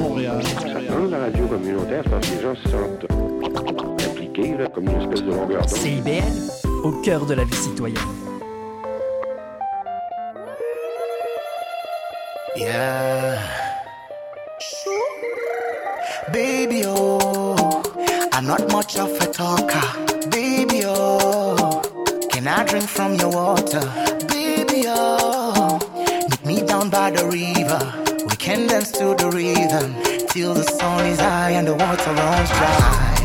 Montréal. Dans la radio communautaire, c'est parce que les gens se sentent impliqués, là, comme une espèce de longueur d'onde. CIBL, au cœur de la vie citoyenne. Yeah. Baby, oh, I'm not much of a talker. Baby, oh, can I drink from your water? Baby, oh, meet me down by the river. Can dance to the rhythm till the sun is high and the water runs dry.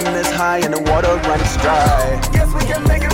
Sun is high and the water runs dry. Yes, we can make it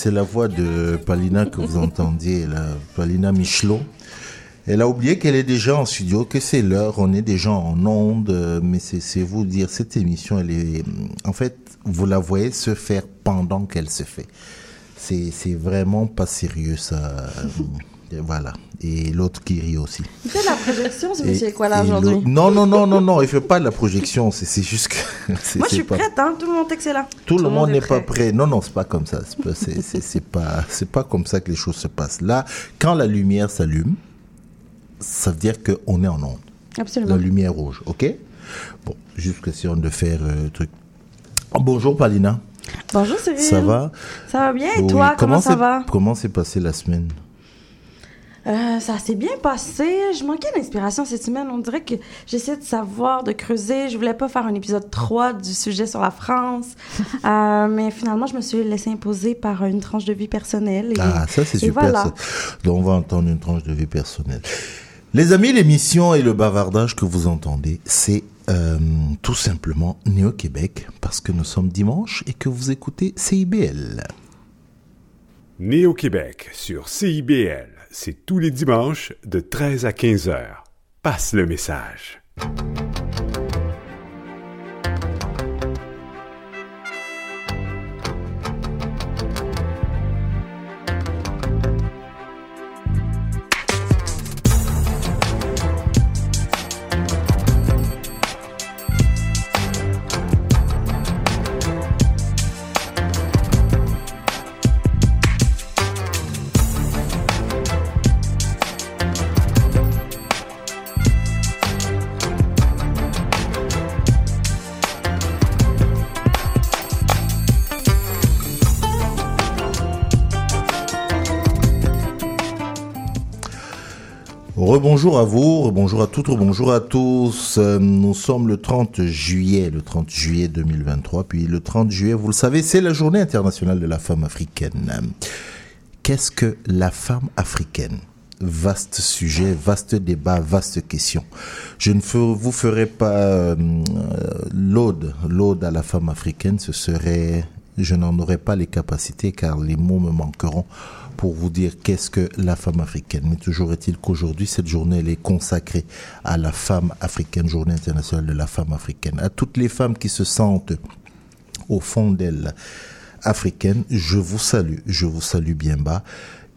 c'est la voix de Palina que vous entendiez, là, Palina Michelot. Elle a oublié qu'elle est déjà en studio, que c'est l'heure, on est déjà en onde, mais c'est vous dire, cette émission, elle est, en fait, vous la voyez se faire pendant qu'elle se fait. C'est vraiment pas sérieux, ça. voilà. Et l'autre qui rit aussi. Il fait de la projection, ce monsieur quoi là et aujourd'hui. Non, non, non, non, non, il fait pas de la projection, c'est c'est juste que... c'est- Moi, je c'est suis pas- prête, hein. Tout le monde excellent. tout le monde est n'est pas prêt. Non, non, c'est pas comme ça. C'est pas, c'est, c'est, c'est pas, c'est comme ça que les choses se passent. Là, quand la lumière s'allume, ça veut dire qu'on est en onde. Absolument. La lumière rouge, ok? Bon, juste question de faire euh, truc. Oh, bonjour Palina, Bonjour Cyril. ça va? Ça va bien et Oui, toi, comment, ça va? Comment s'est passée la semaine? Euh, ça s'est bien passé. Je manquais d'inspiration cette semaine. On dirait que j'essaie de savoir, de creuser. Je voulais pas faire un épisode 3 du sujet sur la France. Euh, mais finalement, je me suis laissée imposer par une tranche de vie personnelle. Et, Ah, ça c'est super. voilà. ça. Donc on va entendre une tranche de vie personnelle. Les amis, l'émission et le bavardage que vous entendez, c'est euh, tout simplement Néo-Québec, parce que nous sommes dimanche et que vous écoutez CIBL. Né au Québec sur CIBL, c'est tous les dimanches de 13 à 15 heures. Passe le message. Rebonjour à vous, rebonjour à toutes, rebonjour à tous. Euh, Nous sommes le 30 juillet, le 30 juillet 2023. Puis le 30 juillet, vous le savez, c'est la journée internationale de la femme africaine. Qu'est-ce que la femme africaine? Vaste sujet, vaste débat, vaste question. Je ne vous ferai pas euh, l'aude, l'aude à la femme africaine, ce serait je n'en aurai pas les capacités car les mots me manqueront pour vous dire qu'est-ce que la femme africaine. Mais toujours est-il qu'aujourd'hui, cette journée, elle est consacrée à la femme africaine, journée internationale de la femme africaine. À toutes les femmes qui se sentent au fond d'elles africaines, je vous salue, je vous salue bien bas.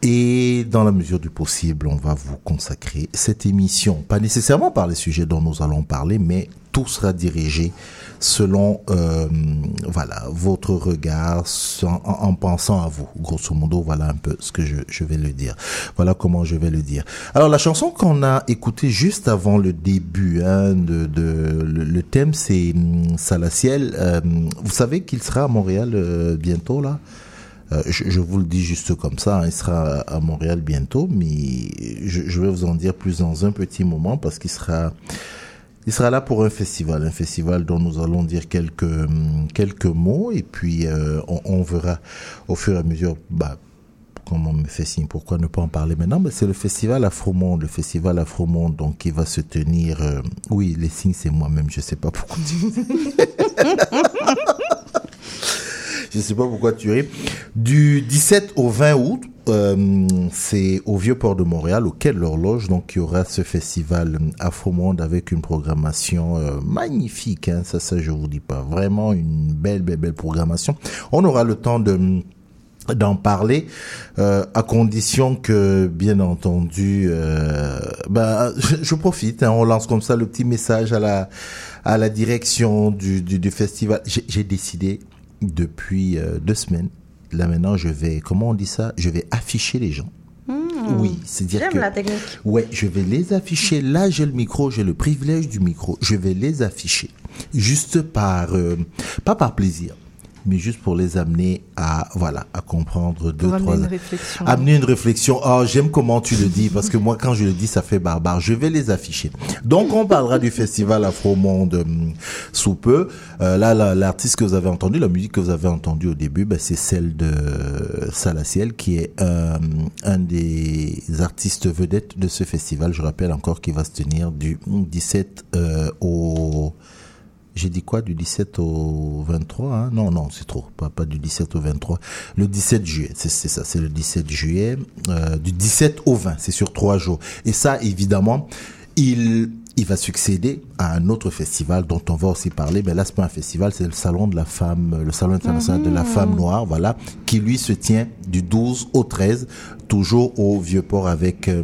Et dans la mesure du possible, on va vous consacrer cette émission, pas nécessairement par les sujets dont nous allons parler, mais tout sera dirigé selon euh, voilà votre regard en, en pensant à vous. Grosso modo, voilà un peu ce que je, je vais le dire. Voilà comment je vais le dire. Alors la chanson qu'on a écoutée juste avant le début hein, de, de le, thème c'est hum, Salaciel. Euh, vous savez qu'il sera à Montréal euh, bientôt là? Euh, je, je vous le dis juste comme ça, hein, il sera à Montréal bientôt, mais je, je vais vous en dire plus dans un petit moment parce qu'il sera, il sera là pour un festival, un festival dont nous allons dire quelques hum, quelques mots et puis euh, on, verra au fur et à mesure. Bah, me fait signe, pourquoi ne pas en parler maintenant Mais c'est le festival Afromonde, le festival Afromonde, donc qui va se tenir. euh, oui, les signes c'est moi-même, je sais pas pourquoi. Je sais pas pourquoi tu ris. Du 17 au 20 août, euh, c'est au Vieux-Port de Montréal, au Quai de l'Horloge. Donc, il y aura ce festival Afromonde avec une programmation euh, magnifique. Hein, ça, ça, je vous dis pas. Vraiment une belle, belle, belle programmation. On aura le temps de d'en parler euh, à condition que bien entendu ben, je, profite hein, on lance comme ça le petit message à la à la direction du, du, festival j'ai décidé depuis euh, deux semaines là maintenant je vais comment on dit ça? Je vais afficher les gens oui c'est dire J'aime que la technique. Ouais, je vais les afficher. Là, j'ai le micro, j'ai le privilège du micro. Je vais les afficher. Juste par, euh, pas par plaisir, mais juste pour les amener à, voilà, à comprendre deux, Pour amener trois. une réflexion. Amener une réflexion. Oh, j'aime comment tu le dis, parce que moi, quand je le dis, ça fait barbare. Je vais les afficher. Donc, on parlera du festival Afro Monde hum, sous peu. Euh, là, la- l'artiste que vous avez entendu, la musique que vous avez entendue au début, ben, c'est celle de Salaciel, qui est euh, un des artistes vedettes de ce festival. Je rappelle encore qu'il va se tenir du 17 euh, au j'ai dit quoi du 17 au 23 hein? Non, non, c'est trop. Pas, pas du 17 au 23. Le 17 juillet, c'est ça, c'est le 17 juillet. Euh, du 17 au 20, c'est sur trois jours. Et ça, évidemment, il, il va succéder à un autre festival dont on va aussi parler. Mais là, c'est pas un festival, c'est le salon de la femme, le salon international de la femme noire, voilà, qui lui se tient du 12 au 13, toujours au Vieux-Port avec... euh, euh,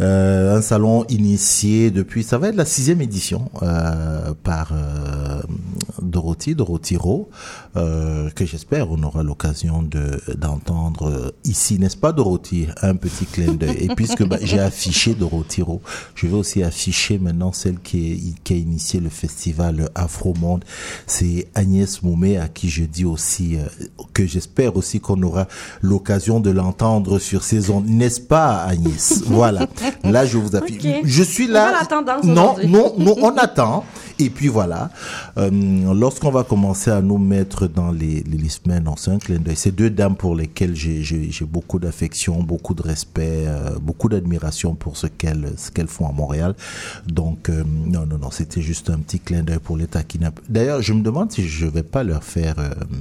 un salon initié depuis, ça va être la sixième édition euh, par euh, Dorothy, Dorothy Rowe, euh, que j'espère on aura l'occasion de d'entendre euh, ici, n'est-ce pas Dorothy? Un petit clin d'œil. Et puisque bah, j'ai affiché Dorothy Rowe, je vais aussi afficher maintenant celle qui, est, qui a initié le festival Afro Monde. C'est Agnès Moumé à qui je dis aussi euh, que j'espère aussi qu'on aura l'occasion de l'entendre sur ces ondes, n'est-ce pas Agnès? Voilà. Là, je vous. Ok. Je suis On là. va l'attendre non, aujourd'hui. non, non, on attend. Et puis voilà. Euh, Lorsqu'on va commencer à nous mettre dans les, les, les semaines, un clin d'œil. C'est deux dames pour lesquelles j'ai- beaucoup d'affection, beaucoup de respect, euh, beaucoup d'admiration pour ce qu'elles font à Montréal. Donc, euh, non, non, non, c'était juste un petit clin d'œil pour les taquiner. D'ailleurs, je me demande si je vais pas leur faire... vous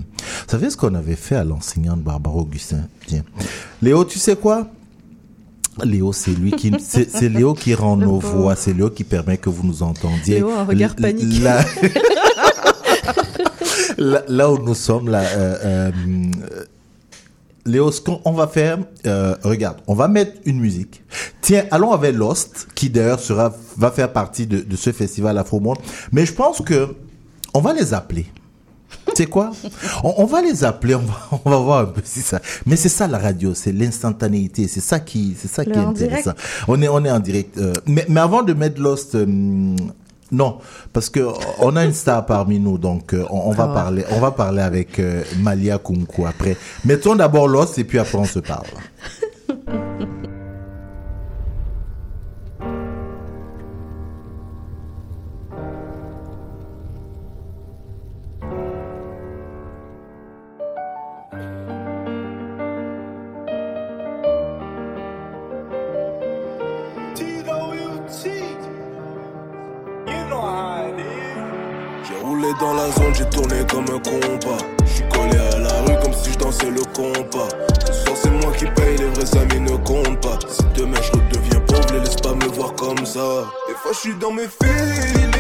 savez ce qu'on avait fait à l'enseignante Barbara Augustin? Tiens. Léo, tu sais quoi? Léo, c'est lui qui, c'est Léo qui rend nos voix, c'est Léo qui permet que vous nous entendiez. Léo un regard panique. Là, là, là où nous sommes, là, euh, euh, Léo, ce qu'on on va faire, euh, regarde, on va mettre une musique. Tiens, allons avec Lost, qui d'ailleurs sera, va faire partie de, de ce festival Afro Monde. Mais je pense que on va les appeler. Tu sais quoi? On, on va les appeler, on va, on va voir un peu si ça. Mais c'est ça la radio, c'est l'instantanéité, c'est ça qui, c'est ça Le qui est intéressant. On est, on est en direct. euh, mais, mais avant de mettre Lost, euh, non, parce que on a une star parmi nous, donc euh, on, on va Ah parler, on va parler avec Malia Kunku après. Mettons d'abord Lost et puis après on se parle. suis dans mes feelings.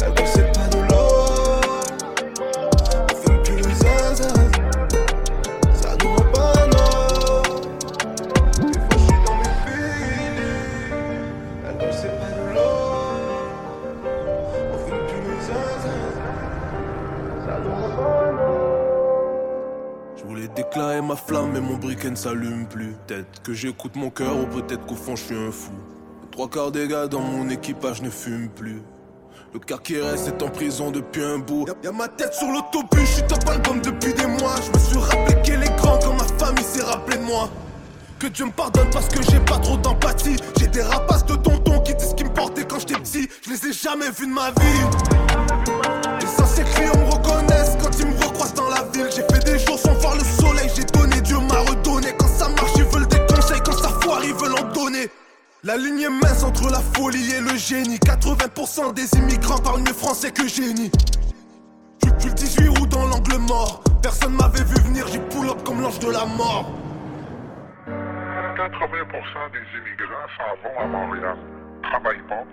Elle c'est pas de l'or. On fume plus le zinzin. Ça nous rend pas non. Des fois, je suis dans mes feelings. Elle c'est pas de l'or. On fume plus le zinzin. Ça nous rend pas non. Je voulais déclarer ma flamme, mais mon briquet ne s'allume plus. Peut-être que j'écoute mon cœur, ou peut-être qu'au fond je suis un fou. Trois quarts des gars dans mon équipage ne fument plus. Le quart qui reste est en prison depuis un bout. Y'a, ma tête sur l'autobus, je suis top album depuis des mois. Je me suis rappelé qu'elle est grande quand ma famille s'est rappelé de moi. Que Dieu me pardonne parce que j'ai pas trop d'empathie. J'ai des rapaces de tonton qui disent qu'ils me portaient quand j'étais petit. Je les ai jamais vus de ma vie. Les anciens clients me reconnaissent quand ils me recroisent dans la ville. J'ai fait des jours sans voir le La ligne est mince entre la folie et le génie. 80% des immigrants parlent mieux français que génie. Je suis le 18 août dans l'angle mort. Personne m'avait vu venir, j'ai pull up comme l'ange de la mort. 80% des immigrants s'en vont à Montréal, travaillent pas,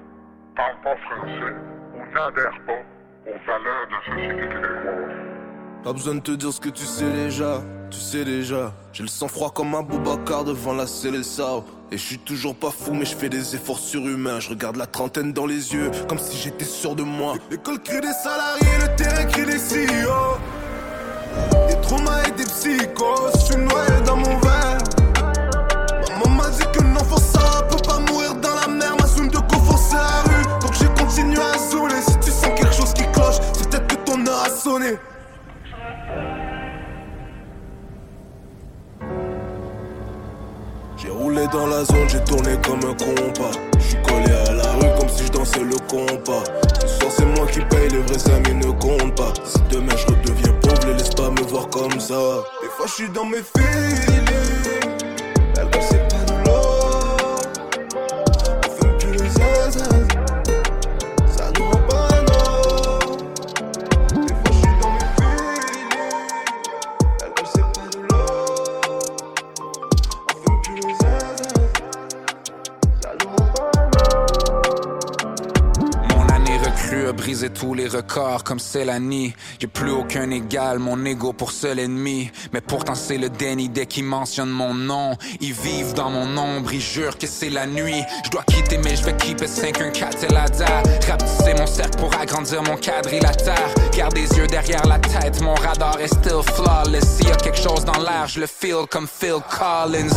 parlent pas français ou n'adhèrent pas aux valeurs de la société québécoise. Pas besoin de te dire ce que tu sais déjà, tu sais déjà. J'ai le sang froid comme un Boubacar devant la Célessa. Et je suis toujours pas fou, mais je fais des efforts surhumains. Je regarde la trentaine dans les yeux, comme si j'étais sûr de moi. L'école crie des salariés, le terrain crie des CEO. Des traumas et des psychos, je suis noyé dans mon verre. Maman m'a dit que non, ça, peut pas mourir dans la mer. Ma zone de confort, c'est la rue. Donc j'ai continué à zouler. Si tu sens quelque chose qui cloche, c'est peut-être que ton heure a sonné. Roulé dans la zone, j'ai tourné comme un compas. J'suis collé à la rue comme si je dansais le compas. Ce soir c'est moi qui paye, les vrais amis ne comptent pas. Si demain je redeviens pauvre, les laisse pas me voir comme ça. Des fois je suis dans mes feelings. Tous les records comme Célanie. J'ai plus aucun égal, mon ego pour seul ennemi. Mais pourtant c'est le déni dès qu'ils mentionnent mon nom. Ils vivent dans mon ombre, ils jurent que c'est la nuit. Je dois quitter mais je vais keep it 514 et la. Rapetisser mon cercle pour agrandir mon quadrilatère. Garde des yeux derrière la tête, mon radar est still flawless. S'il y a quelque chose dans l'air, je le feel comme Phil Collins.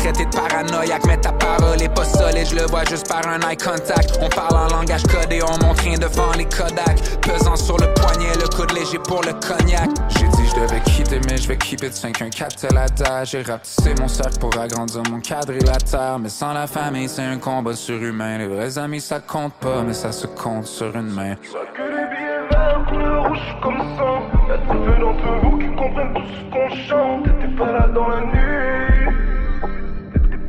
Traiter de paranoïaque, mais ta parole est pas solide. Je le vois juste par un eye contact. On parle en langage codé, on montre rien devant les Kodak. Pesant sur le poignet, le coude léger pour le cognac. J'ai dit je devais quitter, mais je vais keep it 514 tel adage. J'ai rapetissé mon cercle pour agrandir mon quadrilatère. Mais sans la famille, c'est un combat surhumain. Les vrais amis, ça compte pas, mais ça se compte sur une main. Que les billets verts, couleur rouge comme sang. Y'a très peu d'entre vous qui comprennent tout ce qu'on chante? T'étais pas là dans la nuit.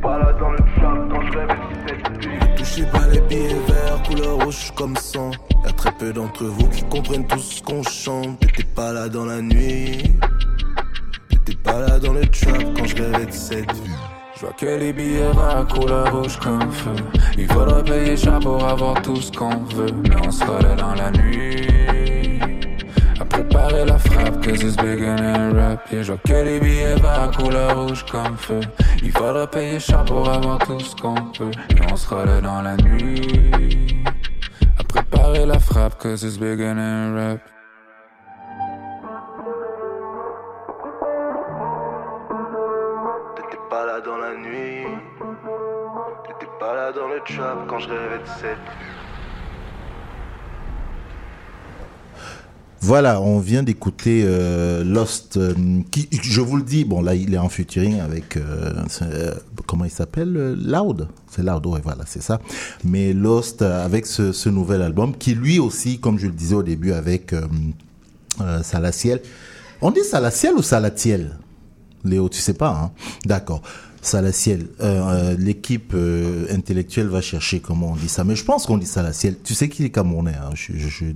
T'étais pas là dans le trap quand je rêvais de cette vie. Touchez pas les billets verts, couleur rouge comme sang. Y'a très peu d'entre vous qui comprennent tout ce qu'on chante. T'étais pas là dans la nuit. T'étais pas là dans le trap quand je rêvais de cette vie. Je vois que les billets verts couleur rouge comme feu. Il faudra payer cher pour avoir tout ce qu'on veut. Mais on sera là dans la nuit. À préparer la frappe, que it's bigger than rap. Yeah, je vois que les billets verts couleur rouge comme feu. Il faudra payer cher pour avoir tout ce qu'on peut. Mais on sera là dans la nuit. À préparer la frappe, que it's bigger than rap. T'étais pas là dans la nuit. T'étais pas là dans le trap quand je rêvais de cette Voilà, on vient d'écouter euh, Lost, euh, je vous le dis, bon là il est en featuring avec, euh, comment il s'appelle Loud? C'est Loud, ouais voilà, c'est ça. Mais Lost avec ce, nouvel album, qui lui aussi, comme je le disais au début avec Salatiel, on dit Salatiel ou Salatiel? Léo, tu sais pas, hein? D'accord. Salaciel. Euh, euh, L'équipe euh, intellectuelle va chercher comment on dit ça. Mais je pense qu'on dit Salaciel. Tu sais qu'il est camerounais. Hein? Je, je, je,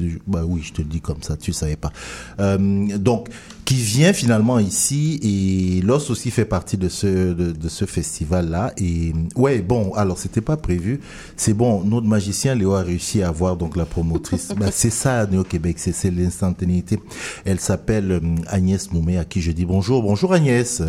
je- bah oui, je te le dis comme ça. Tu savais pas. Euh, donc, qui vient finalement ici et Los aussi fait partie de ce de, de ce festival là. Et ouais, bon, alors c'était pas prévu. C'est bon. Notre magicien Léo a réussi à avoir donc la promotrice. bah, c'est ça, Néo Québec. C'est c'est l'instantanéité. Elle s'appelle euh, Agnès Moumé à qui je dis bonjour. Bonjour Agnès.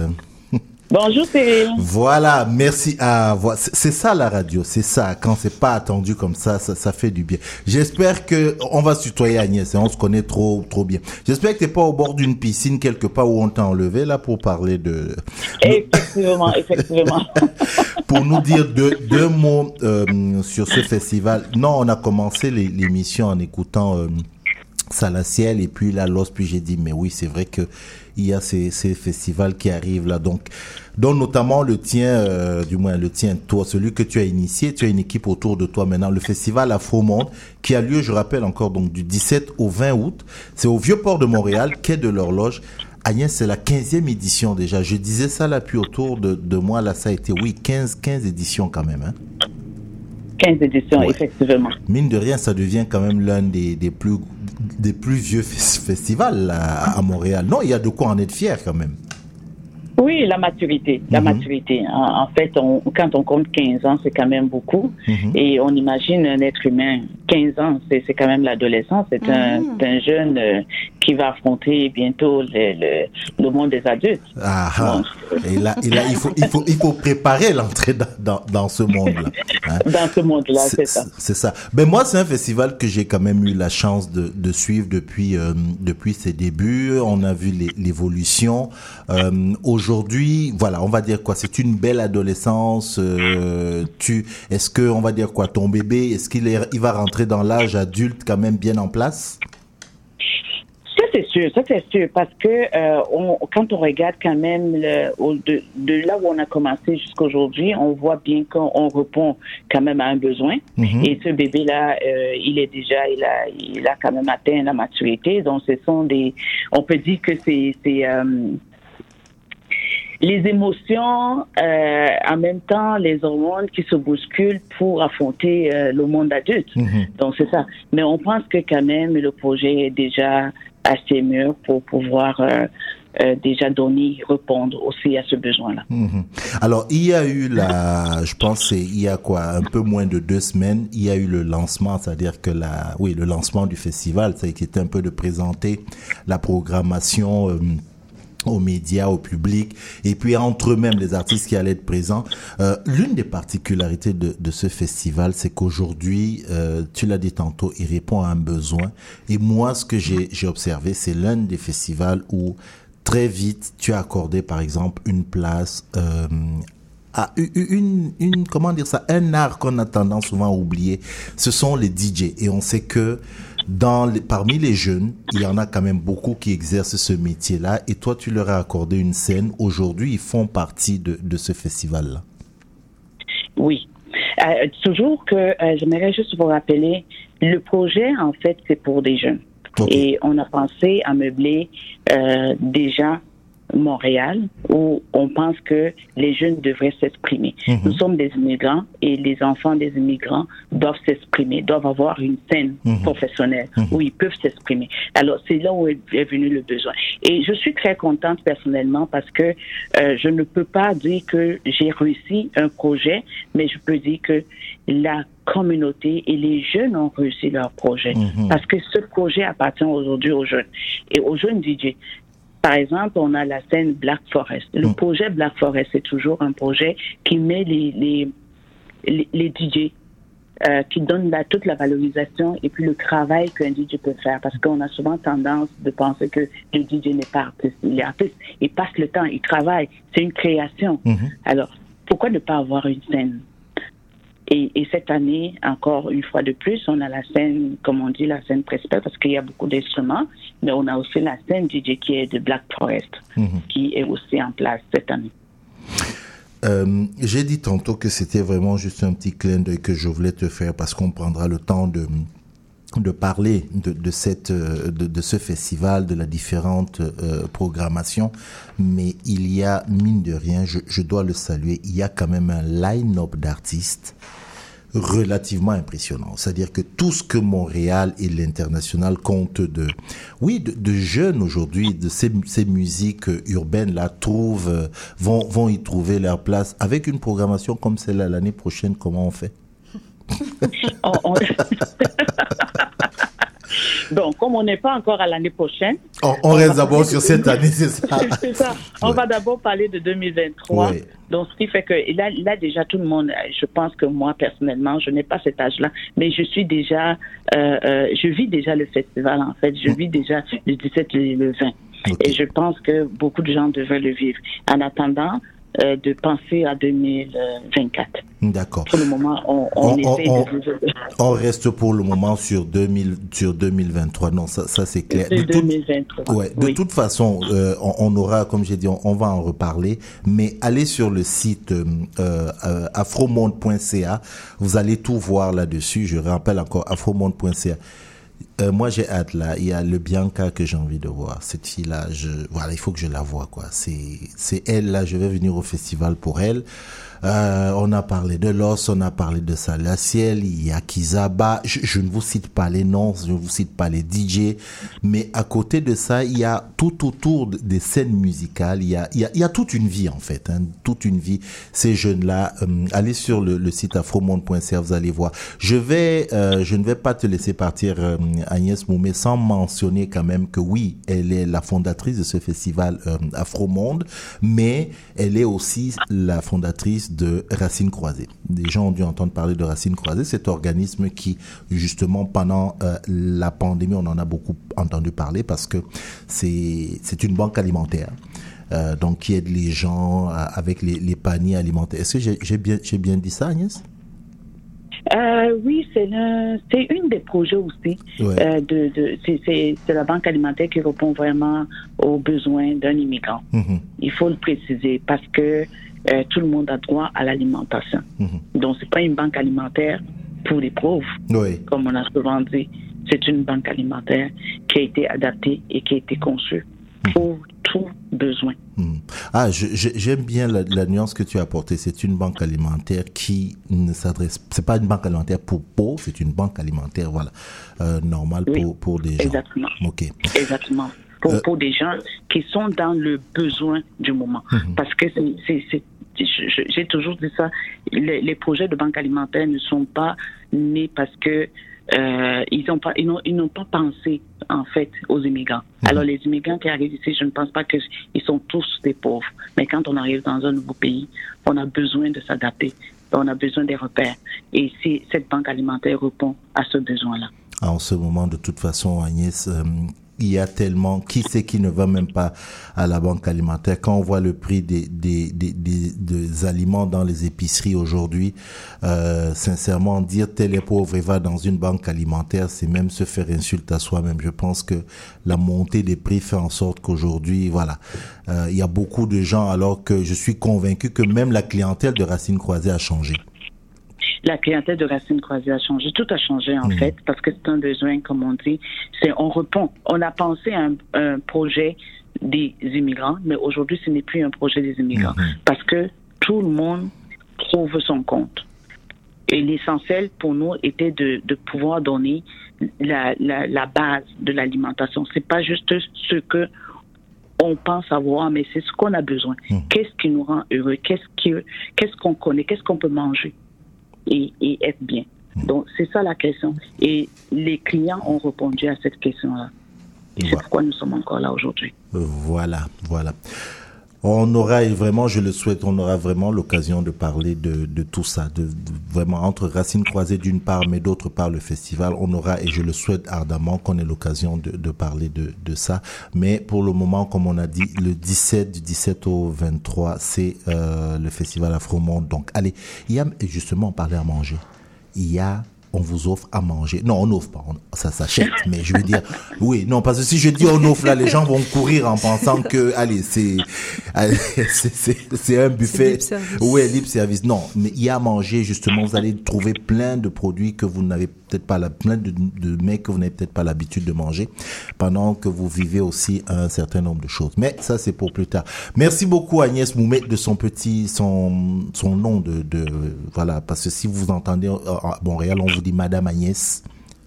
Bonjour Cyril. Voilà, merci. Voilà. C'est ça la radio, c'est ça. Quand c'est pas attendu comme ça, ça, ça fait du bien. J'espère que on va se tutoyer Agnès, et on se connaît trop, trop bien. J'espère que t'es pas au bord d'une piscine quelque part où on t'a enlevé là pour parler de, Effectivement, effectivement. pour nous dire deux, deux mots euh, sur ce festival. Non, on a commencé l'émission en écoutant euh, Salaciel et puis la Los, puis j'ai dit mais oui c'est vrai que il y a ces, festivals qui arrivent là donc dont notamment le tien euh, du moins le tien toi celui que tu as initié tu as une équipe autour de toi maintenant le festival Afro Monde qui a lieu je rappelle encore donc du 17 au 20 août c'est au vieux port de Montréal quai de l'horloge Agnès, c'est la 15e édition déjà. Je disais ça là, puis autour de, de moi, là, ça a été, oui, 15, 15 éditions quand même. Hein. 15 éditions, effectivement. Mine de rien, ça devient quand même l'un des, des, plus, des plus vieux fes- festivals là, à Montréal. Non, il y a de quoi en être fier quand même. Oui, la maturité, la Mhm. maturité. En, en fait, on, quand on compte 15 ans, c'est quand même beaucoup. Mhm. Et on imagine un être humain, 15 ans, c'est quand même l'adolescence. C'est un, un jeune euh, qui va affronter bientôt le, le, le monde des adultes. Ah. Et là, et là il, faut, il, faut, il faut préparer l'entrée dans, dans, dans ce monde-là. hein. Dans ce monde-là, c'est ça. C'est ça. Ben moi, c'est un festival que j'ai quand même eu la chance de, de suivre depuis euh, depuis ses débuts. On a vu l'évolution. Euh, Aujourd'hui, voilà, on va dire quoi C'est une belle adolescence. euh, tu, est-ce que on va dire quoi Ton bébé, est-ce qu'il est, il va rentrer dans l'âge adulte quand même bien en place? Ça, c'est sûr, ça, c'est sûr, parce que euh, on, quand on regarde quand même le, au- de, de là où on a commencé jusqu'aujourd'hui, on voit bien qu'on on répond quand même à un besoin. Mhm. Et ce bébé-là, euh, il est déjà, il a, il a quand même atteint la maturité. Donc, ce sont des, on peut dire que c'est, les émotions, euh, en même temps les hormones qui se bousculent pour affronter euh, le monde adulte. Donc c'est ça. Mais on pense que quand même le projet est déjà assez mûr pour pouvoir euh, euh, déjà donner, répondre aussi à ce besoin-là. Mhm. Alors, il y a eu la, je pense, il y a quoi, un peu moins de deux semaines, il y a eu le lancement, c'est-à-dire que la, oui, le lancement du festival, ça qui était un peu de présenter la programmation. euh, aux médias, au public, et puis entre eux-mêmes les artistes qui allaient être présents. Euh, L'une des particularités de, ce festival, c'est qu'aujourd'hui, euh, tu l'as dit tantôt, il répond à un besoin. Et moi, ce que j'ai observé, c'est l'un des festivals où très vite, tu as accordé, par exemple, une place euh, à une, comment dire ça, un art qu'on a tendance souvent à oublier. Ce sont les DJ. Et on sait que dans les, parmi les jeunes, il y en a quand même beaucoup qui exercent ce métier-là. Et toi, tu leur as accordé une scène. Aujourd'hui, ils font partie de, de ce festival-là. Oui. Euh, toujours que euh, j'aimerais juste vous rappeler, le projet, en fait, c'est pour des jeunes. Et on a pensé à meubler euh, déjà Montréal, où on pense que les jeunes devraient s'exprimer. Mhm. Nous sommes des immigrants et les enfants des immigrants doivent s'exprimer, doivent avoir une scène Mhm. professionnelle Mhm. où ils peuvent s'exprimer. Alors, c'est là où est venu le besoin. Et je suis très contente personnellement parce que euh, je ne peux pas dire que j'ai réussi un projet, mais je peux dire que la communauté et les jeunes ont réussi leur projet. Parce que ce projet appartient aujourd'hui aux jeunes et aux jeunes DJ. Par exemple, on a la scène Black Forest. Le projet Black Forest, c'est toujours un projet qui met les, les, les, DJ, euh, qui donne la, toute la valorisation et puis le travail qu'un DJ peut faire. Parce qu'on a souvent tendance de penser que le DJ n'est pas artiste. Il est artiste, il passe le temps, il travaille, c'est une création. Alors, pourquoi ne pas avoir une scène? Et, et cette année, encore une fois de plus, on a la scène, comme on dit, la scène principale, parce qu'il y a beaucoup d'instruments, mais on a aussi la scène DJ qui est de Black Forest, qui est aussi en place cette année. Euh, J'ai dit tantôt que c'était vraiment juste un petit clin d'œil que je voulais te faire parce qu'on prendra le temps de de parler de, de cette euh, de, de ce festival, de la différente euh, programmation, mais il y a mine de rien, je, je dois le saluer, il y a quand même un line-up d'artistes relativement impressionnant. C'est-à-dire que tout ce que Montréal et l'international comptent de, oui, de, jeunes aujourd'hui, de ces, ces musiques urbaines là trouvent, euh, vont, vont y trouver leur place avec une programmation comme celle-là l'année prochaine. Comment on fait? On- on- Bon, comme on n'est pas encore à l'année prochaine, On, on reste d'abord sur cette année, c'est ça. c'est ça. On Ouais. va d'abord parler de 2023. Ouais. Donc, ce qui fait que là, là, déjà, tout le monde, je pense que moi, personnellement, je n'ai pas cet âge-là, mais je suis déjà, euh, euh, je vis déjà le festival, en fait. Je vis déjà le 17 et le 20. Et je pense que beaucoup de gens devraient le vivre. En attendant, euh, de penser à 2024. D'accord. Pour le moment, on, on, On- on- essaie on- de. On reste pour le moment sur 2000, sur 2023. Non, ça, ça c'est clair. De toute- 2023. Ouais, de toute façon, euh, on, aura, comme j'ai dit, on, on va en reparler. Mais allez sur le site euh, euh, afromonde.ca, vous allez tout voir là-dessus. Je rappelle encore afromonde.ca. Euh, moi, j'ai hâte là. Il y a le Bianca que j'ai envie de voir. Cette fille-là, je, voilà, il faut que je la vois quoi. C'est elle là. Je vais venir au festival pour elle. Euh, on a parlé de Los, on a parlé de Salaciel, il y a Kizaba. Je, je ne vous cite pas les noms, je ne vous cite pas les DJ, mais à côté de ça, il y a tout autour de- des scènes musicales. Il y a, il y a, il y a toute une vie en fait, hein, toute une vie. Ces jeunes-là, euh, allez sur le, le site afromonde.ca, vous allez voir. Je vais, euh, je ne vais pas te laisser partir, euh, Agnès Moumé, sans mentionner quand même que oui, elle est la fondatrice de ce festival euh, Afromonde, mais elle est aussi la fondatrice de Racines Croisées. Des gens ont dû entendre parler de Racines Croisées, cet organisme qui, justement, pendant euh, la pandémie, on en a beaucoup entendu parler parce que c'est une banque alimentaire. Euh, donc qui aide les gens euh, avec les, les paniers alimentaires. Est-ce que j'ai bien, bien dit ça, Agnès? Euh, oui, c'est c'est une des projets aussi. Ouais. Euh, de, de, c'est- la banque alimentaire qui répond vraiment aux besoins d'un immigrant. Mhm. Il faut le préciser parce que euh, tout le monde a droit à l'alimentation. Mhm. Donc, c'est pas une banque alimentaire pour les pauvres, Oui. comme on a souvent dit. C'est une banque alimentaire qui a été adaptée et qui a été conçue pour tout besoin. Hmm. Ah, j'aime bien la, la nuance que tu as apportée. C'est une banque alimentaire qui ne s'adresse. C'est pas une banque alimentaire pour pauvres, c'est une banque alimentaire, voilà, euh, normale Oui, pour pour des gens. Exactement. Ok. Exactement. Pour, Euh, pour des gens qui sont dans le besoin du moment. Mhm. Parce que c'est- j'ai toujours dit ça, les, les projets de banque alimentaire ne sont pas nés parce que euh, ils n'ont pas ils n'ont ils n'ont pas pensé en fait aux immigrants. Alors les immigrants qui arrivent ici, je ne pense pas qu'ils sont tous des pauvres. Mais quand on arrive dans un nouveau pays, on a besoin de s'adapter. On a besoin des repères. Et si cette banque alimentaire répond à ce besoin-là. En ce moment, de toute façon, Agnès, euh, il y a tellement, qui sait qui ne va même pas à la banque alimentaire. Quand on voit le prix des, des, des, des, des aliments dans les épiceries aujourd'hui, euh, sincèrement, dire tel est pauvre et va dans une banque alimentaire, c'est même se faire insulte à soi-même. Je pense que la montée des prix fait en sorte qu'aujourd'hui, voilà, euh, il y a beaucoup de gens, alors que je suis convaincu que même la clientèle de Racine Croisée a changé. La clientèle de Racine Croisée a changé. Tout a changé, en Mhm. fait, parce que c'est un besoin, comme on dit. C'est, on répond. On a pensé à un, un projet des immigrants, mais aujourd'hui, ce n'est plus un projet des immigrants. Parce que tout le monde trouve son compte. Et l'essentiel pour nous était de, de pouvoir donner la, la, la base de l'alimentation. C'est pas juste ce que on pense avoir, mais c'est ce qu'on a besoin. Qu'est-ce qui nous rend heureux? Qu'est-ce qu'on connaît? Qu'est-ce qu'on peut manger? Et, et être bien. Donc, c'est ça la question. Et les clients ont répondu à cette question-là. Et c'est pourquoi nous sommes encore là aujourd'hui. Voilà, voilà. On aura, et vraiment, je le souhaite, on aura vraiment l'occasion de parler de, de tout ça, de, vraiment entre Racines Croisées d'une part, mais d'autre part le festival. On aura, et je le souhaite ardemment, qu'on ait l'occasion de, de parler de, de ça. Mais pour le moment, comme on a dit, le 17, du 17 au 23, c'est euh, le festival Afromonde. Donc, allez, il y a, et justement, on parlait à manger. Il on vous offre à manger. Non, on n'offre pas, on- ça s'achète. Mais je veux dire, oui, non, parce que si je dis on offre là, les gens vont courir en pensant que, allez, c'est, un buffet. Ouais, libre service. Non, mais il y a à manger, justement. Vous allez trouver plein de produits que vous n'avez peut-être pas, la, plein de, de mets que vous n'avez peut-être pas l'habitude de manger pendant que vous vivez aussi un certain nombre de choses. Mais ça, c'est pour plus tard. Merci beaucoup, Agnès Moumet, de son petit, son, son nom de, de, voilà, parce que si vous entendez euh, à Montréal, on vous dit Madame Agnès.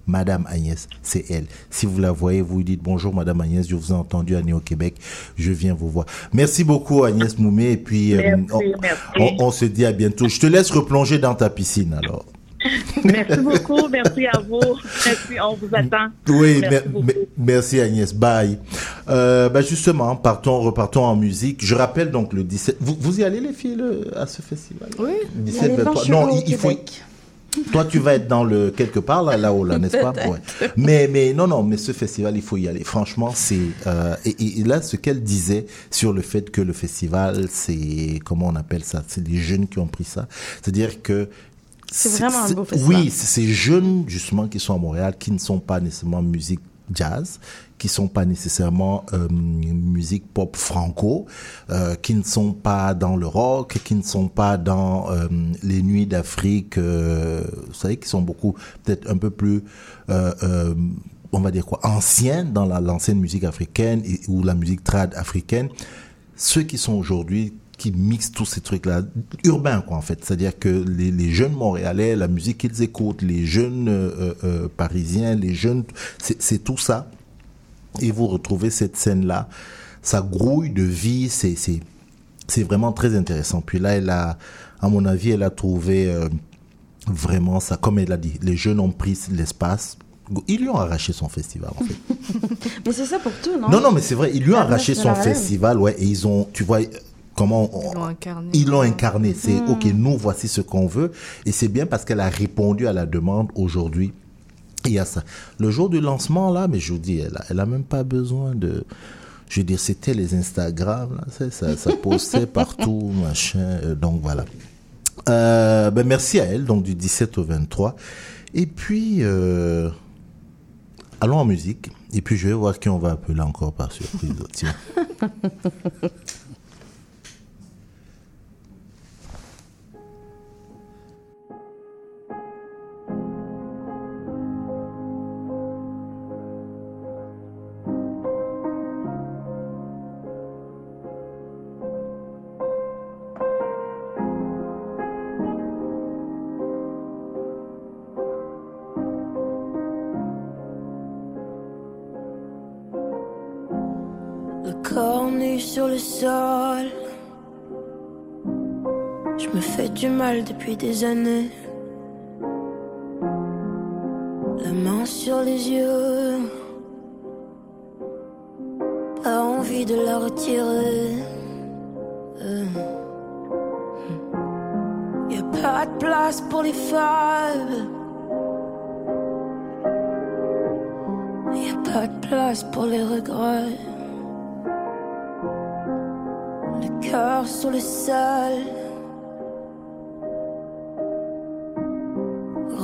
Madame Agnès, c'est elle. Si vous la voyez, vous lui dites bonjour Madame Agnès, je vous ai entendu à Néo-Québec, je viens vous voir. Merci beaucoup Agnès Moumet et puis euh, Merci, on, merci. on- on se dit à bientôt. Je te laisse replonger dans ta piscine alors. Merci beaucoup, merci à vous. Merci, on vous attend. Oui, Merci mer- beaucoup. mer- merci Agnès. Bye. Euh, bah justement, partons, repartons en musique. Je rappelle donc le 17. Vous, vous y allez les filles le- à ce festival? Oui. 17, L'année 23. blanche, Non, il, il faut. Toi, tu vas être dans le quelque part là, là-haut, là, n'est-ce pas? Ouais. Mais, mais non, non, mais ce festival, il faut y aller. Franchement, c'est euh, et, là, ce qu'elle disait sur le fait que le festival, c'est comment on appelle ça? C'est les jeunes qui ont pris ça. C'est-à-dire que C'est vraiment un beau festival. Oui, c'est ces jeunes justement qui sont à Montréal, qui ne sont pas nécessairement musique jazz, qui sont pas nécessairement euh, musique pop franco, euh, qui ne sont pas dans le rock, qui ne sont pas dans euh, les nuits d'Afrique, vous savez, qui sont beaucoup peut-être un peu plus on va dire quoi, anciens dans la- l'ancienne musique africaine et, ou la musique trad africaine, ceux qui sont aujourd'hui qui mixent tous ces trucs-là, urbains quoi en fait, c'est-à-dire que les, les jeunes Montréalais, la musique qu'ils écoutent, les jeunes euh, euh, Parisiens, les jeunes, c'est tout ça. Et vous retrouvez cette scène-là, ça grouille de vie, c'est vraiment très intéressant. Puis là, elle a, à mon avis, elle a trouvé euh, vraiment ça, comme elle a dit, les jeunes ont pris l'espace. Ils lui ont arraché son festival en fait. Mais c'est ça pour tout, non? Non, non, mais c'est vrai, ils lui ont arraché son festival, ouais, et ils ont, tu vois, euh, comment on- Ils l'ont incarné. ils l'ont incarné. C'est Hmm. ok, nous voici ce qu'on veut, et c'est bien parce qu'elle a répondu à la demande aujourd'hui. Il y a ça. Le jour du lancement là, mais je vous dis, elle a, elle a même pas besoin de. Je veux dire, c'était les Instagram, là, ça postait partout, machin. euh, donc voilà. Euh, ben merci à elle, donc du 17 au 23. Et puis, euh, allons en musique. Et puis, je vais voir qui on va appeler encore par surprise. Tiens. mal depuis des années. La main sur les yeux. Pas envie de la retirer. Euh. Y a pas de place pour les fables. Y a pas de place pour les regrets. Le cœur sur le sol.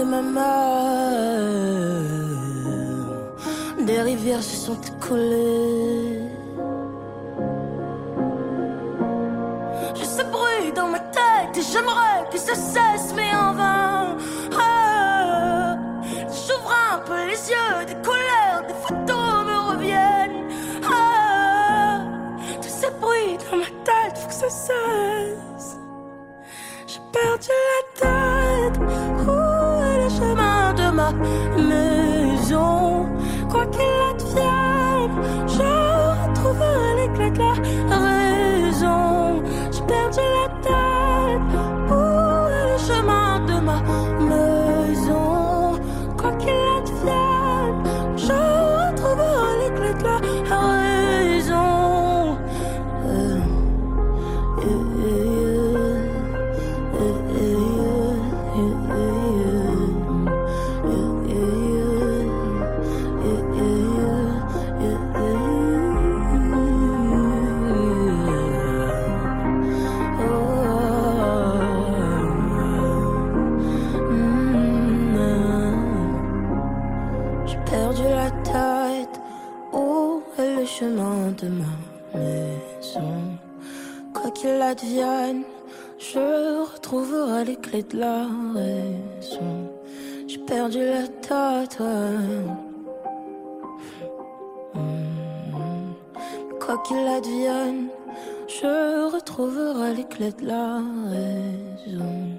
De ma mère. Des rivières se sont écoulées. J'ai ce bruit dans ma tête et j'aimerais que ça cesse, mais en vain. J'ouvre un peu les yeux, des couleurs, des photos me reviennent. Tous ces bruits dans ma tête, faut que ça cesse. De la. J'ai perdu la tête. ouais. Mm. Quoi qu'il advienne, je retrouverai les clés de la raison.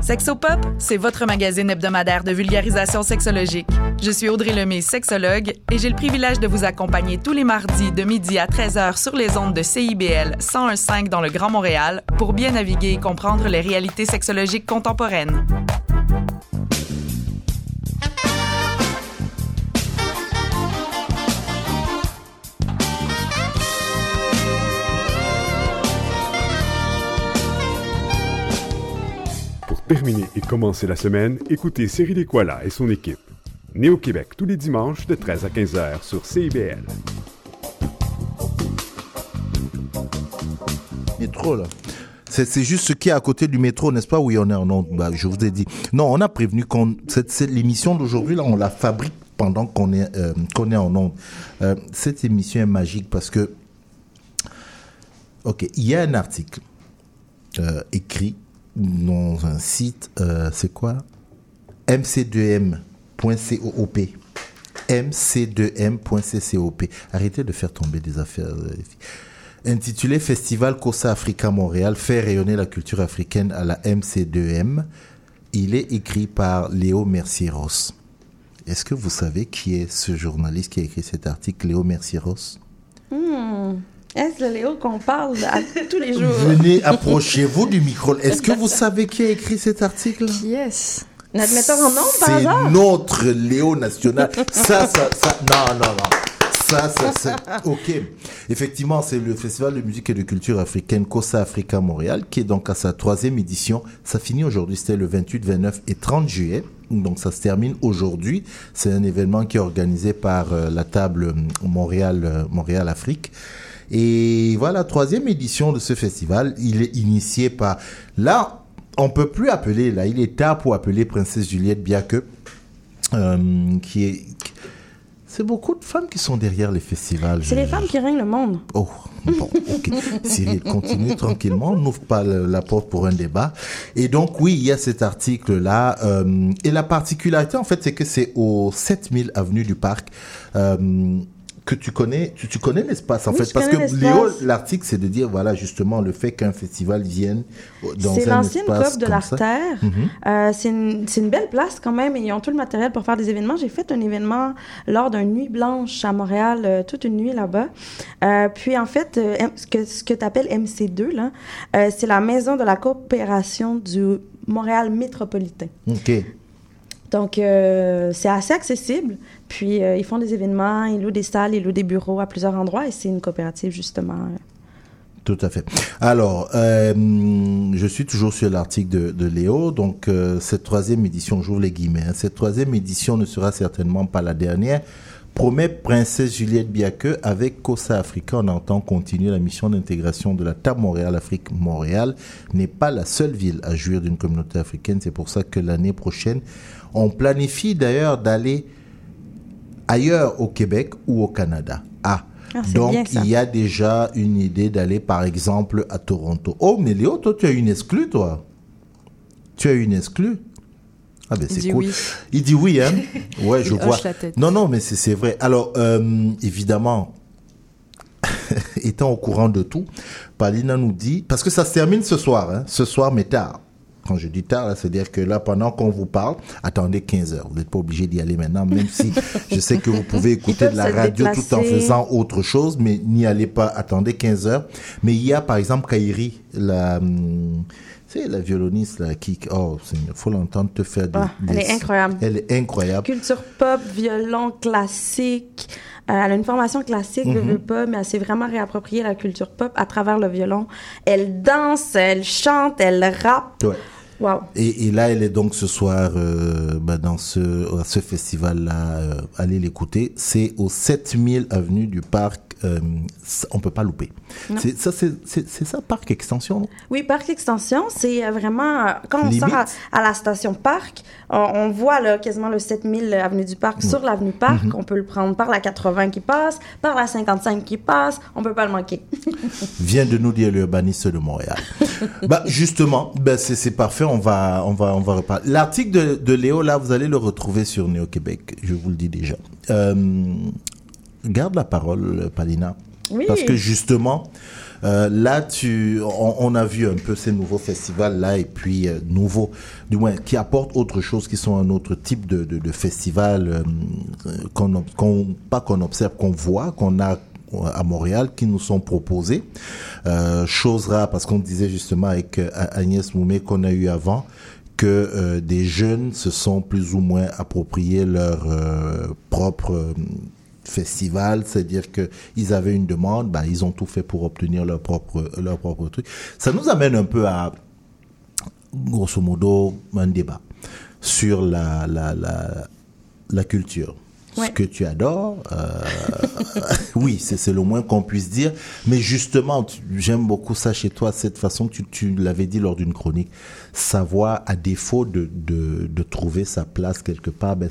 Sexopop, c'est votre magazine hebdomadaire de vulgarisation sexologique. Je suis Audrey Lemay, sexologue, et j'ai le privilège de vous accompagner tous les mardis de midi à 13h sur les ondes de CIBL 101.5 dans le Grand Montréal pour bien naviguer et comprendre les réalités sexologiques contemporaines. Terminer et commencer la semaine, écoutez Cyril Equala et son équipe. Né au Québec tous les dimanches de 13 à 15 heures sur CIBL. Métro, là. C'est juste ce qui est à côté du métro, n'est-ce pas? Oui, on est en onde. Bah, je vous ai dit. Non, on a prévenu qu'on, l'émission d'aujourd'hui, là, on la fabrique pendant qu'on est, euh, est en onde. Euh, cette émission est magique parce que, ok, il y a un article euh, écrit dans un site, euh, c'est quoi? mc2m.coop. mc2m.coop. Arrêtez de faire tomber des affaires. euh. Intitulé Festival Costa Africa Montréal, fait rayonner la culture africaine à la MC2M. Il est écrit par Léo Mercier-Ross. Est-ce que vous savez qui est ce journaliste qui a écrit cet article, Léo Mercier-Ross Hmm. Est-ce le Léo qu'on parle à tous les jours? Venez, approchez-vous du micro. Est-ce que vous savez qui a écrit cet article? Yes. Notre metteur en nombre, par C'est notre Léo national. ça, ça, ça, non, non, non. Ça, ça, c'est, ok. Effectivement, c'est le Festival de musique et de culture africaine Costa Africa Montréal, qui est donc à sa troisième édition. Ça finit aujourd'hui, c'était le 28, 29 et 30 juillet. Donc, ça se termine aujourd'hui. C'est un événement qui est organisé par euh, la table euh, Montréal, euh, Montréal Afrique. Et voilà, troisième édition de ce festival. Il est initié par, là, on peut plus appeler, là, il est tard pour appeler Princesse Juliette Biaque, euh, qui est. C'est beaucoup de femmes qui sont derrière les festivals. C'est les femmes qui règnent le monde. Oh, bon, ok. Cyril, continue tranquillement, n'ouvre pas le- la porte pour un débat. Et donc, oui, il y a cet article-là. euh, et la particularité, en fait, c'est que c'est au 7000 avenue du Parc. euh, que tu connais, tu, tu connais l'espace en Oui, fait, parce que Léo, l'article, c'est de dire voilà justement le fait qu'un festival vienne dans C'est un l'ancienne espace COP de comme ça. l'Artère. Mhm. Euh, c'est une, c'est une belle place quand même et ils ont tout le matériel pour faire des événements. J'ai fait un événement lors d'une nuit blanche à Montréal, euh, toute une nuit là-bas. Euh, puis en fait, euh, ce que, ce que tu appelles MC2, là, euh, c'est la maison de la coopération du Montréal métropolitain. Ok. Donc, euh, c'est assez accessible. Puis, euh, ils font des événements, ils louent des salles, ils louent des bureaux à plusieurs endroits et c'est une coopérative, justement. Tout à fait. Alors, euh, je suis toujours sur l'article de, Léo. Donc, euh, cette troisième édition, j'ouvre les guillemets, hein, cette troisième édition ne sera certainement pas la dernière. Promet Princesse Juliette Biaque, avec COSA Africa, on entend continuer la mission d'intégration de la table Montréal-Afrique. Montréal n'est pas la seule ville à jouir d'une communauté africaine. C'est pour ça que l'année prochaine, on planifie d'ailleurs d'aller ailleurs au Québec ou au Canada. Ah, Ah, donc bien, il y a déjà une idée d'aller par exemple à Toronto. Oh, mais Léo, toi tu as une exclue, toi. Tu as une exclue. Ah ben c'est cool. oui. Il dit oui, hein. Ouais, je vois. la tête. Non, non, mais c'est c'est vrai. Alors, euh, évidemment, étant au courant de tout, Palina nous dit, parce que ça se termine ce soir, hein, ce soir, mais tard. Quand je dis tard, c'est-à-dire que là, pendant qu'on vous parle, attendez 15 heures. Vous n'êtes pas obligé d'y aller maintenant, même si je sais que vous pouvez écouter de la radio tout en faisant autre chose, mais n'y allez pas, attendez 15 heures. Mais il y a, par exemple, Kairi, la, hum, tu sais, la violoniste, là, qui, oh, il faut l'entendre te faire des, Ah, elle des- est incroyable. Elle est incroyable. Culture pop, violon classique. Euh, elle a une formation classique, Mhm. veut, veut pas, mais elle s'est vraiment réappropriée la culture pop à travers le violon. Elle danse, elle chante, elle rappe. Ouais. Et, là, elle est donc ce soir euh, bah, dans ce, ce festival-là. euh, allez l'écouter. C'est au 7000 avenue du Parc. Euh, on peut pas louper. C'est ça, c'est ça, Parc Extension. Oui, Parc Extension, c'est euh, vraiment... euh, quand on Limite. sort à, à la station Parc, on, on voit là, quasiment le 7000 Avenue du Parc sur l'avenue Parc. Mhm. On peut le prendre par la 80 qui passe, par la 55 qui passe. On peut pas le manquer. Vient de nous dire l'urbaniste de Montréal. bah justement, bah, c'est parfait. On va, on va, on va reparler. L'article de, de Léo là, vous allez le retrouver sur Néo Québec. Je vous le dis déjà. Euh, garde la parole, Palina. Oui. Parce que justement, euh, là, tu, on, on a vu un peu ces nouveaux festivals là, et puis euh, nouveaux, du moins, qui apportent autre chose, qui sont un autre type de, de, de festival euh, qu'on, pas qu'on observe, qu'on voit, qu'on a à Montréal, qui nous sont proposés. Chose rare, parce qu'on disait justement avec Agnès Moumé qu'on a eu avant, que des jeunes se sont plus ou moins appropriés leur propre festival, c'est-à-dire que ils avaient une demande, bah, ils ont tout fait pour obtenir leur propre leur propre truc. Ça nous amène un peu à grosso modo un débat sur la la la, la culture. Ce que tu adores, euh, oui, c'est le moins qu'on puisse dire. Mais justement, j'aime beaucoup ça chez toi, cette façon que tu, tu l'avais dit lors d'une chronique, savoir, à défaut de, de, de trouver sa place quelque part, ben,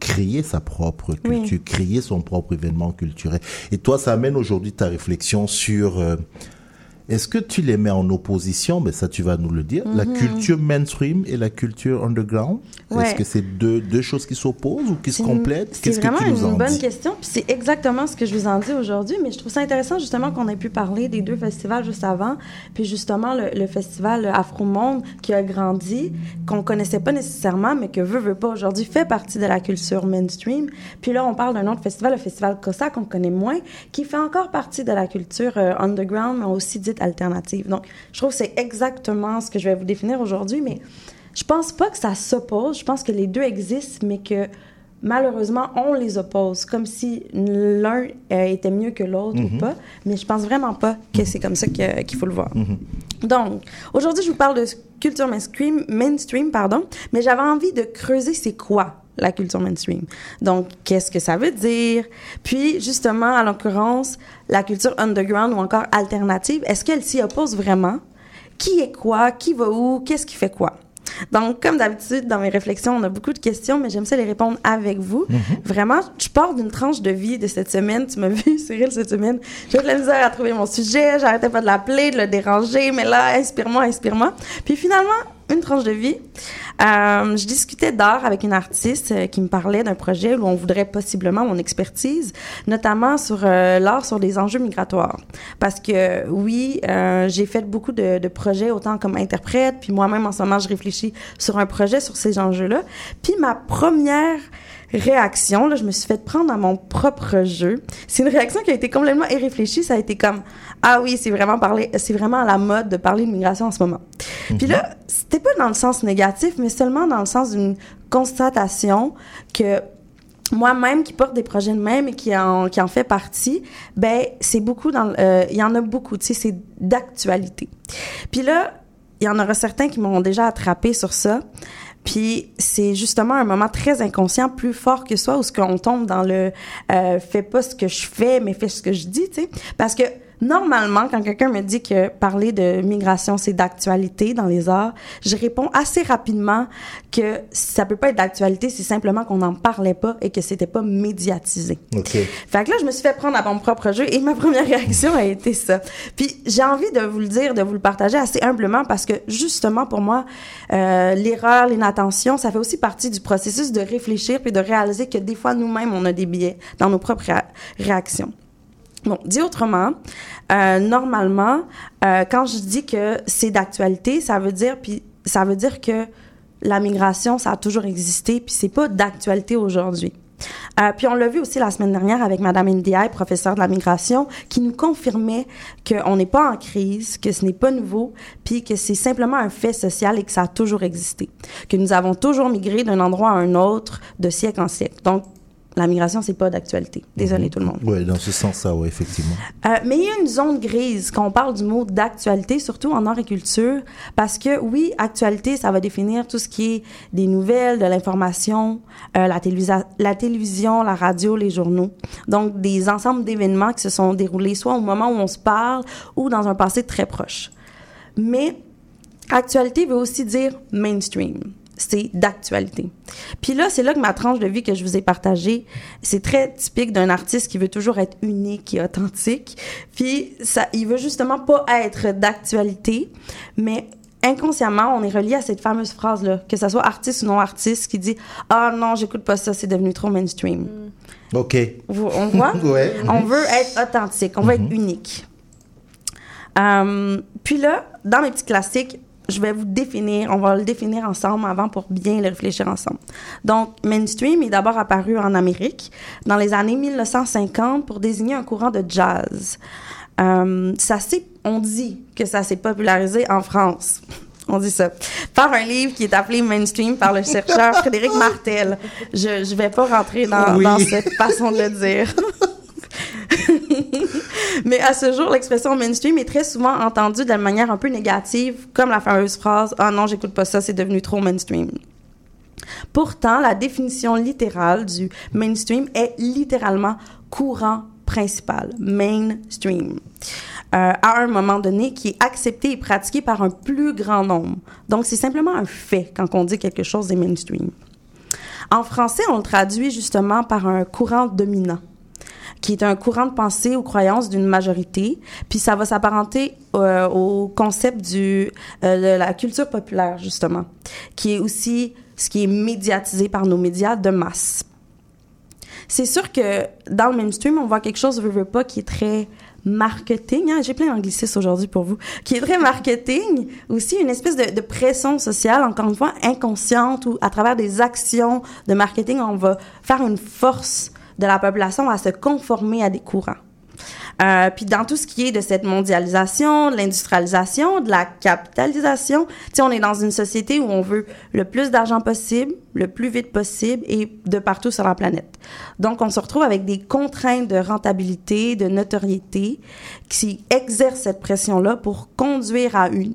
créer sa propre Oui. culture, créer son propre événement culturel. Et toi, ça amène aujourd'hui ta réflexion sur euh, est-ce que tu les mets en opposition, mais ça tu vas nous le dire, la Mhm. culture mainstream et la culture underground Ouais. Est-ce que c'est deux, deux choses qui s'opposent ou qui se complètent? C'est que vraiment tu nous une bonne dis? question. Puis c'est exactement ce que je vous en dis aujourd'hui. Mais je trouve ça intéressant justement qu'on ait pu parler des deux festivals juste avant. Puis justement le, le festival Afro Monde qui a grandi, qu'on connaissait pas nécessairement, mais que veut veut pas aujourd'hui fait partie de la culture mainstream. Puis là on parle d'un autre festival, le festival Cossa qu'on connaît moins, qui fait encore partie de la culture euh, underground, mais aussi dite alternative. Donc je trouve que c'est exactement ce que je vais vous définir aujourd'hui. Mais je pense pas que ça s'oppose. Je pense que les deux existent, mais que malheureusement, on les oppose, comme si l'un euh, était mieux que l'autre Mhm. ou pas. Mais je pense vraiment pas que c'est comme ça qu'il faut le voir. Mhm. Donc, aujourd'hui, je vous parle de culture mainstream, mainstream pardon, mais j'avais envie de creuser c'est quoi la culture mainstream. Donc, qu'est-ce que ça veut dire? Puis, justement, à l'occurrence, la culture underground ou encore alternative, est-ce qu'elle s'y oppose vraiment? qui est quoi, qui va où, qu'est-ce qui fait quoi? Donc, comme d'habitude, dans mes réflexions, on a beaucoup de questions, mais j'aime ça les répondre avec vous. Vraiment, je pars d'une tranche de vie de cette semaine. Tu m'as vu, Cyril, cette semaine. J'ai eu de la misère à trouver mon sujet. J'arrêtais pas de l'appeler, de le déranger, mais là, inspire-moi, inspire-moi. Puis finalement, une tranche de vie. Euh, je discutais d'art avec une artiste euh, qui me parlait d'un projet où on voudrait possiblement mon expertise, notamment sur euh, l'art sur les enjeux migratoires. Parce que oui, j'ai fait beaucoup de, de projets autant comme interprète, puis moi-même en ce moment je réfléchis sur un projet sur ces enjeux-là. Puis ma première réaction, là, je me suis fait prendre à mon propre jeu. C'est une réaction qui a été complètement irréfléchie. Ça a été comme ah oui, c'est vraiment parler, c'est vraiment à la mode de parler de migration en ce moment. Puis là, c'était pas dans le sens négatif, mais seulement dans le sens d'une constatation que moi-même qui porte des projets de même et qui en, qui en fait partie, ben c'est beaucoup dans, euh, il y en a beaucoup, tu sais, c'est d'actualité. Puis là, il y en aura certains qui m'ont déjà attrapé sur ça. Puis c'est justement un moment très inconscient, plus fort que soi, où ce qu'on tombe dans le euh, fais pas ce que je fais, mais fais ce que je dis, tu sais. Parce que normalement, quand quelqu'un me dit que parler de migration c'est d'actualité dans les arts, je réponds assez rapidement que ça peut pas être d'actualité, c'est simplement qu'on n'en parlait pas et que c'était pas médiatisé. OK. Fait que là, je me suis fait prendre à mon propre jeu et ma première réaction a été ça. Puis j'ai envie de vous le dire, de vous le partager assez humblement parce que justement pour moi, euh, l'erreur, l'inattention, ça fait aussi partie du processus de réfléchir puis de réaliser que des fois nous-mêmes on a des biais dans nos propres réa- réactions. Bon, dit autrement, euh, normalement, euh, quand je dis que c'est d'actualité, ça veut dire puis ça veut dire que la migration, ça a toujours existé, puis c'est pas d'actualité aujourd'hui. Euh, puis on l'a vu aussi la semaine dernière avec Madame Ndiaye, professeure de la migration, qui nous confirmait qu'on n'est pas en crise, que ce n'est pas nouveau, puis que c'est simplement un fait social et que ça a toujours existé. Que nous avons toujours migré d'un endroit à un autre de siècle en siècle. Donc, la migration, c'est pas d'actualité. Désolé tout le monde. Oui, dans ce sens-là, oui, effectivement. Euh, mais il y a une zone grise quand on parle du mot d'actualité, surtout en art et culture, parce que oui, actualité, ça va définir tout ce qui est des nouvelles, de l'information, euh, la, la télévision, la radio, les journaux. Donc, des ensembles d'événements qui se sont déroulés soit au moment où on se parle ou dans un passé très proche. Mais actualité veut aussi dire mainstream. C'est d'actualité. Puis là, c'est là que ma tranche de vie que je vous ai partagée, c'est très typique d'un artiste qui veut toujours être unique et authentique. Puis ça, il veut justement pas être d'actualité, mais inconsciemment, on est relié à cette fameuse phrase-là, que ça soit artiste ou non artiste, qui dit « Ah non, j'écoute pas ça, c'est devenu trop mainstream OK. Vous- on voit? Ouais. On veut être authentique, on veut être unique. Euh, puis là, dans mes petits classiques, je vais vous définir, on va le définir ensemble avant pour bien le réfléchir ensemble. Donc, mainstream est d'abord apparu en Amérique dans les années 1950 pour désigner un courant de jazz. Euh, ça s'est, on dit que ça s'est popularisé en France. On dit ça. Par un livre qui est appelé Mainstream par le chercheur Frédéric Martel. Je ne vais pas rentrer dans, Oui. dans cette façon de le dire. Mais à ce jour, l'expression mainstream est très souvent entendue de manière un peu négative, comme la fameuse phrase Ah non, j'écoute pas ça, c'est devenu trop mainstream. Pourtant, la définition littérale du mainstream est littéralement courant principal, mainstream, euh, à un moment donné qui est accepté et pratiqué par un plus grand nombre. Donc, c'est simplement un fait quand on dit quelque chose est mainstream. En français, on le traduit justement par un courant dominant qui est un courant de pensée ou croyance d'une majorité, puis ça va s'apparenter euh, au concept euh, de la culture populaire justement, qui est aussi ce qui est médiatisé par nos médias de masse. C'est sûr que dans le mainstream, on voit quelque chose, veut, veut pas, qui est très marketing. hein, J'ai plein d'anglicismes aujourd'hui pour vous. Qui est très marketing. Aussi, une espèce de, de pression sociale, encore une fois, inconsciente, où à travers des actions de marketing, on va faire une force de la population à se conformer à des courants. Euh, puis dans tout ce qui est de cette mondialisation, de l'industrialisation, de la capitalisation, tu on est dans une société où on veut le plus d'argent possible, le plus vite possible et de partout sur la planète. Donc, on se retrouve avec des contraintes de rentabilité, de notoriété qui exercent cette pression-là pour conduire à une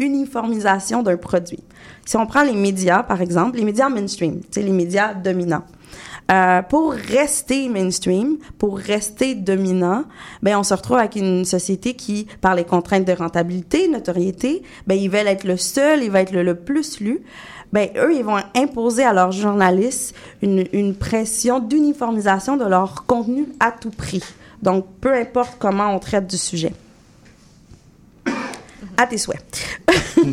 uniformisation d'un produit. Si on prend les médias, par exemple, les médias mainstream, les médias dominants. Euh, pour rester mainstream, pour rester dominant, ben on se retrouve avec une société qui, par les contraintes de rentabilité, notoriété, ben ils veulent être le seul, ils veulent être le, le plus lu. Ben eux, ils vont imposer à leurs journalistes une, une pression d'uniformisation de leur contenu à tout prix. Donc, peu importe comment on traite du sujet. À tes souhaits.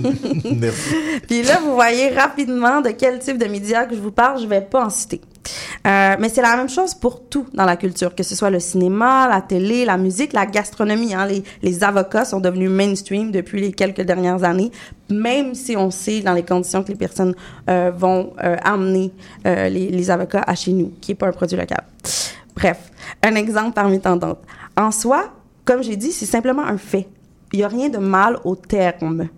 Merci. Puis là, vous voyez rapidement de quel type de médias que je vous parle. Je vais pas en citer. Euh, mais c'est la même chose pour tout dans la culture, que ce soit le cinéma, la télé, la musique, la gastronomie. Hein. Les, avocats sont devenus mainstream depuis les quelques dernières années, même si on sait dans les conditions que les personnes euh, vont euh, amener les, les avocats à chez nous, qui est pas un produit local. Bref, un exemple parmi tant d'autres. En soi, comme j'ai dit, c'est simplement un fait. Il n'y a rien de mal au terme.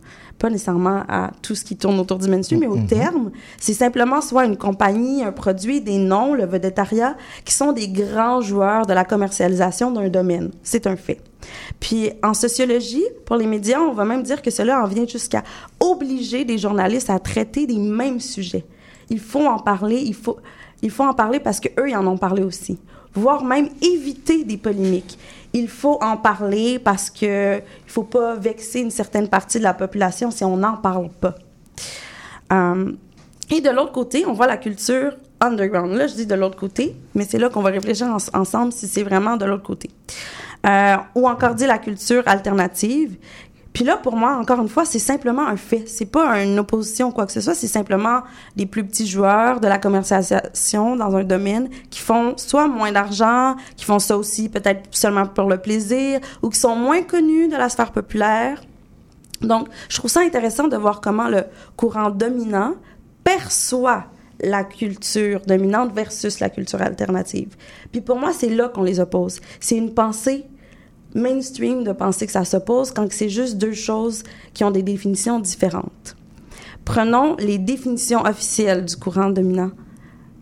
Pas nécessairement à tout ce qui tourne autour du mainstream, mais au terme, c'est simplement soit une compagnie, un produit, des noms, le vedettariat, qui sont des grands joueurs de la commercialisation d'un domaine. C'est un fait. Puis en sociologie, pour les médias, on va même dire que cela en vient jusqu'à obliger des journalistes à traiter des mêmes sujets. Il faut en parler, il faut, il faut en parler parce que eux, ils en ont parlé aussi. Voire même éviter des polémiques. Il faut en parler parce que il faut pas vexer une certaine partie de la population si on n'en parle pas. Euh, et de l'autre côté, on voit la culture underground. Là, je dis de l'autre côté, mais c'est là qu'on va réfléchir en- ensemble si c'est vraiment de l'autre côté. Euh, ou encore dit la culture alternative. Puis là, pour moi, encore une fois, c'est simplement un fait. C'est pas une opposition ou quoi que ce soit. C'est simplement des plus petits joueurs de la commercialisation dans un domaine qui font soit moins d'argent, qui font ça aussi peut-être seulement pour le plaisir, ou qui sont moins connus de la sphère populaire. Donc, je trouve ça intéressant de voir comment le courant dominant perçoit la culture dominante versus la culture alternative. Puis pour moi, c'est là qu'on les oppose. C'est une pensée mainstream de penser que ça s'oppose quand c'est juste deux choses qui ont des définitions différentes. Prenons les définitions officielles du courant dominant.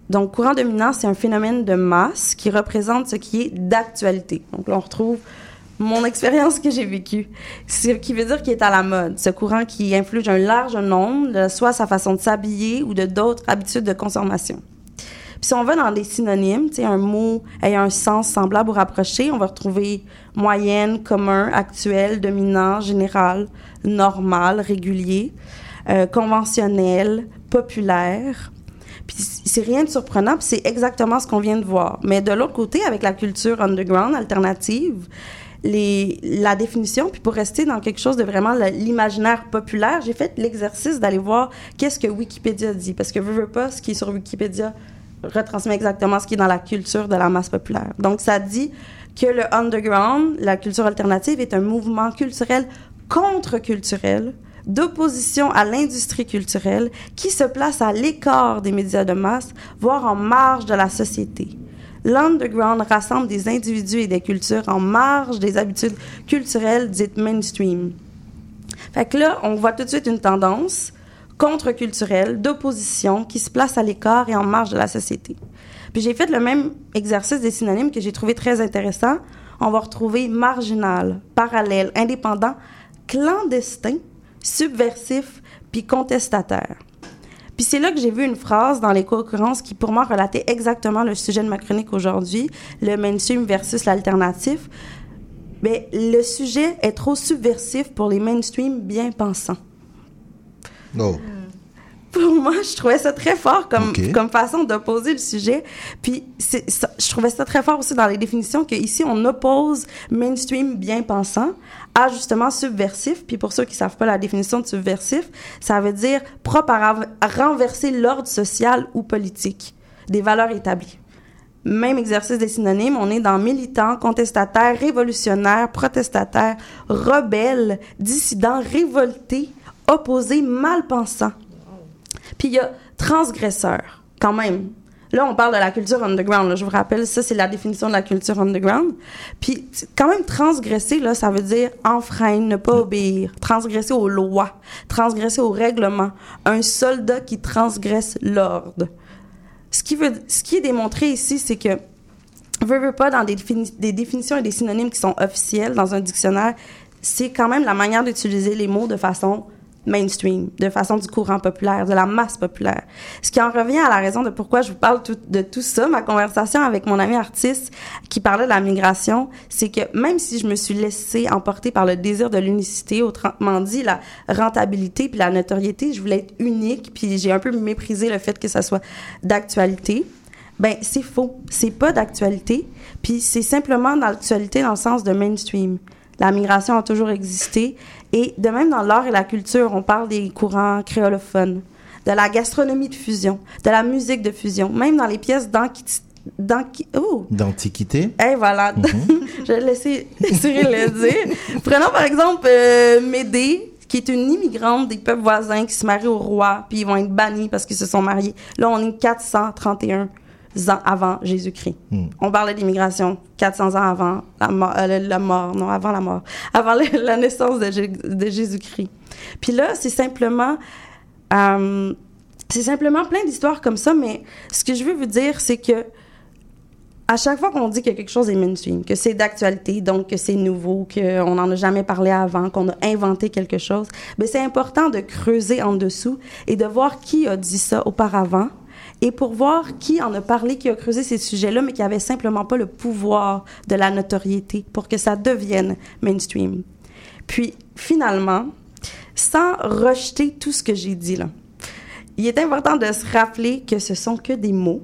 Donc, courant dominant, c'est un phénomène de masse qui représente ce qui est d'actualité. Donc, là, on retrouve mon expérience que j'ai vécue. Ce qui veut dire qu'il est à la mode. Ce courant qui influe un large nombre, soit sa façon de s'habiller ou de d'autres habitudes de consommation. Puis si on va dans des synonymes, tu un mot ayant un sens semblable ou rapproché, on va retrouver moyenne, commun, actuel, dominant, général, normal, régulier, euh, conventionnel, populaire. Puis c'est rien de surprenant, puis c'est exactement ce qu'on vient de voir. Mais de l'autre côté, avec la culture underground alternative, la définition, puis pour rester dans quelque chose de vraiment l'imaginaire populaire, j'ai fait l'exercice d'aller voir qu'est-ce que Wikipédia dit. Parce que, veux, veux pas, ce qui est sur Wikipédia retransmet exactement ce qui est dans la culture de la masse populaire. Donc, ça dit que le underground, la culture alternative, est un mouvement culturel contre-culturel d'opposition à l'industrie culturelle qui se place à l'écart des médias de masse, voire en marge de la société. L'underground rassemble des individus et des cultures en marge des habitudes culturelles dites mainstream. Fait que là, on voit tout de suite une tendance contre-culturelle, d'opposition, qui se place à l'écart et en marge de la société. Puis j'ai fait le même exercice des synonymes que j'ai trouvé très intéressant. On va retrouver marginal, parallèle, indépendant, clandestin, subversif, puis contestataire. Puis c'est là que j'ai vu une phrase dans les co-occurrences qui, pour moi, relatait exactement le sujet de ma chronique aujourd'hui, le mainstream versus l'alternatif. Mais le sujet est trop subversif pour les mainstream bien pensants. Oh. Pour moi, je trouvais ça très fort comme, Ok. comme façon d'opposer le sujet. Puis ça- je trouvais ça très fort aussi dans les définitions qu'ici, on oppose mainstream bien pensant à justement subversif. Puis pour ceux qui savent pas la définition de subversif, ça veut dire propre à à renverser l'ordre social ou politique des valeurs établies. Même exercice des synonymes, on est dans militant, contestataire, révolutionnaire, protestataire, rebelle, dissident, révolté, opposé, mal-pensant. Puis il y a transgresseur, quand même. Là, on parle de la culture underground. Je vous rappelle, ça, c'est la définition de la culture underground. Puis, quand même, transgresser, là, ça veut dire enfreindre, ne pas obéir, transgresser aux lois, transgresser aux règlements. Un soldat qui transgresse l'ordre. Ce qui, veut, ce qui est démontré ici, c'est que, veux, veux pas, dans des, des définitions et des synonymes qui sont officiels dans un dictionnaire, c'est quand même la manière d'utiliser les mots de façon mainstream, de façon du courant populaire, de la masse populaire. Ce qui en revient à la raison de pourquoi je vous parle de tout ça, ma conversation avec mon ami artiste qui parlait de la migration, c'est que même si je me suis laissée emporter par le désir de l'unicité, autrement dit la rentabilité puis la notoriété, je voulais être unique, puis j'ai un peu méprisé le fait que ça soit d'actualité. Ben c'est faux, c'est pas d'actualité, puis c'est simplement d'actualité dans le sens de mainstream. La migration a toujours existé et de même dans l'art et la culture, on parle des courants créolophones, de la gastronomie de fusion, de la musique de fusion, même dans les pièces oh, D'antiquité. Et voilà, je vais laisser Cyril le dire. Prenons par exemple euh, Médée, qui est une immigrante des peuples voisins qui se marie au roi, puis ils vont être bannis parce qu'ils se sont mariés. Là, on est 431 ans avant Jésus-Christ. On parlait d'immigration 400 ans avant la mort, euh, la mort, non, avant la mort, avant la, la naissance de, Jé- de Jésus-Christ. Puis là, c'est simplement... euh, c'est simplement plein d'histoires comme ça, mais ce que je veux vous dire, c'est que à chaque fois qu'on dit que quelque chose est mainstream, que c'est d'actualité, donc que c'est nouveau, qu'on n'en a jamais parlé avant, qu'on a inventé quelque chose, ben c'est important de creuser en dessous et de voir qui a dit ça auparavant et pour voir qui en a parlé, qui a creusé ces sujets-là, mais qui avait simplement pas le pouvoir de la notoriété pour que ça devienne mainstream. Puis finalement, sans rejeter tout ce que j'ai dit là, il est important de se rappeler que ce sont que des mots,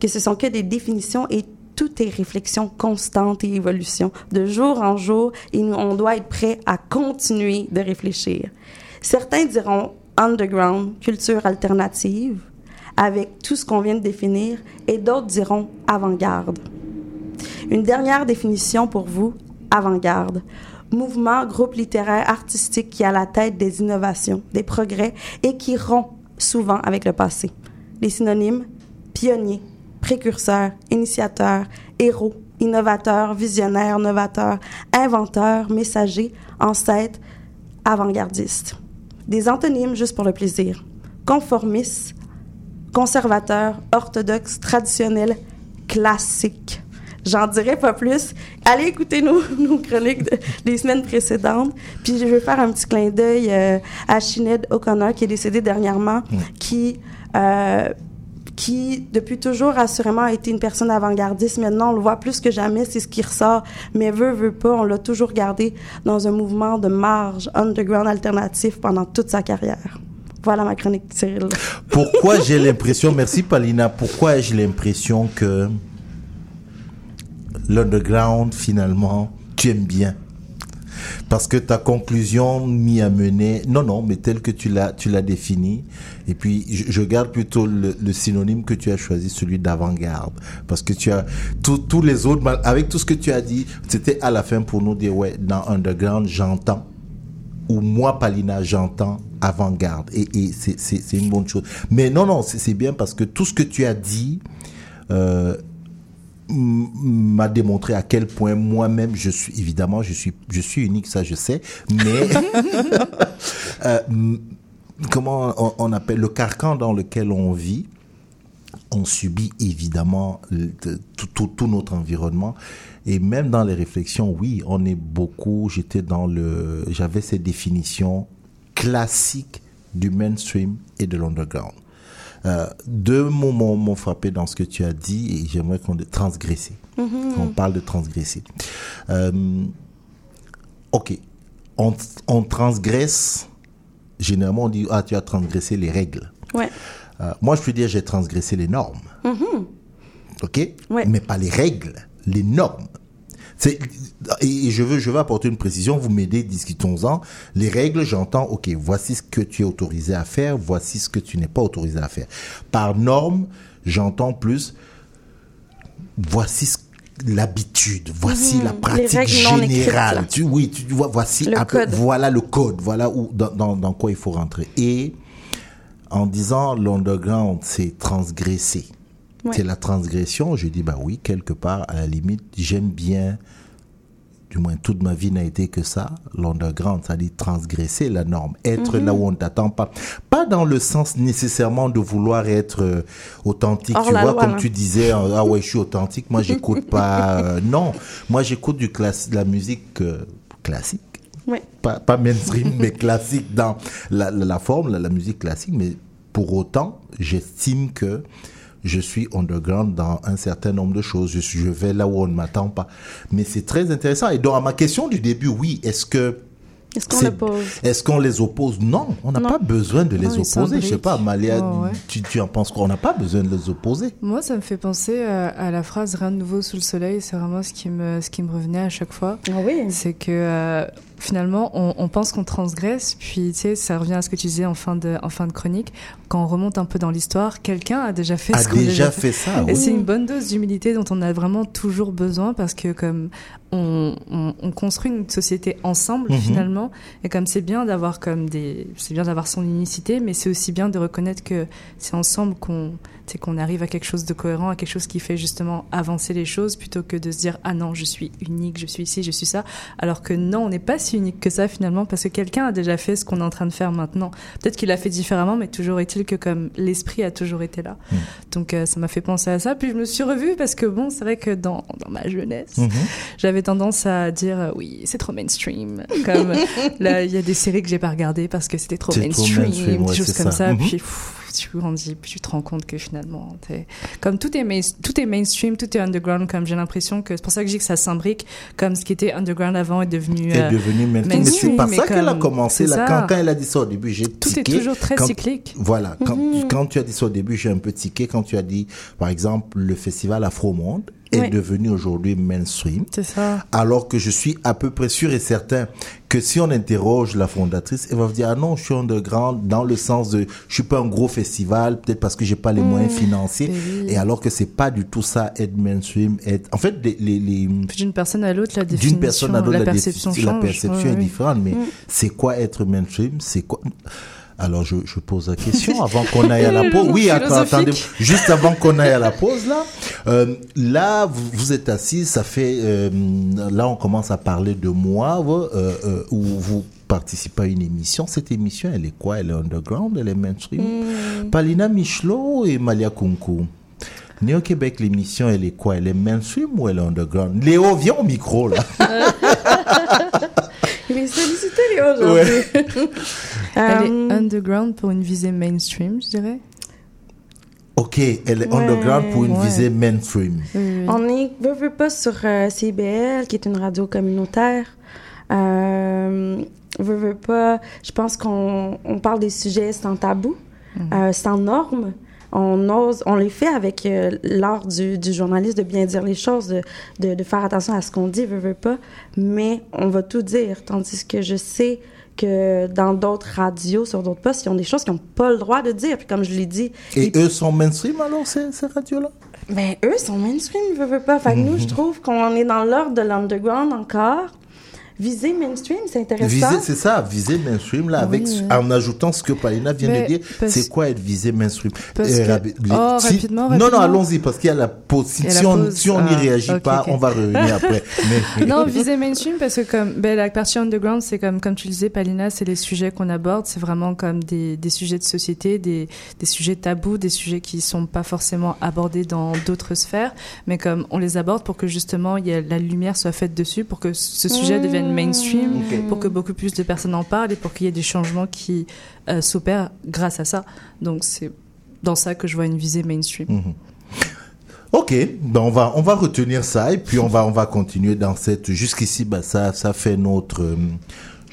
que ce sont que des définitions et tout est réflexion constante et évolution. De jour en jour, et nous, on doit être prêt à continuer de réfléchir. Certains diront underground, culture alternative, avec tout ce qu'on vient de définir, et d'autres diront avant-garde. Une dernière définition pour vous, avant-garde. Mouvement, groupe littéraire, artistique qui a la tête des innovations, des progrès et qui rompt souvent avec le passé. Les synonymes pionnier, précurseur, initiateur, héros, innovateur, visionnaire, novateur, inventeur, messager, ancêtre, avant-gardiste. Des antonymes juste pour le plaisir. Conformiste, conservateur, orthodoxe, traditionnel, classique. J'en dirai pas plus. Allez écouter nos, nos chroniques de- des semaines précédentes. Puis je vais faire un petit clin d'œil euh, à Sinead O'Connor, qui est décédée dernièrement, qui, euh, qui, depuis toujours, assurément, a été une personne avant-gardiste. Maintenant, on le voit plus que jamais, c'est ce qui ressort. Mais veut, veut pas, on l'a toujours gardé dans un mouvement de marge underground alternatif pendant toute sa carrière. Voilà ma chronique, Cyril. Pourquoi j'ai l'impression, merci Palina, pourquoi j'ai l'impression que l'underground, finalement, tu aimes bien? Parce que ta conclusion m'y a mené, non, non, mais tel que tu l'as, tu l'as défini. Et puis, je, garde plutôt le, le synonyme que tu as choisi, celui d'avant-garde. Parce que tu as, tous les autres, avec tout ce que tu as dit, c'était à la fin pour nous dire, ouais, dans Underground, j'entends. Ou moi, Palina, j'entends avant-garde. Et, et c'est, une bonne chose. Mais non, non, c'est, bien parce que tout ce que tu as dit, euh, m'a démontré à quel point moi-même je suis évidemment je suis je suis unique ça je sais mais euh, comment on, on appelle le carcan dans lequel on vit on subit évidemment le- tout, tout, tout notre environnement et même dans les réflexions oui on est beaucoup j'étais dans le j'avais ces définitions classiques du mainstream et de l'underground euh, deux mots m'ont frappé dans ce que tu as dit et j'aimerais qu'on transgresser. Mhm. On parle de transgresser. Euh, ok, on, on transgresse. Généralement, on dit ah tu as transgressé les règles. Ouais. Euh, moi, je peux dire j'ai transgressé les normes. Mhm. Ok, mais pas les règles, les normes. C'est- Et je veux, je veux apporter une précision, vous m'aidez, discutons-en. Les règles, j'entends, ok, voici ce que tu es autorisé à faire, voici ce que tu n'es pas autorisé à faire. Par norme, j'entends plus, voici l'habitude, voici Mhm. la pratique générale. Tu, oui, tu vois, voici, Le un peu- code. voilà le code, voilà où, dans, dans, dans quoi il faut rentrer. Et en disant l'underground, c'est transgresser. Ouais. C'est la transgression. Je dis, bah oui, quelque part, à la limite, j'aime bien, du moins toute ma vie n'a été que ça, l'underground, c'est-à-dire transgresser la norme, être Mhm. là où on ne t'attend pas. Pas dans le sens nécessairement de vouloir être euh, authentique, tu vois, loi, comme là. tu disais, euh, ah ouais, je suis authentique, moi j'écoute pas, euh, non, moi j'écoute du de la musique euh, classique. Pas, pas mainstream, mais classique dans la, la, la forme, la, la musique classique. Mais pour autant, j'estime que je suis underground dans un certain nombre de choses. Je, suis, je vais là où on ne m'attend pas. Mais c'est très intéressant. Et donc, à ma question du début, oui, est-ce que Est-ce qu'on c'est- l'oppose? Est-ce qu'on les oppose? Non, on n'a pas besoin de les Non, opposer. Je sais pas, Ouais, ouais. Tu, tu en penses quoi? On n'a pas besoin de les opposer. Moi, ça me fait penser à, à la phrase Rien de nouveau sous le soleil. C'est vraiment ce qui me, ce qui me revenait à chaque fois. Ah C'est que euh, finalement, on, on pense qu'on transgresse, puis tu sais, ça revient à ce que tu disais en fin de, en fin de chronique. Quand on remonte un peu dans l'histoire, quelqu'un a déjà fait A ce qu'on déjà fait ça, Et oui. c'est une bonne dose d'humilité dont on a vraiment toujours besoin parce que comme on, on, on construit une société ensemble Mhm. finalement, et comme c'est bien d'avoir comme des, c'est bien d'avoir son unicité, mais c'est aussi bien de reconnaître que c'est ensemble qu'on c'est qu'on arrive à quelque chose de cohérent, à quelque chose qui fait justement avancer les choses plutôt que de se dire ah non je suis unique, je suis ici, je suis ça, alors que non on n'est pas si unique que ça finalement parce que quelqu'un a déjà fait ce qu'on est en train de faire maintenant. Peut-être qu'il l'a fait différemment, mais toujours est-il que comme l'esprit a toujours été là. Donc euh, ça m'a fait penser à ça. Puis je me suis revue parce que bon c'est vrai que dans, dans ma jeunesse Mhm. j'avais tendance à dire euh, oui c'est trop mainstream. Comme là il y a des séries que j'ai pas regardées parce que c'était trop mainstream, ouais, des choses comme ça. ça. Mhm. Puis pff, tu grandis, puis tu te rends compte que finalement, comme tout est, main- tout est mainstream, tout est underground, comme j'ai l'impression que c'est pour ça que je dis que ça s'imbrique, comme ce qui était underground avant est devenu, est euh, devenu mainstream. Mais c'est par mais ça qu'elle a comme- commencé. Là, quand, quand elle a dit ça au début, j'ai Tout est toujours très Quand- cyclique. Voilà. Quand, Mhm. quand tu as dit ça au début, j'ai un peu tiqué. Quand tu as dit, par exemple, le festival Afro Monde est devenu aujourd'hui mainstream. C'est ça. Alors que je suis à peu près sûr et certain que si on interroge la fondatrice, elle va vous dire ah non, je suis underground dans le sens de je suis pas un gros festival, peut-être parce que j'ai pas les Mm. moyens financiers. Et oui. Et alors que c'est pas du tout ça être mainstream. Être... En fait, les, les, les- D'une personne à l'autre, la définition, d'une personne à l'autre, la, la, perception défi- la change. perception Ouais, est différente. Mais Mm. c'est quoi être mainstream? C'est quoi? Alors je, je pose la question avant qu'on aille à la pause. Oui, attends, attendez, juste avant qu'on aille à la pause là. Euh, là, vous, vous êtes assis, ça fait euh, là on commence à parler de moi euh, euh, où vous participez à une émission. Cette émission, elle est quoi? Elle est underground, elle est mainstream? Mm. Palina Michelot et Malia Kunku. Néo Québec, l'émission, elle est quoi? Elle est mainstream ou elle est underground? Léo, viens au micro là. Il est sollicité, Léo, aujourd'hui. Elle Euh, est underground pour une visée mainstream, je dirais. Ok, elle est Ouais. underground pour une Ouais. visée mainstream. On est, veut, veut pas sur euh, CIBL, qui est une radio communautaire. Euh, veut, veut pas, je pense qu'on on parle des sujets sans tabou, euh, sans normes. On ose, on les fait avec euh, l'art du, du journaliste de bien dire les choses, de, de, de faire attention à ce qu'on dit, veut, veut pas. Mais on va tout dire. Tandis que je sais que dans d'autres radios, sur d'autres postes, ils ont des choses qu'ils n'ont pas le droit de dire. Puis comme je l'ai dit, Et eux sont mainstream alors, ces, ces radios-là? Ben, eux sont mainstream, veux, veux pas. Fait que nous, je trouve qu'on est dans l'ordre de l'underground encore. Viser mainstream, c'est intéressant. Viser, c'est ça, viser mainstream, là, avec, Oui, en ajoutant ce que Palina vient Mais de dire. C'est quoi être visé mainstream? parce que- rabi- Oh, si- rapidement, Non, non, allons-y, parce qu'il y a la pause. Si, on si n'y Ah, réagit pas, on va revenir après. Mais- non, viser mainstream parce que comme ben, la partie underground, c'est comme comme tu le disais, Palina, c'est les sujets qu'on aborde, c'est vraiment comme des, des sujets de société, des, des sujets tabous, des sujets qui sont pas forcément abordés dans d'autres sphères, mais comme on les aborde pour que justement y a, la lumière soit faite dessus, pour que ce sujet Mmh. devienne mainstream, pour que beaucoup plus de personnes en parlent et pour qu'il y ait des changements qui euh, s'opèrent grâce à ça. Donc c'est dans ça que je vois une visée mainstream. Mhm. Ok, ben on va on va retenir ça et puis on va on va continuer dans cette jusqu'ici bah ça ça fait notre euh,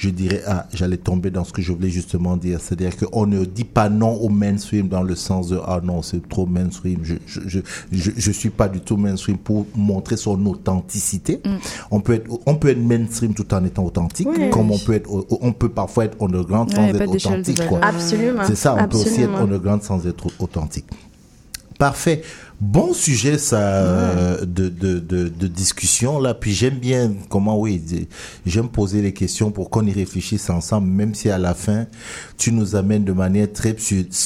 je dirais ah j'allais tomber dans ce que je voulais justement dire. C'est-à-dire que on ne dit pas non au mainstream dans le sens de ah non c'est trop mainstream. Je je, je je je suis pas du tout mainstream pour montrer son authenticité. On peut être on peut être mainstream tout en étant authentique Oui. comme on peut être on peut parfois être underground sans être authentique quoi. Absolument. c'est ça on peut aussi être underground sans être authentique Parfait. Bon sujet ça de, de, de, de discussion là. Puis j'aime bien comment oui, j'aime poser les questions pour qu'on y réfléchisse ensemble, même si à la fin tu nous amènes de manière très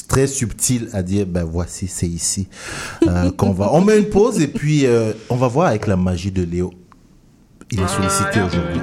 très subtile à dire ben voici c'est ici euh, qu'on va. On met une pause et puis euh, on va voir avec la magie de Léo. Il est sollicité aujourd'hui.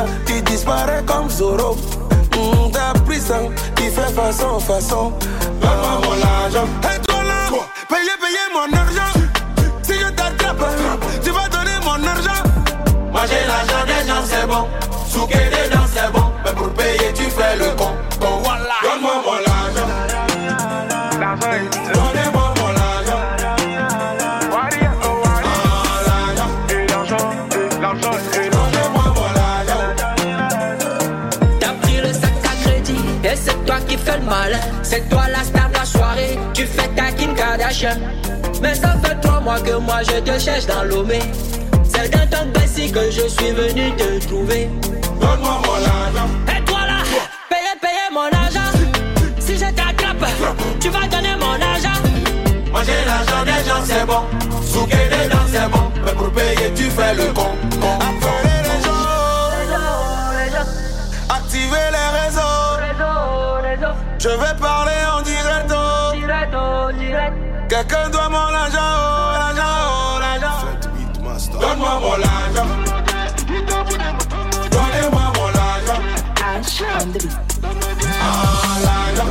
Ça, tu disparais comme Zoro. Mm, T'as pris ça, tu fais façon, façon. Donne-moi mon argent. Et toi là, payez, payez mon argent. Si je t'attrape, tu vas donner mon argent. Moi j'ai l'argent des gens, c'est bon. Souquer des Mais ça fait trois mois que moi je te cherche dans l'omé. C'est dans ton Bessie que je suis venu te trouver. Donne-moi mon argent. Et toi là, payez, payez mon argent. Si je t'attrape, tu vas donner mon argent. Moi j'ai l'argent des gens, c'est bon. Souquer des dents, c'est bon. Mais pour payer, tu fais le con. con. Appelez les gens. Activez les réseaux. Je vais parler. Quelqu'un doit mon argent, oh, l'argent, oh, l'argent. Donne-moi mon argent. Donnez-moi mon argent. Ah, l'argent.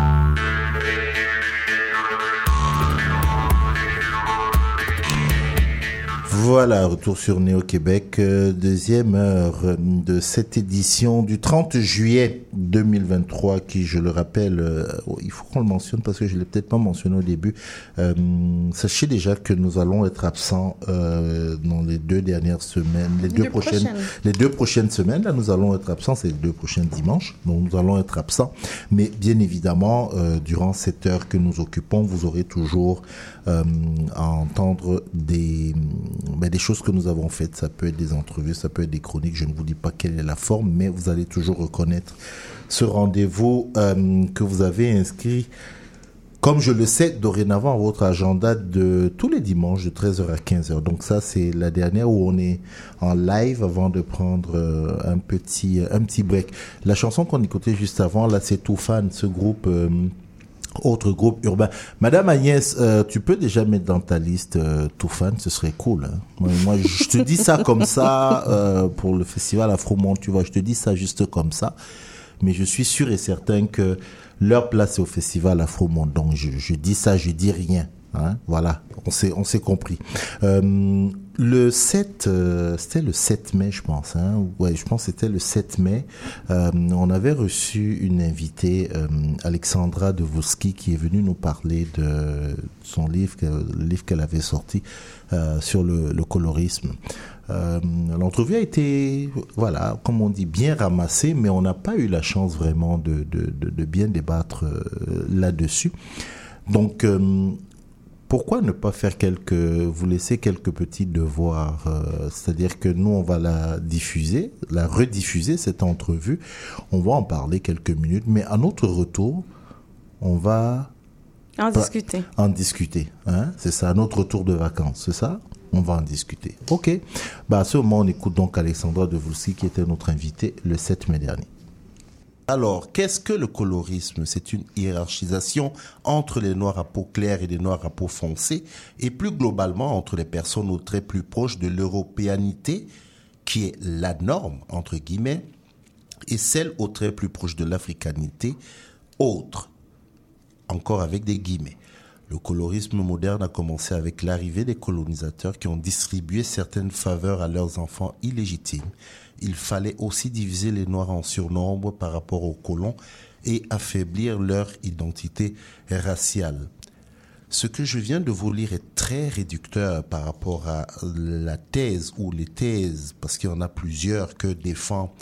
Voilà, retour sur Néo-Québec, euh, deuxième heure de cette édition du 30 juillet 2023 qui, je le rappelle, euh, oh, il faut qu'on le mentionne parce que je l'ai peut-être pas mentionné au début. Euh, sachez déjà que nous allons être absents euh, dans les deux dernières semaines, les deux, Deux prochaines, prochaines. les deux prochaines semaines. Là, nous allons être absents, c'est les deux prochains dimanches, donc nous allons être absents. Mais bien évidemment, durant cette heure que nous occupons, vous aurez toujours à entendre des, ben, des choses que nous avons faites. Ça peut être des entrevues, ça peut être des chroniques. Je ne vous dis pas quelle est la forme, mais vous allez toujours reconnaître ce rendez-vous euh, que vous avez inscrit comme je le sais dorénavant à votre agenda de tous les dimanches de 13h à 15h. Donc ça c'est la dernière où on est en live avant de prendre euh, un petit un petit break. La chanson qu'on écoutait juste avant là c'est Toufan, ce groupe euh, autre groupe urbain. Madame Agnès, euh, tu peux déjà mettre dans ta liste euh, Toufan, ce serait cool. hein. Moi, je te dis ça comme ça euh, pour le festival Afro Monde, tu vois, je te dis ça juste comme ça. Mais je suis sûr et certain que leur place est au festival Afro Monde. Donc je, je dis ça, je dis rien. Hein, voilà, on s'est on s'est compris. Euh, le 7, euh, c'était le 7 mai, je pense. Hein, ouais, je pense que c'était le 7 mai. Euh, on avait reçu une invitée, euh, Alexandra Devouski, qui est venue nous parler de son livre, le livre qu'elle avait sorti euh, sur le, colorisme. L'entrevue a été, voilà, comme on dit, bien ramassée, mais on n'a pas eu la chance vraiment de, de, bien débattre là-dessus. Donc, pourquoi ne pas faire quelques, vous laisser quelques petits devoirs, euh, c'est-à-dire que nous on va la diffuser, la rediffuser cette entrevue, on va en parler quelques minutes, mais à notre retour, on va En discuter. En discuter, hein C'est ça, à notre retour de vacances, c'est ça? On va en discuter. Ok. Bah à ce moment, on écoute donc Alexandra de Voulcy qui était notre invitée le 7 mai dernier. Alors, qu'est-ce que le colorisme? C'est une hiérarchisation entre les noirs à peau claire et les noirs à peau foncée, et plus globalement entre les personnes au trait plus proche de l'européanité, qui est la norme, entre guillemets, et celles au trait plus proche de l'africanité, autre, encore avec des guillemets. Le colorisme moderne a commencé avec l'arrivée des colonisateurs qui ont distribué certaines faveurs à leurs enfants illégitimes. Il fallait aussi diviser les Noirs en surnombre par rapport aux colons et affaiblir leur identité raciale. Ce que je viens de vous lire est très réducteur par rapport à la thèse ou les thèses, parce qu'il y en a plusieurs que défend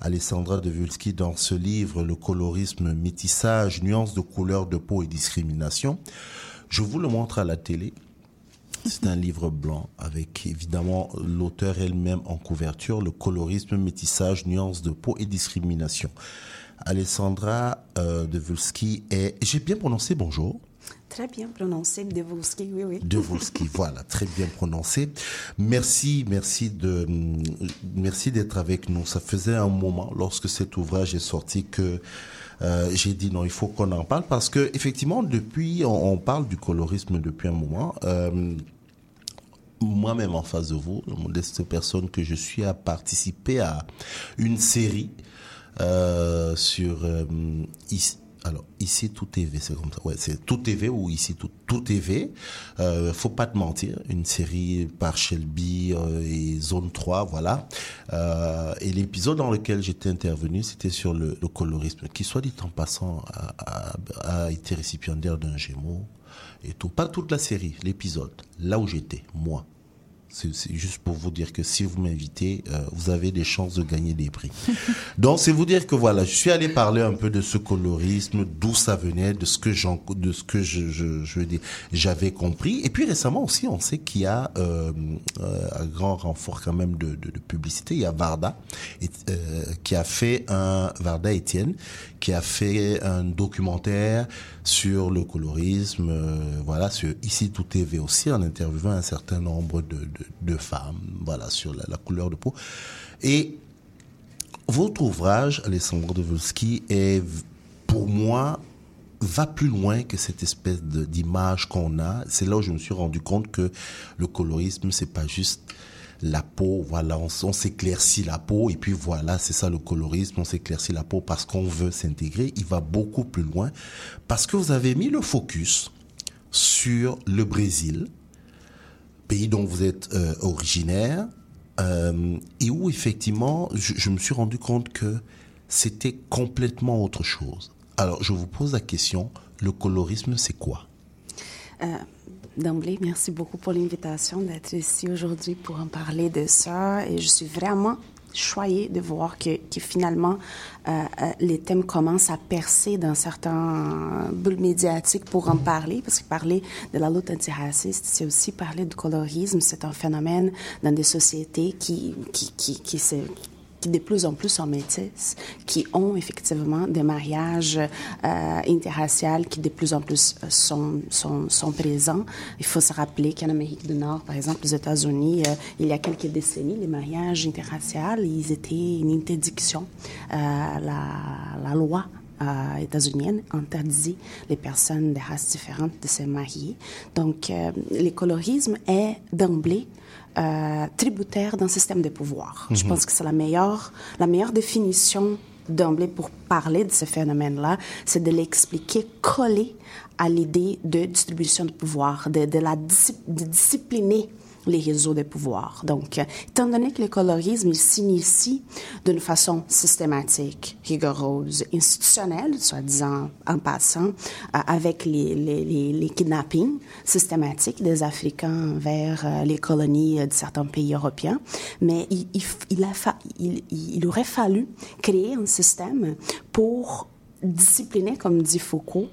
Alessandra de Vulski dans ce livre, Le colorisme, métissage, nuances de couleur de peau et discrimination. Je vous le montre à la télé. C'est un livre blanc avec évidemment l'auteur elle-même en couverture, le colorisme, métissage, nuances de peau et discrimination. Alessandra euh, de Vulski est, j'ai bien prononcé bonjour. Très bien prononcé, Devolsky, oui, oui. Devolsky, voilà, très bien prononcé. Merci, merci de, merci d'être avec nous. Ça faisait un moment, lorsque cet ouvrage est sorti, que euh, j'ai dit non, il faut qu'on en parle parce que effectivement, depuis, on, parle du colorisme depuis un moment. Euh, moi-même en face de vous, la modeste personne que je suis, a participé à une série euh, sur euh, alors ici tout TV, c'est comme ça. Ouais, c'est tout TV ou ici tout tout TV. Euh, faut pas te mentir, une série par Shelby euh, et Zone 3, voilà. Euh, et l'épisode dans lequel j'étais intervenu, c'était sur le, le, colorisme, qui soit dit en passant a, a, a été récipiendaire d'un Gémeaux et tout. Pas toute la série, l'épisode. Là où j'étais, moi. C'est juste pour vous dire que si vous m'invitez, euh, vous avez des chances de gagner des prix. Donc c'est vous dire que voilà, je suis allé parler un peu de ce colorisme, d'où ça venait, de ce que j'en, de ce que je, je, je j'avais compris. Et puis récemment aussi, on sait qu'il y a euh, euh, un grand renfort quand même de, de, de publicité. Il y a Varda euh, qui a fait un Varda Étienne qui a fait un documentaire sur le colorisme, euh, voilà, sur ici tout TV aussi, en interviewant un certain nombre de, de, femmes, voilà, sur la, couleur de peau. Et votre ouvrage, Alessandro de Volsky, est pour moi va plus loin que cette espèce d'image qu'on a. C'est là où je me suis rendu compte que le colorisme, c'est pas juste la peau, voilà, on, s'éclaircit la peau et puis voilà, c'est ça le colorisme, on s'éclaircit la peau parce qu'on veut s'intégrer. Il va beaucoup plus loin parce que vous avez mis le focus sur le Brésil, pays dont vous êtes euh, originaire, euh, et où effectivement, je, je, me suis rendu compte que c'était complètement autre chose. Alors, je vous pose la question, le colorisme, c'est quoi? Euh, D'emblée, merci beaucoup pour l'invitation d'être ici aujourd'hui pour en parler de ça. Et je suis vraiment choyée de voir que, finalement, euh, les thèmes commencent à percer dans certains bulles médiatiques pour en parler, parce que parler de la lutte antiraciste, c'est aussi parler du colorisme. C'est un phénomène dans des sociétés qui, qui, qui, se, qui de plus en plus sont métisses, qui ont effectivement des mariages euh, interraciales qui de plus en plus sont, sont, présents. Il faut se rappeler qu'en Amérique du Nord, par exemple, aux États-Unis, euh, il y a quelques décennies, les mariages interraciales, ils étaient une interdiction. Euh, la, loi euh, états-unienne interdisait les personnes de races différentes de se marier. Donc, euh, le colorisme est d'emblée euh, tributaire d'un système de pouvoir. Mm -hmm. Je pense que c'est la meilleure, la meilleure définition d'emblée pour parler de ce phénomène-là, c'est de l'expliquer collé à l'idée de distribution de pouvoir, de, de la de discipliner les réseaux de pouvoir. Donc, euh, étant donné que le colorisme, il s'initie d'une façon systématique, rigoureuse, institutionnelle, soi-disant en passant, euh, avec les, les, les, kidnappings systématiques des Africains vers euh, les colonies de certains pays européens, mais il, il, a fa il aurait fallu créer un système pour discipliner, comme dit Foucault,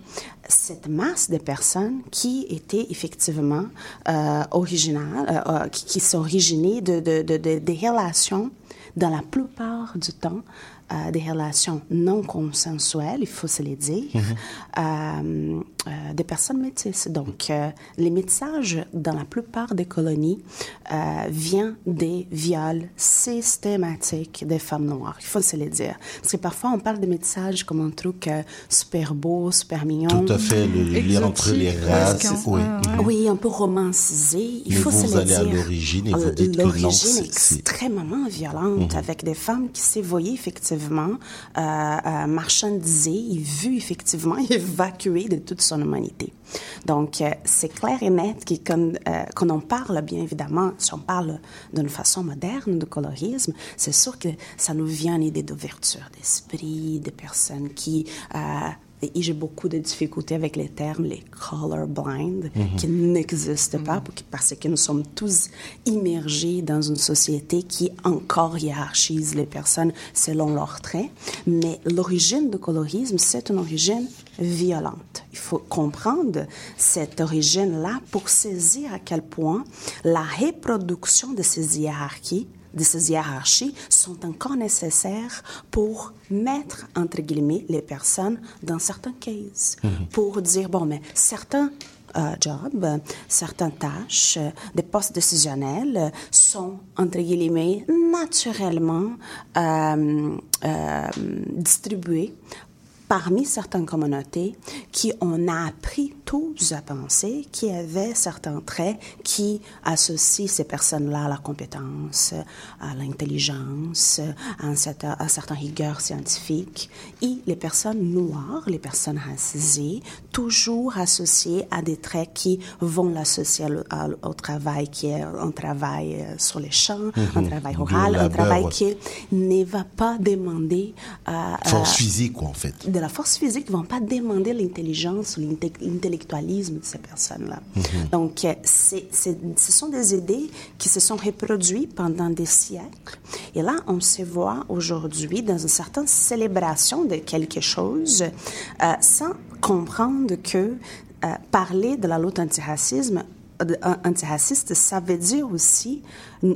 cette masse de personnes qui étaient effectivement euh, originales, euh, qui, qui s'originaient de, de, de, de, des relations, dans la plupart du temps, euh, des relations non consensuelles, il faut se les dire, mm -hmm. euh, des personnes métisses. Donc, euh, les métissages, dans la plupart des colonies, vient des viols systématiques des femmes noires, il faut se les dire. Parce que parfois, on parle de métissage comme un truc super beau, super mignon. Tout à fait, le lien entre les races. Oui. oui, un peu romancisé. Il Mais faut vous se allez le dire. à l'origine et vous dites que non, L'origine est extrêmement violente, mm -hmm. avec des femmes qui s'est voyées effectivement euh, euh, marchandisé et vu effectivement évacué de toute son humanité. Donc, euh, c'est clair et net que quand, quand, on parle, bien évidemment, si on parle d'une façon moderne de colorisme, c'est sûr que ça nous vient une idée d'ouverture d'esprit, des personnes qui et j'ai beaucoup de difficultés avec les termes, les colorblind, Mhm. qui n'existent pas pour- parce que nous sommes tous immergés dans une société qui encore hiérarchise les personnes selon leurs traits. Mais l'origine du colorisme, c'est une origine violente. Il faut comprendre cette origine-là pour saisir à quel point la reproduction de ces hiérarchies de ces hiérarchies sont encore nécessaires pour mettre, entre guillemets, les personnes dans certains cases. Pour dire, bon, mais certains euh, jobs, euh, certaines tâches, euh, des postes décisionnels sont, entre guillemets, naturellement euh, distribués parmi certaines communautés qui on a appris tous à penser qui avaient certains traits qui associent ces personnes-là à la compétence, à l'intelligence, à, un certain, à certaines rigueurs scientifiques. Et les personnes noires, les personnes racisées, toujours associées à des traits qui vont l'associer au, travail qui est un travail euh, sur les champs, un Mhm. travail rural, un travail qui ne va pas demander euh, Force euh, physique, quoi, en fait. de la force physique ne vont pas demander l'intelligence ou l'inte- l'intellectualisme de ces personnes-là. Mhm. Donc, euh, c'est- ce sont des idées qui se sont reproduites pendant des siècles. Et là, on se voit aujourd'hui dans une certaine célébration de quelque chose euh, sans comprendre que euh, parler de la lutte antiracisme de- an- antiraciste, ça veut dire aussi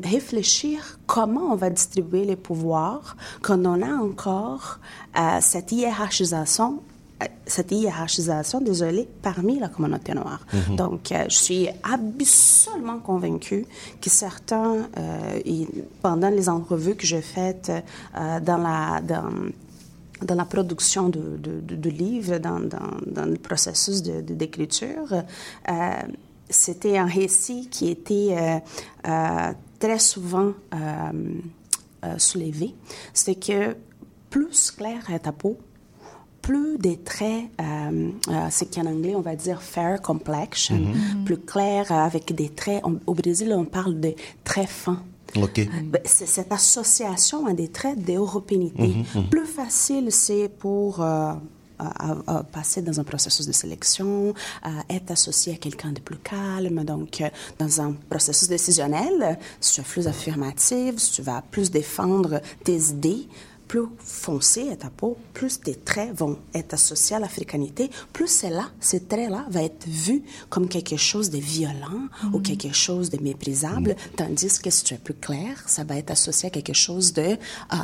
réfléchir comment on va distribuer les pouvoirs quand on a encore euh, cette hiérarchisation euh, cette hiérarchisation, désolé, parmi la communauté noire. Mhm. Donc, euh, je suis absolument convaincue que certains, euh, y- pendant les entrevues que j'ai faites euh, dans la... Dans, dans la production de, de, de- de livres, dans, dans, dans le processus d'écriture, c'était un récit qui était euh, euh, très souvent euh, soulevé. C'est que plus clair est ta peau, plus des traits, euh, euh, c'est qu'en anglais on va dire fair complexion, Mhm. plus clair avec des traits. On- au Brésil on parle de traits fins. Ben, c'est cette association à des traits d'européité. Mhm, mhm. Plus facile, c'est pour euh, à- passer dans un processus de sélection, à être associé à quelqu'un de plus calme. Donc, euh, dans un processus décisionnel, si tu es plus affirmative, si tu vas plus défendre tes idées, plus foncé est ta peau, plus tes traits vont être associés à l'africanité, plus c'est là, ces traits-là va être vu comme quelque chose de violent ou Mhm. quelque chose de méprisable, tandis que si tu es plus clair, ça va être associé à quelque chose de euh,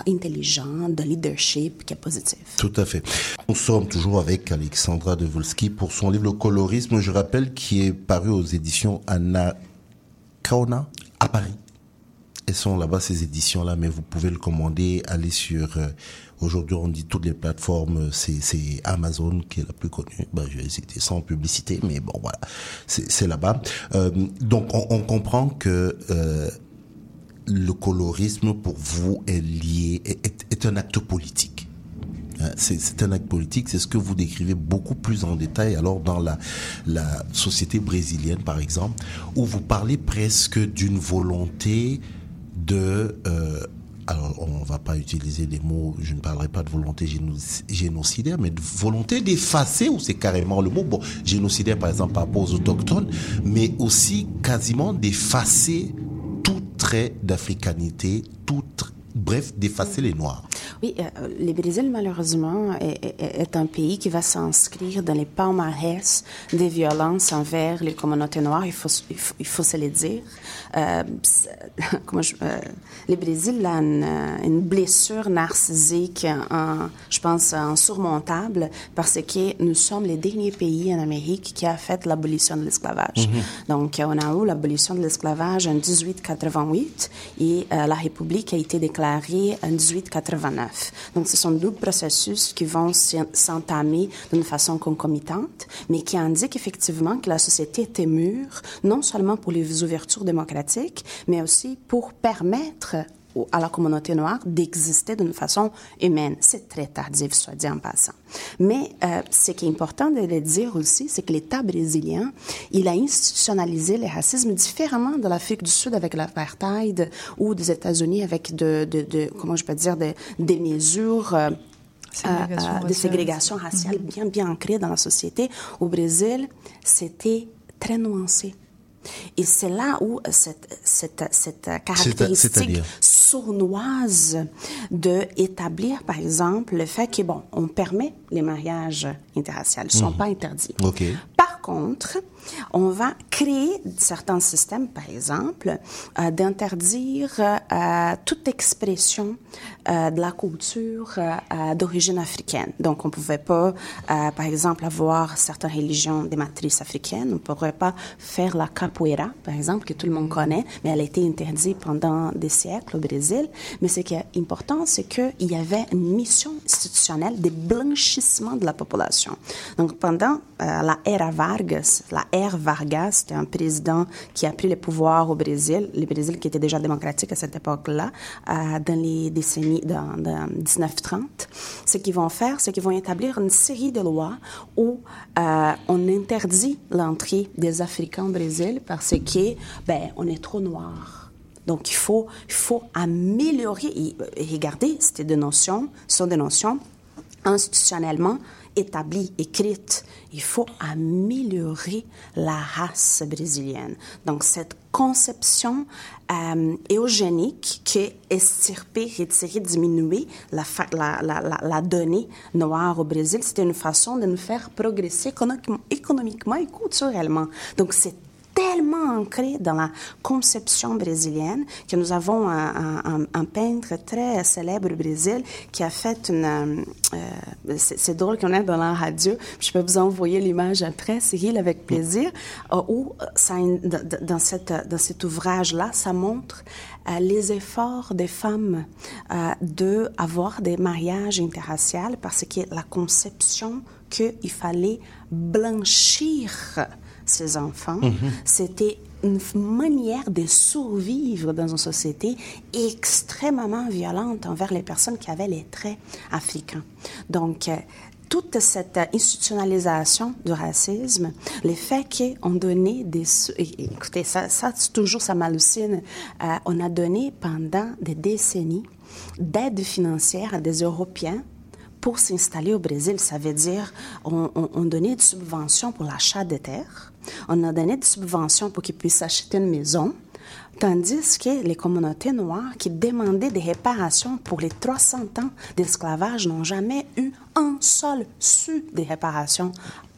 intelligent, de leadership qui est positif. Tout à fait. Nous sommes toujours avec Alexandra Devolski pour son livre Le colorisme, je rappelle, qui est paru aux éditions Anna Kaona à Paris. Elles sont là-bas, ces éditions-là, mais vous pouvez le commander, aller sur... euh, Aujourd'hui, on dit toutes les plateformes, c'est Amazon qui est la plus connue. Ben, je vais citer sans publicité, mais bon, voilà, c'est là-bas. Euh, donc, on, comprend que euh, le colorisme, pour vous, est lié, est, un acte politique. Hein, C'est un acte politique, c'est ce que vous décrivez beaucoup plus en détail alors dans la société brésilienne par exemple, où vous parlez presque d'une volonté de... euh, alors on va pas utiliser des mots, je ne parlerai pas de volonté géno- génocidaire, mais de volonté d'effacer, ou c'est carrément le mot, bon, génocidaire par exemple par rapport aux autochtones, mais aussi quasiment d'effacer tout trait d'africanité, tout, tr- bref, d'effacer les Noirs. Oui, euh, le Brésil, malheureusement, est, un pays qui va s'inscrire dans les palmarès des violences envers les communautés noires, il faut, il faut, il faut se le dire. Euh, c'est- comment je, euh, le Brésil a une, une blessure narcissique, je pense, insurmontable, parce que nous sommes les derniers pays en Amérique qui a fait l'abolition de l'esclavage. Mhm. Donc, euh, on a eu l'abolition de l'esclavage en 1888 et la République a été déclarée en 1889. Donc, ce sont deux processus qui vont s'en- s'entamer d'une façon concomitante, mais qui indiquent effectivement que la société était mûre, non seulement pour les ouvertures démocratiques, mais aussi pour permettre à la communauté noire d'exister d'une façon humaine. C'est très tardif, soit dit en passant. Mais euh, ce qui est important de le dire aussi, c'est que l'État brésilien, il a institutionnalisé le racisme différemment de l'Afrique du Sud avec l'apartheid ou des États-Unis avec de, de, de- comment je peux dire, de- des mesures... euh, Ségrégation euh, de ségrégation raciale bien, bien ancrée dans la société. Au Brésil, c'était très nuancé. Et c'est là où cette, cette, cette caractéristique sournoise de établir, par exemple, le fait que, bon, on permet les mariages interraciaux, ils ne sont Mhm. pas interdits. Par contre, on va créer certains systèmes, par exemple, euh, d'interdire euh, toute expression euh, de la culture d'origine africaine. Donc, on ne pouvait pas, par exemple, avoir certaines religions de matrice africaine. On ne pourrait pas faire la capoeira, par exemple, que tout le monde connaît, mais elle a été interdite pendant des siècles au Brésil. Mais ce qui est important, c'est qu'il y avait une mission institutionnelle de blanchissement de la population. Donc, pendant la ère Vargas, la ère Vargas, c'était un président qui a pris le pouvoir au Brésil, le Brésil qui était déjà démocratique à cette époque-là, euh, dans les décennies, dans, dans 1930. Ce qu'ils vont faire, c'est qu'ils vont établir une série de lois où euh, on interdit l'entrée des Africains au Brésil parce que, ben, on est trop noirs. Donc, il faut, il faut améliorer. Et, et regardez, c'était des notions, sont des notions institutionnellement établies, écrites. Il faut améliorer la race brésilienne. Donc, cette conception euh, qui est estirper, retirer, diminuer la, la, la, la, donnée noire au Brésil, c'était une façon de nous faire progresser économiquement et culturellement. Donc, c'est tellement ancré dans la conception brésilienne que nous avons un, peintre très célèbre au Brésil qui a fait une... euh, euh, c'est drôle qu'on est dans la radio. Je peux vous envoyer l'image après, Cyril, avec plaisir, euh, où dans, cette, dans cet ouvrage-là, ça montre les efforts des femmes de des mariages interraciaux parce que la conception qu'il fallait blanchir ces enfants, Mhm. c'était une manière de survivre dans une société extrêmement violente envers les personnes qui avaient les traits africains. Donc, euh, toute cette institutionnalisation du racisme, le fait qu'on donnait des... Écoutez, ça, ça toujours, ça m'hallucine. Euh, on a donné pendant des décennies d'aide financière à des Européens pour s'installer au Brésil, ça veut dire on, on, on donnait des subventions pour l'achat de terres, on a donné des subventions pour qu'ils puissent acheter une maison, tandis que les communautés noires qui demandaient des réparations pour les 300 ans d'esclavage n'ont jamais eu un seul su des réparations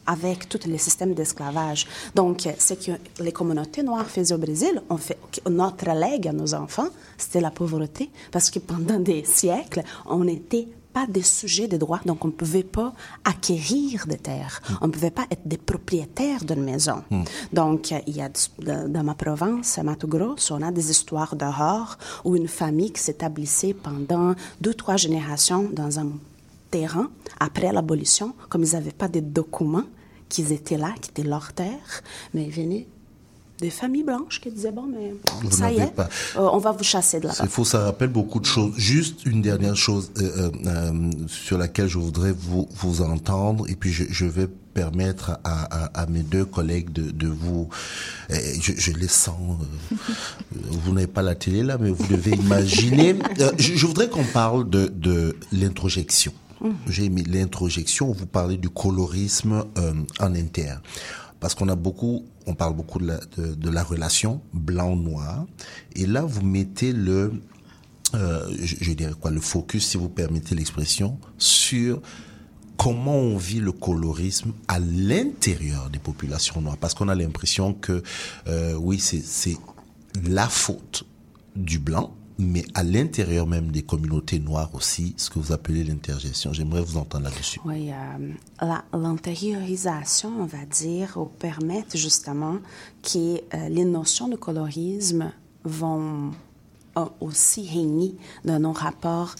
avec tous les systèmes d'esclavage. Donc, ce que les communautés noires faisaient au Brésil, on fait, notre legs à nos enfants, c'était la pauvreté, parce que pendant des siècles, on n'était pas des sujets de droit, donc on ne pouvait pas acquérir des terres, on ne pouvait pas être des propriétaires d'une maison. Donc, euh, il y a dans dans ma province, à Mato Grosso, on a des histoires d'horreur où une famille qui s'établissait pendant deux, trois générations dans un terrain après l'abolition, comme ils n'avaient pas de documents qu'ils étaient là, qui étaient leur terre, mais ils venaient des familles blanches qui disaient bon, mais Vous ça y est, pas. euh, on va vous chasser de là. C'est faux, ça rappelle beaucoup de choses. Juste une dernière chose euh, euh, sur laquelle je voudrais vous, vous entendre, et puis je, je vais permettre à, à, à mes deux collègues de, de vous, euh, je, je les sens, vous n'avez pas la télé là, mais vous devez imaginer. Je, je voudrais qu'on parle de, de l'introjection. Mhm. J'ai mis l'introjection, vous parlez du colorisme euh, en inter. Parce qu'on a beaucoup, on parle beaucoup de la, relation blanc-noir. Et là, vous mettez le, euh, je, dirais quoi, le focus, si vous permettez l'expression, sur comment on vit le colorisme à l'intérieur des populations noires. Parce qu'on a l'impression que, euh, oui, c'est la faute du blanc, mais à l'intérieur même des communautés noires aussi, ce que vous appelez l'intergestion. J'aimerais vous entendre là-dessus. Oui, euh, la- l'antériorisation, on va dire, ou permettre justement que euh, les notions de colorisme vont euh, aussi régner dans nos rapports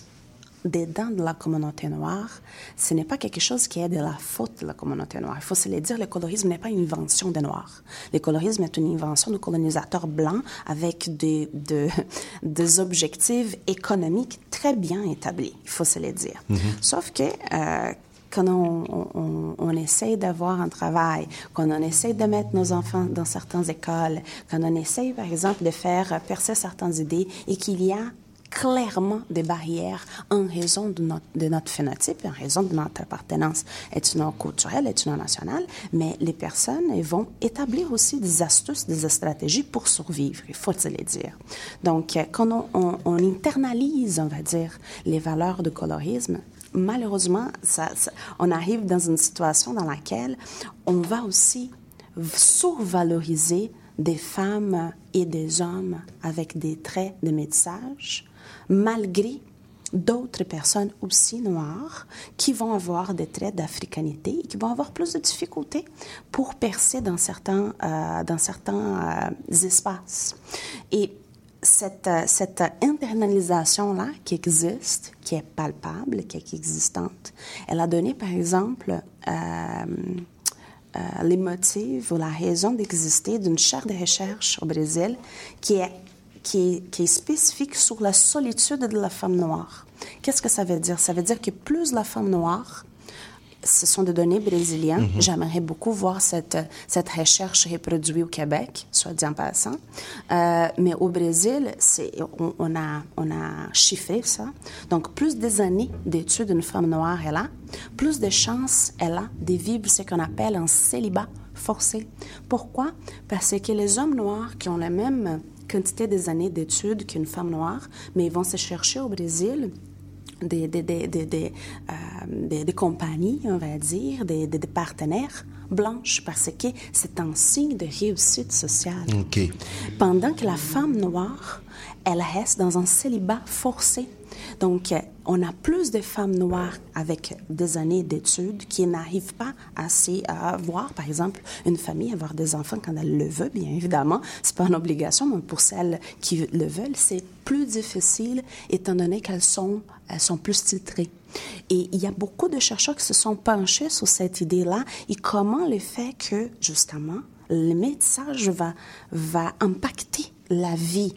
dedans de la communauté noire. Ce n'est pas quelque chose qui est de la faute de la communauté noire. Il faut se le dire, le colorisme n'est pas une invention des Noirs. Le colorisme est une invention de colonisateurs blancs avec des, de- des objectifs économiques très bien établis. Il faut se le dire. Sauf que euh, quand on, on- on essaye d'avoir un travail, quand on essaye de mettre nos enfants dans certaines écoles, quand on essaye, par exemple, de faire percer certaines idées et qu'il y a clairement des barrières en raison de notre, de notre phénotype, en raison de notre appartenance. Ethno-culturelle, ethno-nationale, mais les personnes vont établir aussi des astuces, des stratégies pour survivre, il faut se le dire. Donc, euh, quand on, internalise, on va dire, les valeurs de colorisme, malheureusement, ça, on arrive dans une situation dans laquelle on va aussi survaloriser des femmes et des hommes avec des traits de métissage, malgré d'autres personnes aussi noires qui vont avoir des traits d'africanité et qui vont avoir plus de difficultés pour percer dans certains, euh, dans certains euh, espaces. Et cette, euh, cette internalisation-là qui existe, qui est palpable, qui est existante, elle a donné, par exemple, les motifs ou la raison d'exister d'une chaire de recherche au Brésil qui est, qui, est, qui est spécifique sur la solitude de la femme noire. Qu'est-ce que ça veut dire? Ça veut dire que plus la femme noire, ce sont des données brésiliennes. Mhm. J'aimerais beaucoup voir cette, cette recherche reproduite au Québec, soit dit en passant. Euh, mais au Brésil, on, on a, on a chiffré ça. Donc, plus des années d'études d'une femme noire elle a, plus de chances elle a de vivre ce qu'on appelle un célibat forcé. Pourquoi? Parce que les hommes noirs qui ont la même quantité des années d'études qu'une femme noire, mais ils vont se chercher au Brésil des, des, des, des, des, euh, des- compagnies, on va dire, des, des- des partenaires blanches, parce que c'est un signe de réussite sociale. Pendant que la femme noire, elle reste dans un célibat forcé. Donc, on a plus de femmes noires avec des années d'études qui n'arrivent pas s'y- à voir, par exemple, une famille, avoir des enfants quand elle le veut, bien évidemment. C'est pas une obligation, mais pour celles qui le veulent, c'est plus difficile étant donné qu'elles sont, elles sont plus titrées. Et il y a beaucoup de chercheurs qui se sont penchés sur cette idée-là et comment le fait que, justement, le métissage va, va impacter la vie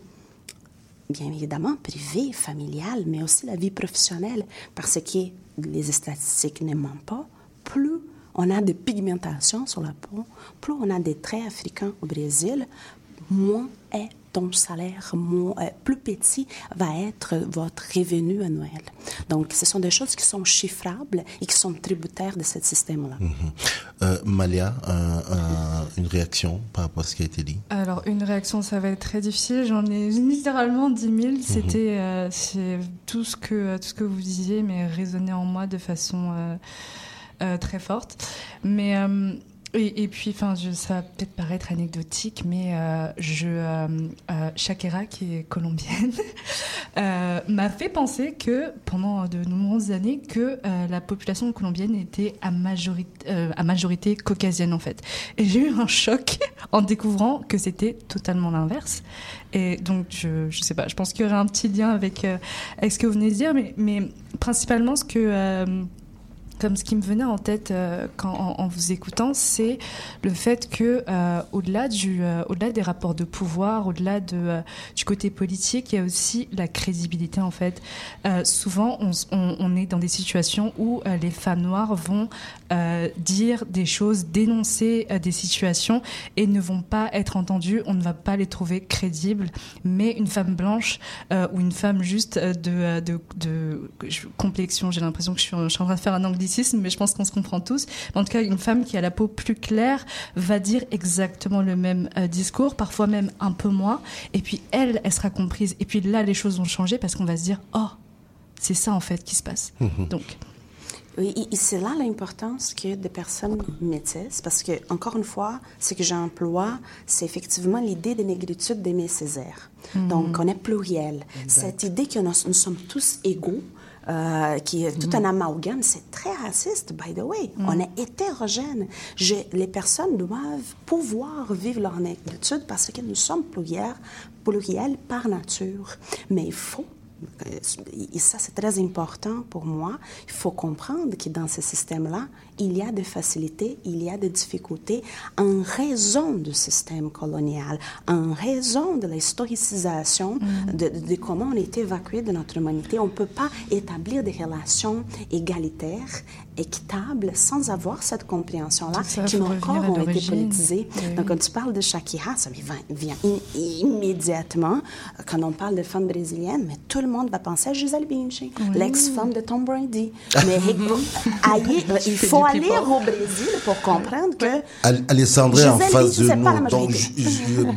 bien évidemment privée, familiale, mais aussi la vie professionnelle, parce que les statistiques ne mentent pas. Plus on a de pigmentation sur la peau, plus on a des traits africains au Brésil, moins ton salaire, moins, euh, plus petit va être votre revenu annuel. Donc, ce sont des choses qui sont chiffrables et qui sont tributaires de ce système-là. Mhm. Euh, Malia, un- un- une réaction par rapport à ce qui a été dit? Alors, une réaction, ça va être très difficile. J'en ai littéralement 10 000. C'était euh, c'est tout, ce que, tout ce que vous disiez, mais résonnait en moi de façon euh, euh, très forte. Mais. Et, puis, enfin, ça va peut-être paraître anecdotique, mais euh, je, euh, euh, Shakira, qui est colombienne, euh, m'a fait penser que pendant de nombreuses années que la population colombienne était à majorité, à majorité caucasienne en fait. Et j'ai eu un choc en découvrant que c'était totalement l'inverse. Et donc je, je sais pas, je pense qu'il y aurait un petit lien avec, avec ce que vous venez de dire, mais, mais principalement ce que comme ce qui me venait en tête euh, quand, en, vous écoutant, c'est le fait que euh, au-delà du, euh, au-delà des rapports de pouvoir, au-delà de, du côté politique, il y a aussi la crédibilité en fait. Souvent, on, est dans des situations où les femmes noires vont dire des choses, dénoncer des situations et ne vont pas être entendues. On ne va pas les trouver crédibles. Mais une femme blanche ou une femme juste de, de, de, complexion, j'ai l'impression que je suis, je suis en train de faire un anglicisme, mais je pense qu'on se comprend tous. En tout cas, une femme qui a la peau plus claire va dire exactement le même euh, discours, parfois même un peu moins. Et puis elle, elle sera comprise. Et puis là, les choses vont changer parce qu'on va se dire, oh, c'est ça en fait qui se passe. Donc. Oui, et- c'est là l'importance que des personnes métisses, parce que, encore une fois, ce que j'emploie, c'est effectivement l'idée de négritude d'Aimé Césaire. Mhm. Donc, on est pluriel. Cette idée que nous, nous sommes tous égaux, euh, qui est tout un amalgame, c'est très raciste, by the way. Mhm. On est hétérogène. Je- les personnes doivent pouvoir vivre leur négritude parce que nous sommes pluriels, pluriels par nature. Mais il faut et ça, c'est très important pour moi. Il faut comprendre que dans ce système-là, il y a des facilités, il y a des difficultés en raison du système colonial, en raison de l'historicisation de, de- de comment on a été évacué de notre humanité. On ne peut pas établir des relations égalitaires, équitables, sans avoir cette compréhension-là, qui faut à ont été. Oui. Donc, quand tu parles de Shakira, ça vient, immédiatement. Quand on parle de femmes brésiliennes, mais tout le monde va penser à Gisèle Bündchen, l'ex-femme de Tom Brady. Mais il fait faut aller au Brésil pour comprendre que Al- Alessandra est en face de nous. Donc,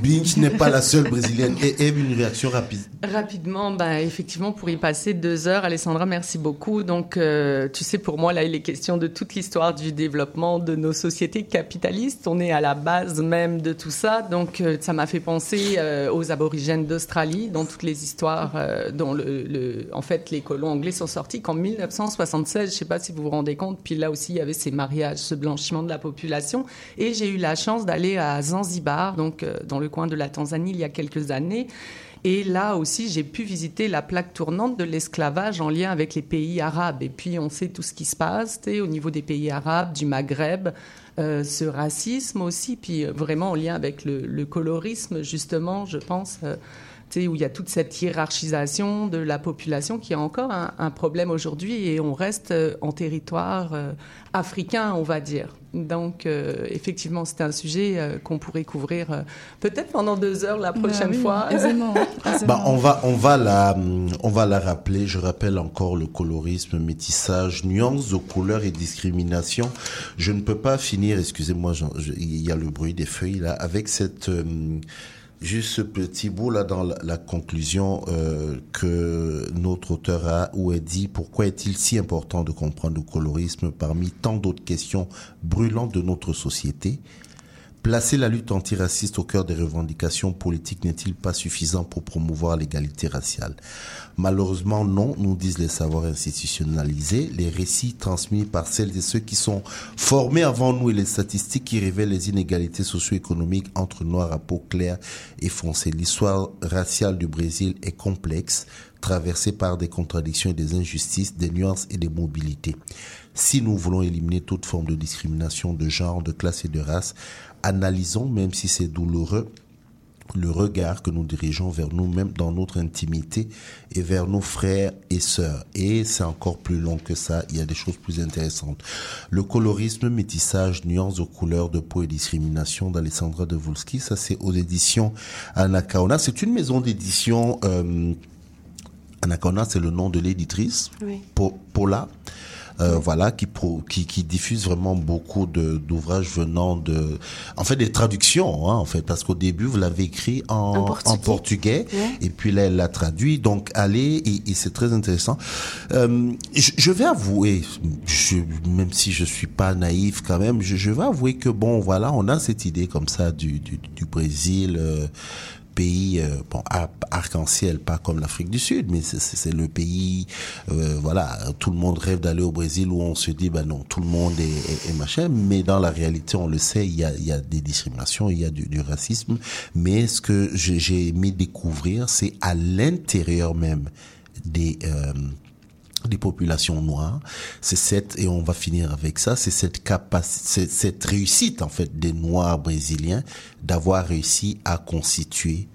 Binge n'est pas la seule brésilienne. Et Eve, une réaction rapide. Rapidement, bah, effectivement, pour y passer deux heures, Alessandra, merci beaucoup. Donc, euh, tu sais, pour moi, là, il est question de toute l'histoire du développement de nos sociétés capitalistes. On est à la base même de tout ça. Donc, euh, ça m'a fait penser euh, aux aborigènes d'Australie, dans toutes les histoires euh, dont, le, le- en fait, les colons anglais sont sortis qu'en 1976. Je ne sais pas si vous vous rendez compte. Puis là aussi, il y avait ces mariages, ce blanchiment de la population. Et j'ai eu la chance d'aller à Zanzibar, donc euh, dans le coin de la Tanzanie, il y a quelques années. Et là aussi, j'ai pu visiter la plaque tournante de l'esclavage en lien avec les pays arabes. Et puis, on sait tout ce qui se passe au niveau des pays arabes, du Maghreb, euh, ce racisme aussi, puis euh, vraiment en lien avec le, colorisme, justement, je pense. Où il y a toute cette hiérarchisation de la population qui est encore un, un problème aujourd'hui et on reste euh, en territoire euh, africain, on va dire. Donc, euh, effectivement, c'est un sujet euh, qu'on pourrait couvrir euh, peut-être pendant deux heures la prochaine oui, fois. aisément, Bah, on va, on va la, on va la rappeler. Je rappelle encore le colorisme, métissage, nuances de couleur et discrimination. Je ne peux pas finir, excusez-moi, il y a le bruit des feuilles là, avec cette, euh, juste ce petit bout là dans la, conclusion euh, que notre auteur a où elle dit pourquoi est-il si important de comprendre le colorisme parmi tant d'autres questions brûlantes de notre société? Placer la lutte antiraciste au cœur des revendications politiques n'est-il pas suffisant pour promouvoir l'égalité raciale? Malheureusement, non, nous disent les savoirs institutionnalisés, les récits transmis par celles et ceux qui sont formés avant nous et les statistiques qui révèlent les inégalités socio-économiques entre noirs à peau claire et foncée. L'histoire raciale du Brésil est complexe, traversée par des contradictions et des injustices, des nuances et des mobilités. Si nous voulons éliminer toute forme de discrimination de genre, de classe et de race, analysons, même si c'est douloureux, le regard que nous dirigeons vers nous-mêmes dans notre intimité et vers nos frères et sœurs. Et c'est encore plus long que ça, il y a des choses plus intéressantes. Le colorisme, métissage, nuances de couleurs, de peau et discrimination d'Alessandra de Volsky, ça c'est aux éditions Anacaona. C'est une maison d'édition, euh, Anacaona c'est le nom de l'éditrice, Oui. Paula. Euh, voilà, qui, pro, qui, qui diffuse vraiment beaucoup de d'ouvrages venant de, en fait, des traductions, hein, en fait, parce qu'au début vous l'avez écrit en, En portugais. en portugais, Ouais. et puis là elle l'a traduit. Donc allez, et, et c'est très intéressant. Euh, je, je vais avouer, je, même si je suis pas naïf quand même, je, je vais avouer que bon, voilà, on a cette idée comme ça du du, du Brésil. euh, pays euh, bon ar- arc-en-ciel pas comme l'Afrique du Sud mais c'est- le pays euh, voilà tout le monde rêve d'aller au Brésil où on se dit bah non tout le monde est, est- est machin mais dans la réalité on le sait il y a, il y a des discriminations il y a du, du racisme mais ce que j'ai aimé découvrir c'est à l'intérieur même des euh, des populations noires, c'est cette et on va finir avec ça, c'est cette capacité, cette réussite en fait des Noirs brésiliens d'avoir réussi à constituer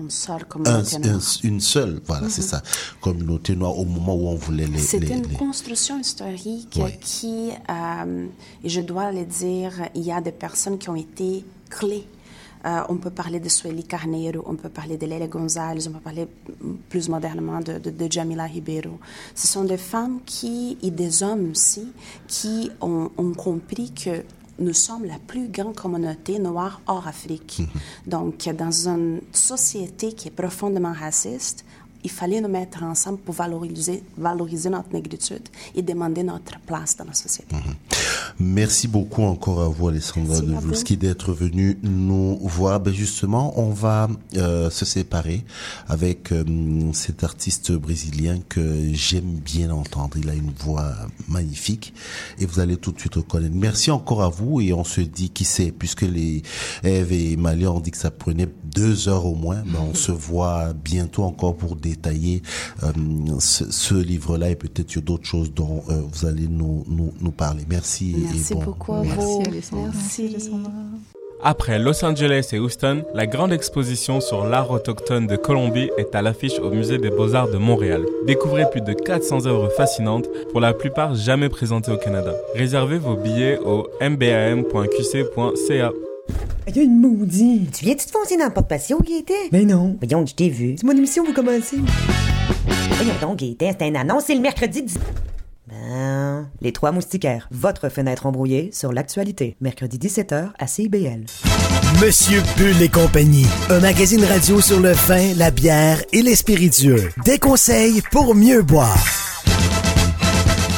une seule un, communauté un- noire. une seule, voilà, c'est Mhm. ça, communauté noire au moment où on voulait les, C'était une les- construction historique qui, euh, et je dois le dire, il y a des personnes qui ont été clés. Euh, on peut parler de Sueli Carneiro, on peut parler de Lélia Gonzalez, on peut parler plus modernement de, de, de Jamila Ribeiro. Ce sont des femmes qui, et des hommes aussi, qui ont, ont compris que nous sommes la plus grande communauté noire hors Afrique. Donc, dans une société qui est profondément raciste, il fallait nous mettre ensemble pour valoriser, valoriser notre négritude et demander notre place dans la société. Merci beaucoup encore à vous, Alessandra Devulski, d'être venue nous voir. Ben justement, on va euh, se séparer avec euh, cet artiste brésilien que j'aime bien entendre. Il a une voix magnifique et vous allez tout de suite reconnaître. Merci encore à vous et on se dit qui sait, puisque les Eve et Malia ont dit que ça prenait deux heures au moins, ben on se voit bientôt encore pour détailler euh, ce, ce livre-là et peut-être sur d'autres choses dont euh, vous allez nous, nous, nous parler. Merci. et Merci bon- beaucoup à merci. Alessandra. Merci. Après Los Angeles et Houston, la grande exposition sur l'art autochtone de Colombie est à l'affiche au Musée des Beaux-Arts de Montréal. Découvrez plus de 400 œuvres fascinantes, pour la plupart jamais présentées au Canada. Réservez vos billets au mbam.qc.ca. Il y a une maudite. Tu viens-tu te foncer dans le porte-patio, Gaëtan? Ben non. Voyons, je t'ai vu. C'est mon émission, vous commencez. voyons donc, Gaëtan, c'est une annonce, c'est le mercredi 10... Ben, les trois moustiquaires, votre fenêtre embrouillée sur l'actualité, mercredi 17h à CIBL. Monsieur Bull et compagnie, un magazine radio sur le vin, la bière et les spiritueux. Des conseils pour mieux boire.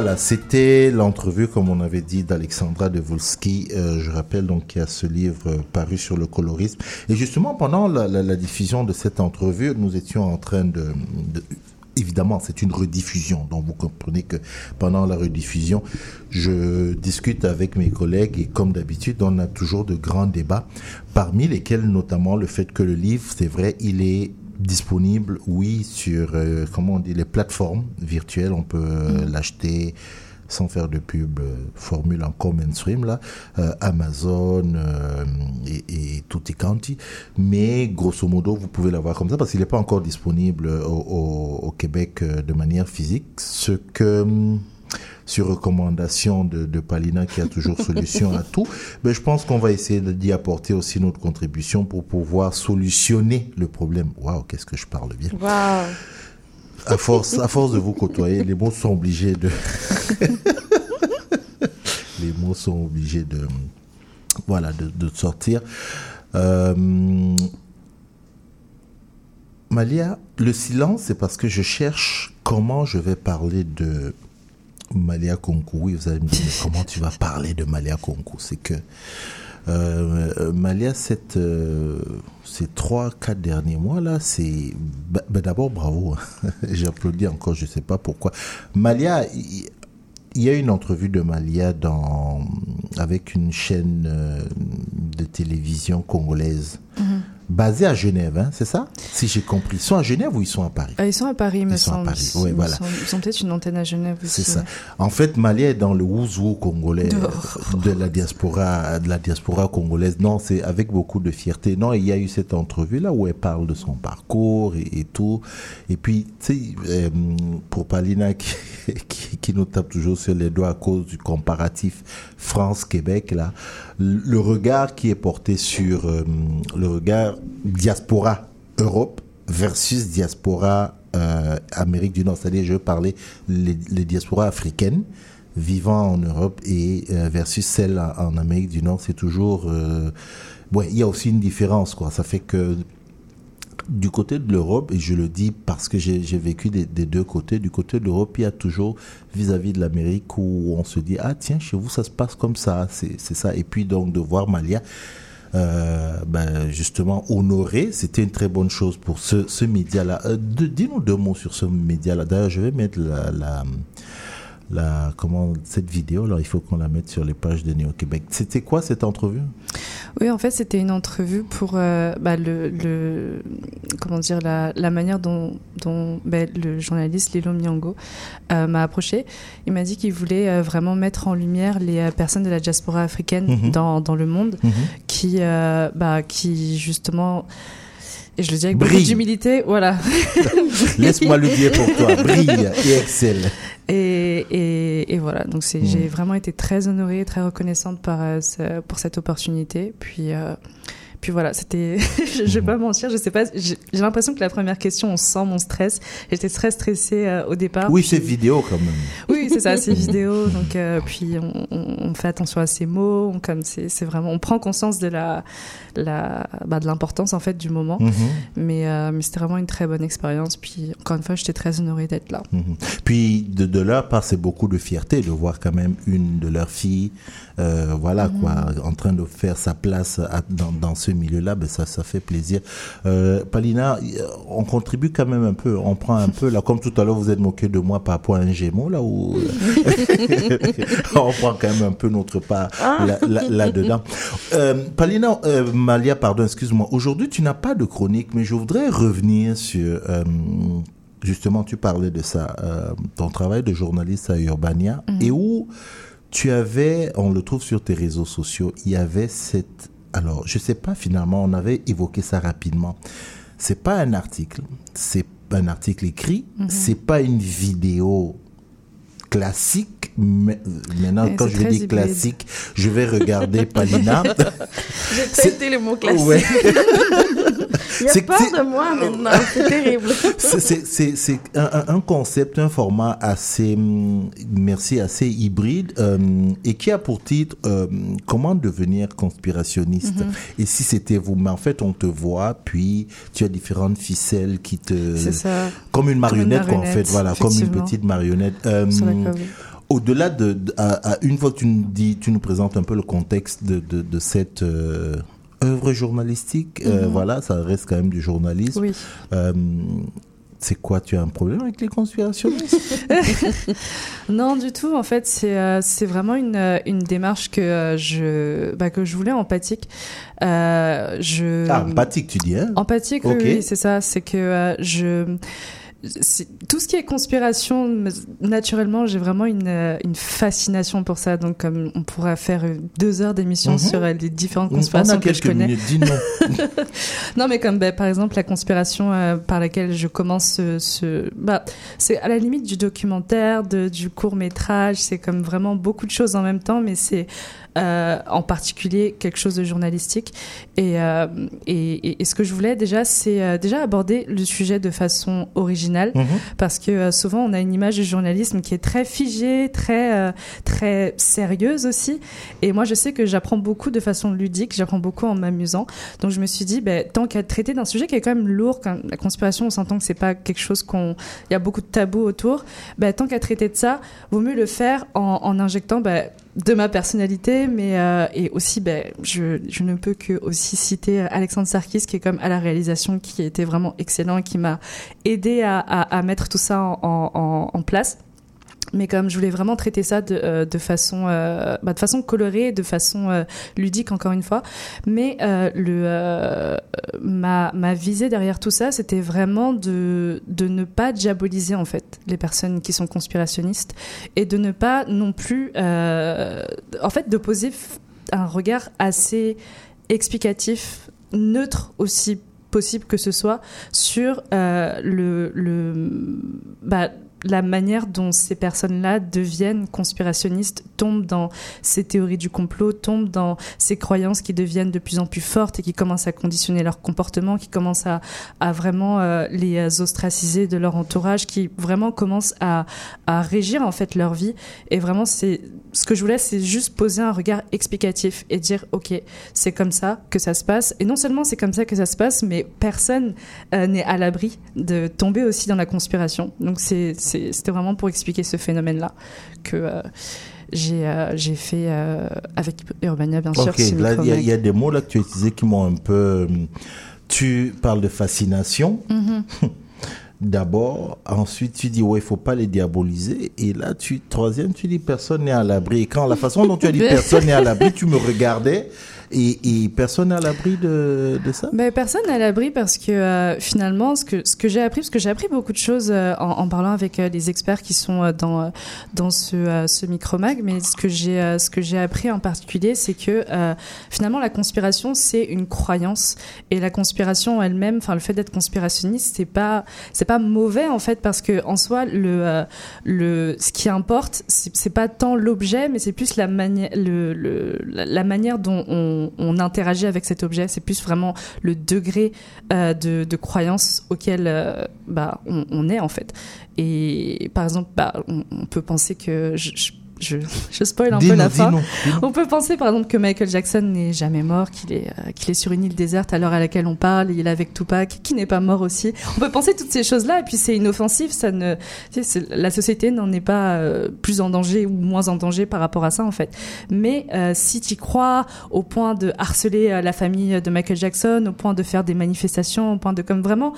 Voilà, c'était l'entrevue, comme on avait dit, d'Alexandra Devolsky. Euh, je rappelle donc qu'il y a ce livre paru sur le colorisme. Et justement, pendant la diffusion de cette entrevue, nous étions en train de... de- Évidemment, c'est une rediffusion, donc vous comprenez que pendant la rediffusion, je discute avec mes collègues et comme d'habitude, on a toujours de grands débats, parmi lesquels notamment le fait que le livre, c'est vrai, il est disponible, oui, sur, euh, comment on dit, les plateformes virtuelles, on peut euh, l'acheter sans faire de pub, euh, formule encore mainstream, là, euh, Amazon euh, et, et Tutti Quanti. Mais grosso modo, vous pouvez l'avoir comme ça parce qu'il n'est pas encore disponible au, au- au Québec de manière physique. Ce que. Sur recommandation de, de Palina qui a toujours solution à tout, mais je pense qu'on va essayer d'y apporter aussi notre contribution pour pouvoir solutionner le problème. Waouh, qu'est-ce que je parle bien. À force, à force de vous côtoyer, les mots sont obligés de. les mots sont obligés de. Voilà, de, de sortir. Euh, Malia, le silence, c'est parce que je cherche comment je vais parler de Malia Konkou. Oui, vous allez me dire, mais comment tu vas parler de Malia Konkou C'est que euh, Malia, cette, euh, ces trois, quatre derniers mois là, c'est bah, bah, d'abord bravo. hein. J'applaudis encore, je sais pas pourquoi. Malia, il y a une entrevue de Malia dans avec une chaîne euh, de télévision congolaise Mhm. Basée à Genève, hein, c'est ça Si j'ai compris, ils sont à Genève ou ils sont à Paris Ah, ils sont à Paris, me Ils sont à. Paris, Ils voilà. sont- Ils ont peut-être une antenne à Genève aussi. C'est ça. En fait, Malia est dans le ouzou congolais Oh. de la diaspora, de la diaspora congolaise. Non, c'est avec beaucoup de fierté. Non, il y a eu cette entrevue là où elle parle de son parcours et, et tout. Et puis, tu sais, euh, pour Palina qui, qui, qui nous tape toujours sur les doigts à cause du comparatif France-Québec là, le regard qui est porté sur euh, le regard diaspora Europe versus diaspora euh, Amérique du Nord, c'est-à-dire je parler les, les diasporas africaines vivant en Europe et euh, versus celles en, Amérique du Nord, c'est toujours ouais, il y a aussi une différence quoi. Ça fait que du côté de l'Europe, et je le dis parce que j'ai vécu des, deux côtés, du côté de l'Europe, il y a toujours vis-à-vis de l'Amérique où on se dit, ah tiens, chez vous, ça se passe comme ça, c'est ça. Et puis donc de voir Malia, euh, ben, justement, honoré, c'était une très bonne chose pour ce, média-là. Euh, Dis-nous deux mots sur ce média-là. D'ailleurs, je vais mettre la la, comment, cette vidéo, là, il faut qu'on la mette sur les pages de Néo-Québec. C'était quoi cette entrevue? Oui, en fait, c'était une entrevue pour euh, bah, le, le- comment dire la, la manière dont, dont ben, le journaliste Lilo Miango euh, m'a approché. Il m'a dit qu'il voulait euh, vraiment mettre en lumière les personnes de la diaspora africaine Mhm. dans, dans le monde, Mhm. qui, bah, qui justement et je le dis avec beaucoup Brille. d'humilité, voilà. Laisse-moi le dire pour toi. Brille et excelle. Et, et, et voilà, donc c'est, j'ai vraiment été très honorée, très reconnaissante par, euh, pour cette opportunité. Puis, euh, puis voilà, c'était, je, je vais pas mentir, je sais pas, j'ai, j'ai l'impression que la première question, on sent mon stress. J'étais très stressée euh, au départ. Oui, puis- c'est vidéo quand même. Oui, c'est ça, c'est vidéo. Donc, euh, puis on, on, on fait attention à ses mots. On, comme c'est, c'est vraiment, on prend conscience de la, la, bah, de l'importance en fait du moment. Mhm. Mais, euh, mais c'était vraiment une très bonne expérience. Puis encore une fois, j'étais très honorée d'être là. Mhm. Puis de, de leur part, c'est beaucoup de fierté de voir quand même une de leurs filles, euh, voilà Mhm. quoi, en train de faire sa place à- dans, dans ce milieu-là. Ben ça, ça fait plaisir. Euh, Palina, on contribue quand même un peu. On prend un peu là, comme tout à l'heure, vous êtes moqué de moi par rapport à un Gémeaux là où on prend quand même un peu notre part Ah. là- là- là-dedans. Euh, Palina, Malia, pardon, excuse-moi. Aujourd'hui, tu n'as pas de chronique, mais je voudrais revenir sur euh, justement, tu parlais de ça, euh, ton travail de journaliste à Urbania, Mhm. et où tu avais, on le trouve sur tes réseaux sociaux, il y avait cette... Alors, je sais pas, finalement, on avait évoqué ça rapidement. C'est pas un article, c'est un article écrit, Mhm. c'est pas une vidéo classique, mais- maintenant, quand je vais dire hybride. classique, je vais regarder Palina. J'ai le mot classique. Ouais. Il a peur de moi maintenant, c'est terrible. C'est- un, un- concept, un format assez, hum, merci, assez hybride euh, et qui a pour titre euh, Comment devenir conspirationniste? Mhm. Et si c'était vous, mais en fait, on te voit, puis tu as différentes ficelles qui te. C'est ça. Comme une Comme une marionnette, quoi, en fait, marionnette, voilà, comme une petite marionnette. Euh, La COVID. au-delà de, de- à, à une fois tu nous dis, tu nous présentes un peu le contexte de, de, de cette euh, œuvre journalistique, euh, Mhm. voilà, ça reste quand même du journalisme. Oui. Euh, c'est quoi Tu as un problème avec les conspirationnistes Non, du tout. En fait, c'est euh, c'est vraiment une, une démarche que euh, je bah, que je voulais empathique. Euh, je Ah, empathique, tu dis, hein? Empathique, oui, c'est ça. C'est que je tout ce qui est conspiration, me- naturellement, j'ai vraiment une, euh, une fascination pour ça. Donc, comme on pourrait faire deux heures d'émission Mhm. sur euh, les différentes On a conspirations que je connais. minutes, non, mais comme ben, par exemple la conspiration euh, par laquelle je commence ce, ce- bah, c'est à la limite du documentaire, de, du court métrage. C'est comme vraiment beaucoup de choses en même temps, mais c'est euh, en particulier quelque chose de journalistique. Et, euh, et, et- ce que je voulais déjà, c'est euh, déjà aborder le sujet de façon originale, Mhm. parce que souvent on a une image du journalisme qui est très figée, très très sérieuse aussi. Et moi, je sais que j'apprends beaucoup de façon ludique, j'apprends beaucoup en m'amusant. Donc je me suis dit, ben, tant qu'à traiter d'un sujet qui est quand même lourd, quand la conspiration, on s'entend que c'est pas quelque chose qu'on, il y a beaucoup de tabous autour. Ben, tant qu'à traiter de ça, vaut mieux le faire en, en injectant ben, de ma personnalité, mais euh, et aussi, ben, je, je ne peux que aussi citer Alexandre Sarkis, qui est comme à la réalisation, qui été vraiment excellent, qui m'a aidé à, à, à mettre tout ça en, en, en place. Mais comme je voulais vraiment traiter ça de, euh, façon, euh, bah, de façon colorée, de façon euh, ludique encore une fois. Mais le, ma, ma visée derrière tout ça, c'était vraiment de, de ne pas diaboliser en fait les personnes qui sont conspirationnistes et de ne pas non plus, en fait, de poser un regard assez explicatif, neutre aussi possible que ce soit sur le, le bah, la manière dont ces personnes-là deviennent conspirationnistes, tombent dans ces théories du complot, tombent dans ces croyances qui deviennent de plus en plus fortes et qui commencent à conditionner leur comportement, qui commencent à, vraiment euh, les ostraciser de leur entourage, qui vraiment commencent à, régir en fait leur vie. Et vraiment, c'est ce que je voulais, c'est juste poser un regard explicatif et dire, ok, c'est comme ça que ça se passe. Et non seulement c'est comme ça que ça se passe, mais personne euh, n'est à l'abri de tomber aussi dans la conspiration. Donc c'est- c'était vraiment pour expliquer ce phénomène-là que euh, j'ai, euh, fait euh, avec Urbania, bien sûr. Ok, ce là, il y, a- y des mots là que tu as utilisés qui m'ont un peu. euh, Tu parles de fascination. Mhm. D'abord, ensuite tu dis ouais, il faut pas les diaboliser, et là tu troisième tu dis personne n'est à l'abri. Et quand la façon dont tu as dit personne n'est à l'abri, tu me regardais et, et personne à l'abri de, ça? Mais personne à l'abri parce que euh, finalement, ce que, ce que j'ai appris, parce que j'ai appris beaucoup de choses euh, en, parlant avec euh, les experts qui sont dans, dans ce, ce micromag, mais ce que j'ai ce appris en particulier, c'est que finalement la conspiration c'est une croyance et la conspiration elle-même, enfin le fait d'être conspirationniste, c'est pas pas mauvais en fait parce que en soi le le ce qui importe c'est pas tant l'objet, mais c'est plus la manière le, le la, la manière dont on, on interagit avec cet objet. C'est plus vraiment le degré euh, de, croyance auquel euh, bah, on, est en fait. Et par exemple, bah, on, peut penser que je, je, je spoil un peu la fin. On peut penser par exemple que Michael Jackson n'est jamais mort, qu'il est, euh, qu'il est sur une île déserte à l'heure à laquelle on parle, il est avec Tupac, qui n'est pas mort aussi. On peut penser toutes ces choses-là, et puis c'est inoffensif, ça ne, tu sais, c'est- la société n'en est pas euh, plus en danger ou moins en danger par rapport à ça en fait. Mais euh, si tu crois au point de harceler la famille de Michael Jackson, au point de faire des manifestations, au point de comme vraiment,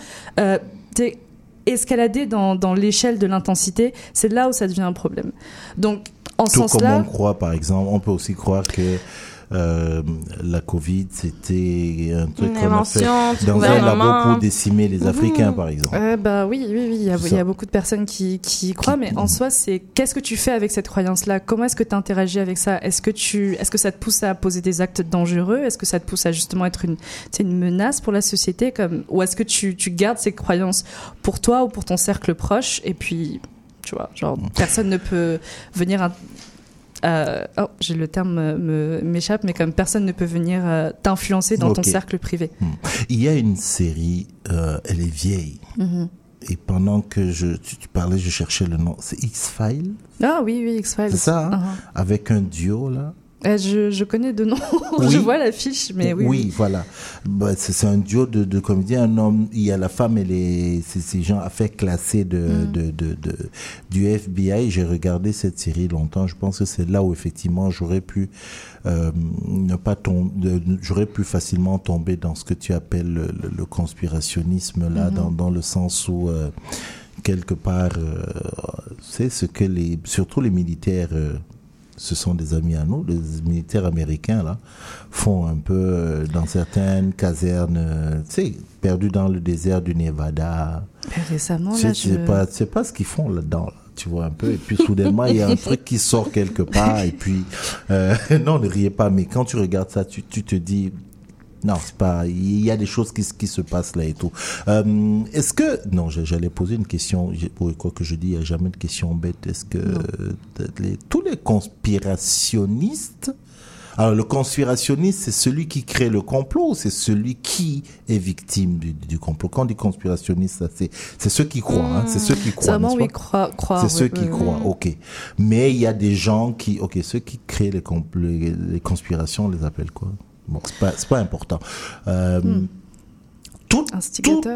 t'es- escalader dans, dans l'échelle de l'intensité, c'est là où ça devient un problème. Donc, en Tout comme on croit, par exemple, on peut aussi croire que euh, la Covid, c'était un truc Une qu'on a fait dans un labo pour décimer les Africains, Mhm. par exemple. Euh, bah oui, oui, oui, il y a, C'est il y a ça. beaucoup de personnes qui, qui y croient, mais en soi, c'est qu'est-ce que tu fais avec cette croyance-là? Comment est-ce que tu interagis avec ça? Est-ce que tu, est-ce que ça te pousse à poser des actes dangereux? Est-ce que ça te pousse à justement être une, une menace pour la société? Comme, ou est-ce que tu, tu gardes ces croyances pour toi ou pour ton cercle proche? Et puis Tu vois, genre personne ne peut venir. un- euh, oh, j'ai le terme me- me- m'échappe, mais comme personne ne peut venir euh, t'influencer dans ton cercle privé. Il y a une série, euh, elle est vieille. Mhm. Et pendant que je, tu, tu parlais, je cherchais le nom. C'est X-Files? Ah oui, oui, X-Files. C'est ça, hein? Uh-huh. Avec un duo, là Euh, je, je connais de nom, Oui. je vois l'affiche, mais oui. oui. voilà. Bah, c'est un duo de, de comédiens. Un homme, il y a la femme et les, ces gens affaires classées de, Mm. de, de, de- du FBI. J'ai regardé cette série longtemps. Je pense que c'est là où effectivement j'aurais pu euh, ne pas tomber, j'aurais pu facilement tomber dans ce que tu appelles le, le- le conspirationnisme là, Mhm. dans, dans le sens où euh, quelque part, c'est ce que les, surtout les militaires. Ce sont des amis à nous, les militaires américains là, font un peu euh, dans certaines casernes, euh, tu sais, perdus dans le désert du Nevada. Mais récemment, Tu là, sais, je... tu sais pas, tu sais pas ce qu'ils font là-dedans. là, tu vois un peu, et puis soudainement il y a un truc qui sort quelque part, et puis euh, non, ne riez pas, mais quand tu regardes ça, tu, tu te dis non, c'est pas. Il y a des choses qui, qui se passent là et tout. Euh, Est-ce que non, j'allais poser une question. quoi que je dis, il n'y a jamais de question bête. Est-ce que euh, les- tous les conspirationnistes alors, le conspirationniste, c'est celui qui crée le complot c'est celui qui est victime du, du complot? Quand on dit conspirationniste, c'est, c'est ceux qui croient, hein, c'est ceux qui croient. N'est-ce oui, croire. c'est ceux oui, qui oui, croient, ok. Mais il y a des gens qui, ok, ceux qui créent les, les conspirations, on les appelle quoi? Bon, c'est pas, c'est pas important. Euh, Hmm. tout-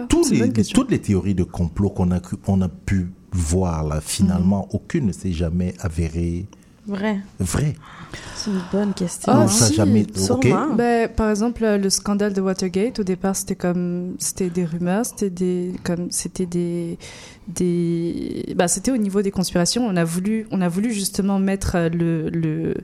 tout- les- toutes les théories de complot qu'on a, on a pu voir là, finalement, Hmm. aucune ne s'est jamais avérée Vrai. vraie. C'est une bonne question. Ah, ça Si, jamais- ok? sûrement. Ben, par exemple, euh, le scandale de Watergate, au départ, c'était comme, c'était des rumeurs, c'était des, comme, c'était des, des, bah, c'était au niveau des conspirations. On a voulu, on a voulu justement mettre euh, le, le,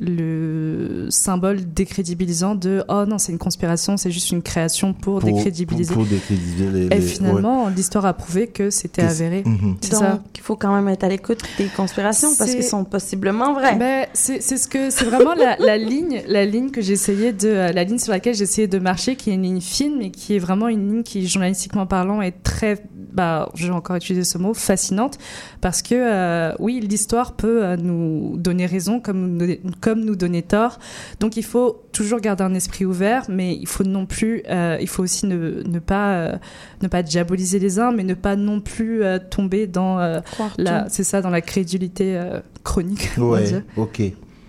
le symbole décrédibilisant de, oh non, c'est une conspiration, c'est juste une création pour, décrédibiliser. Pour, pour décrédibiliser les, Et ouais. finalement, l'histoire a prouvé que c'était avéré. c'est- Mhm. C'est Donc, ça. il faut quand même être à l'écoute des conspirations parce qu'elles sont possiblement vraies. Ben, c'est c'est ce que c'est vraiment la, la ligne la ligne que j'essayais de euh, la ligne sur laquelle j'essayais de marcher qui est une ligne fine mais qui est vraiment une ligne qui journalistiquement parlant est très bah je vais encore utiliser ce mot fascinante parce que euh, oui l'histoire peut euh, nous donner raison comme nous donner, comme nous donner tort donc il faut toujours garder un esprit ouvert mais il faut non plus euh, il faut aussi ne, ne pas euh, ne pas diaboliser les uns mais ne pas non plus euh, tomber dans euh, la c'est ça dans la crédulité euh, chronique Ouais, ok.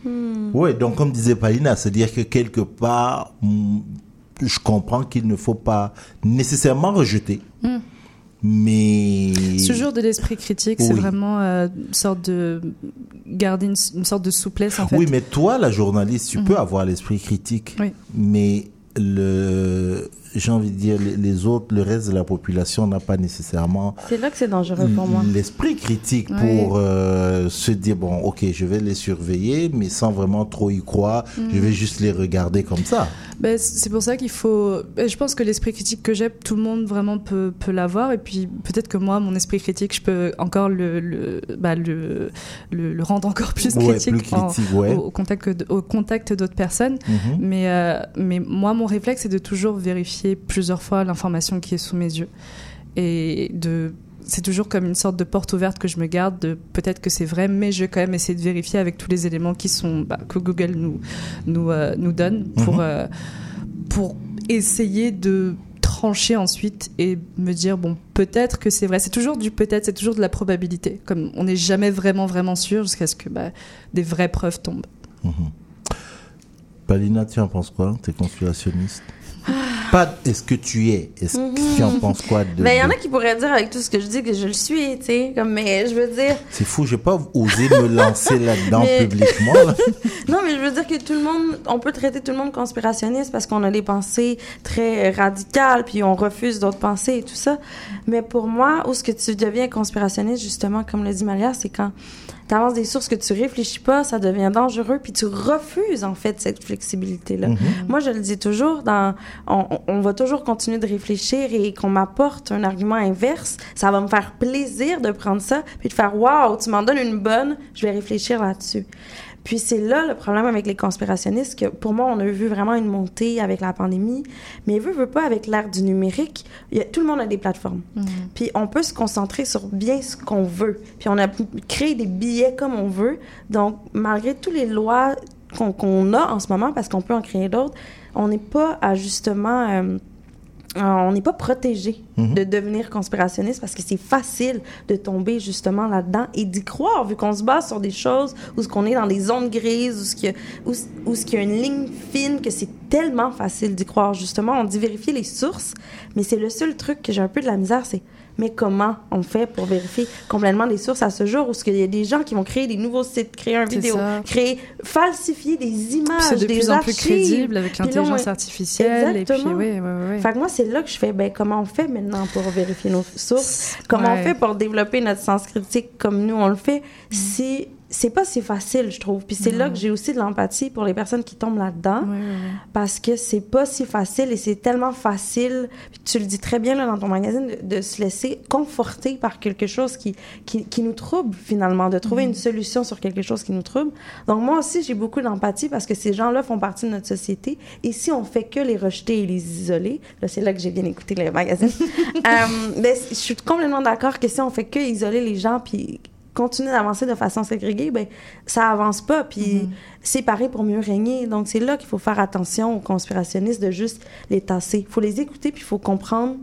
Hmm. Ouais, donc comme disait Palina, c'est-à-dire que quelque part, hmm, je comprends qu'il ne faut pas nécessairement rejeter, Hmm. Mais Ce jour de l'esprit critique, c'est vraiment euh, une sorte de garder une, une sorte de souplesse en fait. oui, mais toi, la journaliste, tu Mhm. peux avoir l'esprit critique, Oui. mais le, j'ai envie de dire, les, les autres, le reste de la population n'a pas nécessairement C'est là que c'est dangereux pour moi. l'esprit critique Oui. pour euh, se dire bon ok je vais les surveiller mais sans vraiment trop y croire Mhm. je vais juste les regarder comme ça Ben, c'est pour ça qu'il faut. ben, Je pense que l'esprit critique que j'ai, tout le monde vraiment peut, peut l'avoir. Et puis peut-être que moi, mon esprit critique, je peux encore le, le, bah, le, le, le rendre encore plus Ouais, critique, plus critique, en- ouais. au, au contact, au contact d'autres personnes. Mhm. Mais, euh, mais moi, mon réflexe, c'est de toujours vérifier plusieurs fois l'information qui est sous mes yeux. Et de. C'est toujours comme une sorte de porte ouverte que je me garde de peut-être que c'est vrai, mais je vais quand même essayer de vérifier avec tous les éléments qui sont bah, que Google nous nous euh, nous donne pour Mhm. euh, pour essayer de trancher ensuite et me dire bon peut-être que c'est vrai c'est toujours du peut-être c'est toujours de la probabilité comme on n'est jamais vraiment vraiment sûr jusqu'à ce que bah, des vraies preuves tombent Palina tu en penses quoi? T'es conspirationniste? Pas est-ce que tu es est-ce que tu en penses quoi de, Ben, il y en a qui pourraient dire avec tout ce que je dis que je le suis, tu sais. Comme, mais je veux dire. c'est fou j'ai pas osé me lancer là-dedans Mais- publiquement là. Non, mais je veux dire que tout le monde, on peut traiter tout le monde conspirationniste parce qu'on a des pensées très radicales, puis on refuse d'autres pensées et tout ça. Mais pour moi, où ce que tu deviens conspirationniste, justement, comme le dit Malia, c'est quand tu avances des sources que tu réfléchis pas, ça devient dangereux, puis tu refuses, en fait, cette flexibilité-là. Mhm. Moi, je le dis toujours, dans, on- on va toujours continuer de réfléchir et qu'on m'apporte un argument inverse, ça va me faire plaisir de prendre ça, puis de faire « Wow, tu m'en donnes une bonne, je vais réfléchir là-dessus ». Puis c'est là le problème avec les conspirationnistes, que pour moi, on a vu vraiment une montée avec la pandémie, mais veut, veut pas, avec l'ère du numérique, il y a- tout le monde a des plateformes. Puis on peut se concentrer sur bien ce qu'on veut. Puis on a créer des billets comme on veut. Donc, malgré toutes les lois qu'on a en ce moment, parce qu'on peut en créer d'autres, on n'est pas à justement... euh, on n'est pas protégé Mhm. de devenir conspirationniste parce que c'est facile de tomber justement là-dedans et d'y croire vu qu'on se base sur des choses où ce qu'on est dans des zones grises où ce qu'il y qu'il y a une ligne fine que c'est tellement facile d'y croire justement on dit vérifier les sources mais c'est le seul truc que j'ai un peu de la misère c'est mais comment on fait pour vérifier complètement les sources à ce jour où qu'il y a des gens qui vont créer des nouveaux sites créer un vidéo ça. créer falsifier des images de des plus en plus archives. crédible avec l'intelligence artificielle. Et puis, Exactement. ouais, ouais, ouais. Fait que moi, c'est là que je fais, ben, comment on fait maintenant pour vérifier nos sources? Comment Ouais. on fait pour développer notre sens critique comme nous, on le fait? Si, c'est pas si facile, je trouve. Puis c'est là que j'ai aussi de l'empathie pour les personnes qui tombent là-dedans. Parce que c'est pas si facile et c'est tellement facile. Puis tu le dis très bien là, dans ton magazine, de, de se laisser conforter par quelque chose qui, qui, qui nous trouble finalement, de trouver une solution sur quelque chose qui nous trouble. Donc moi aussi, j'ai beaucoup d'empathie parce que ces gens-là font partie de notre société. Et si on fait que les rejeter et les isoler, là c'est là que j'ai bien écouté les magazines, euh, ben, je suis complètement d'accord que si on fait que isoler les gens puis continuer d'avancer de façon ségrégée, ben ça avance pas. Puis séparer pour mieux régner. Donc c'est là qu'il faut faire attention aux conspirationnistes de juste les tasser. Il faut les écouter puis il faut comprendre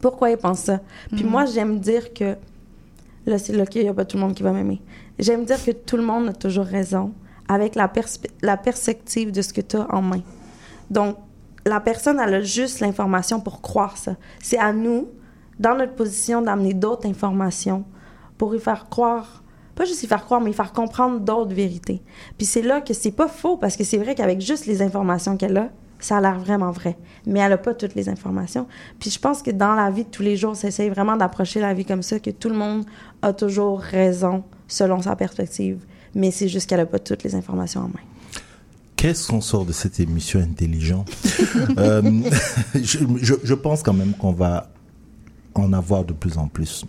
pourquoi ils pensent ça. Puis Mhm. moi j'aime dire que là c'est là qu'il y a pas tout le monde qui va m'aimer. J'aime dire que tout le monde a toujours raison avec la, perspe- la perspective de ce que tu as en main. Donc, la personne, elle a juste l'information pour croire ça. C'est à nous, dans notre position, d'amener d'autres informations pour y faire croire, pas juste y faire croire, mais y faire comprendre d'autres vérités. Puis c'est là que c'est pas faux, parce que c'est vrai qu'avec juste les informations qu'elle a, ça a l'air vraiment vrai. Mais elle a pas toutes les informations. Puis je pense que dans la vie de tous les jours, s'essaye vraiment d'approcher la vie comme ça, que tout le monde a toujours raison selon sa perspective. Mais c'est juste qu'elle a pas toutes les informations en main. Qu'est-ce qu'on sort de cette émission intelligente? Euh, je, je- je pense quand même qu'on va en avoir de plus en plus.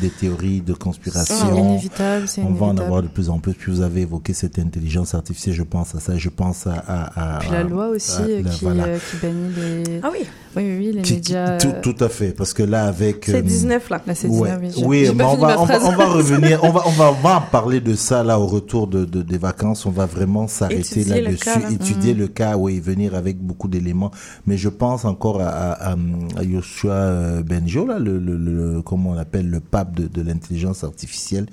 Des théories de conspiration. C'est inévitable, c'est On va en avoir de plus en plus. Puis vous avez évoqué cette intelligence artificielle. Je pense à ça. Je pense à. à, à- Puis la loi aussi à- euh, la- qui, voilà. euh, qui bannit les. Ah oui. Oui, oui, oui, les Qui- médias. Tout, euh, tout à fait, parce que là avec C'est euh, 19 là. Là, c'est Ouais. 19, oui. mais on va, on, va, on va revenir, on va, on va, on va parler de ça là au retour de, de- des vacances. On va vraiment s'arrêter là-dessus, là. étudier Mhm. le cas, oui, venir avec beaucoup d'éléments. Mais je pense encore à, à, à, à Yoshua euh, Benjo, là, le, le, le- comment on appelle le pape de, de l'intelligence artificielle,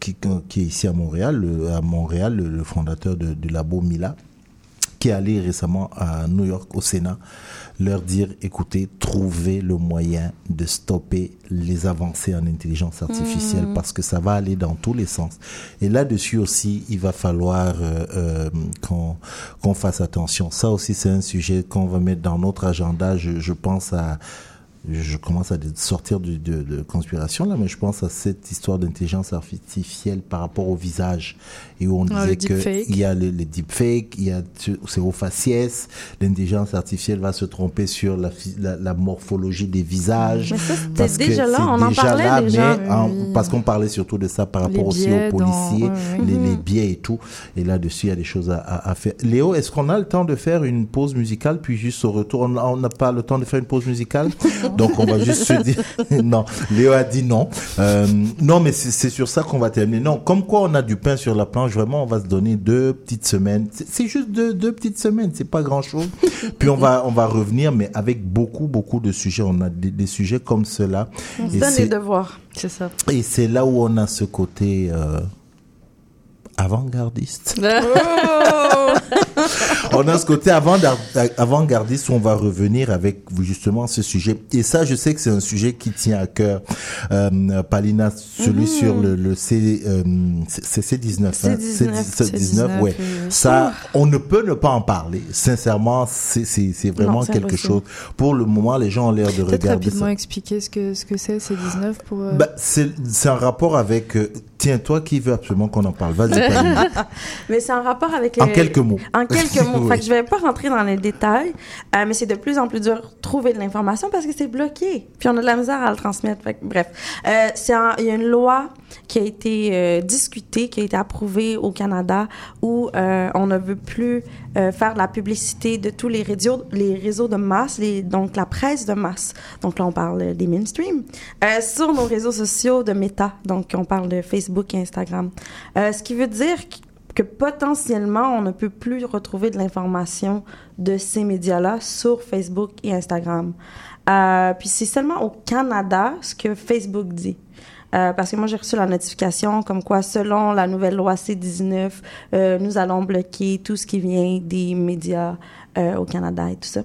qui, qui est ici à Montréal, le- à Montréal, le, le fondateur de- du labo Mila qui est allé récemment à New York au Sénat leur dire écoutez trouvez le moyen de stopper les avancées en intelligence artificielle Mhm. parce que ça va aller dans tous les sens. Et là-dessus aussi il va falloir euh, euh, qu'on qu'on fasse attention. Ça aussi c'est un sujet qu'on va mettre dans notre agenda. Je, je pense à je commence à sortir de conspiration là, mais je pense à cette histoire d'intelligence artificielle par rapport au visage et où on Ah, le disait que deepfake. il y a le, les deepfakes, il y a au faciès, l'intelligence artificielle va se tromper sur la, phy- la, la morphologie des visages. Mais ça, que déjà là, on en parlait là, déjà. mais parce qu'on parlait surtout de ça par Les rapport aussi aux policiers. Les, les Mhm. biais et tout. Et là-dessus, il y a des choses à, à- à faire. Léo, est-ce qu'on a le temps de faire une pause musicale, puis juste au retour, on n'a pas le temps de faire une pause musicale? Donc on va juste se dire, non, Léo a dit non. Euh, non, mais c'est sur ça qu'on va terminer. Non, comme quoi on a du pain sur la planche, vraiment, on va se donner deux petites semaines. C'est- juste deux, deux petites semaines, c'est pas grand-chose. Puis on va, on va revenir, mais avec beaucoup, beaucoup de sujets. On a des, des sujets comme cela. On se Et donne c'est- les devoirs. C'est ça. et c'est là où on a ce côté euh, avant-gardiste. on a ce côté avant-gar- avant-gardiste où on va revenir avec justement ce sujet. Et ça, je sais que c'est un sujet qui tient à cœur. Euh, Palina, celui Mhm. sur le, le C, euh, c'est C19. hein? C19, C19, ouais. oui. Ça, on ne peut ne pas en parler. Sincèrement, c'est c'est- c'est vraiment Non, quelque chose. Pour le moment, les gens ont l'air de Peut-être regarder rapidement ça. expliquer ce que ce que c'est ces 19 pour. euh, Bah, c'est c'est un rapport avec. euh, tiens, toi qui veux absolument qu'on en parle. Vas-y, Palina. Mais c'est un rapport avec En les- quelques mots. En quelques mots. Oui. Fait que je vais pas rentrer dans les détails, euh, mais c'est de plus en plus dur de trouver de l'information parce que c'est bloqué. Puis on a de la misère à le transmettre. Fait que, bref, Euh, c'est il y a une loi qui a été euh, discutée, qui a été approuvée au Canada, où on ne veut plus faire de la publicité de tous les réseaux, les réseaux de masse, les, donc la presse de masse. Donc là, on parle des mainstream, sur nos réseaux sociaux de méta. Donc on parle de Facebook et Instagram. Ce qui veut dire que potentiellement, on ne peut plus retrouver de l'information de ces médias-là sur Facebook et Instagram. Euh, puis c'est seulement au Canada ce que Facebook dit. Euh, parce que moi, j'ai reçu la notification comme quoi, selon la nouvelle loi C-19, euh, nous allons bloquer tout ce qui vient des médias au Canada et tout ça.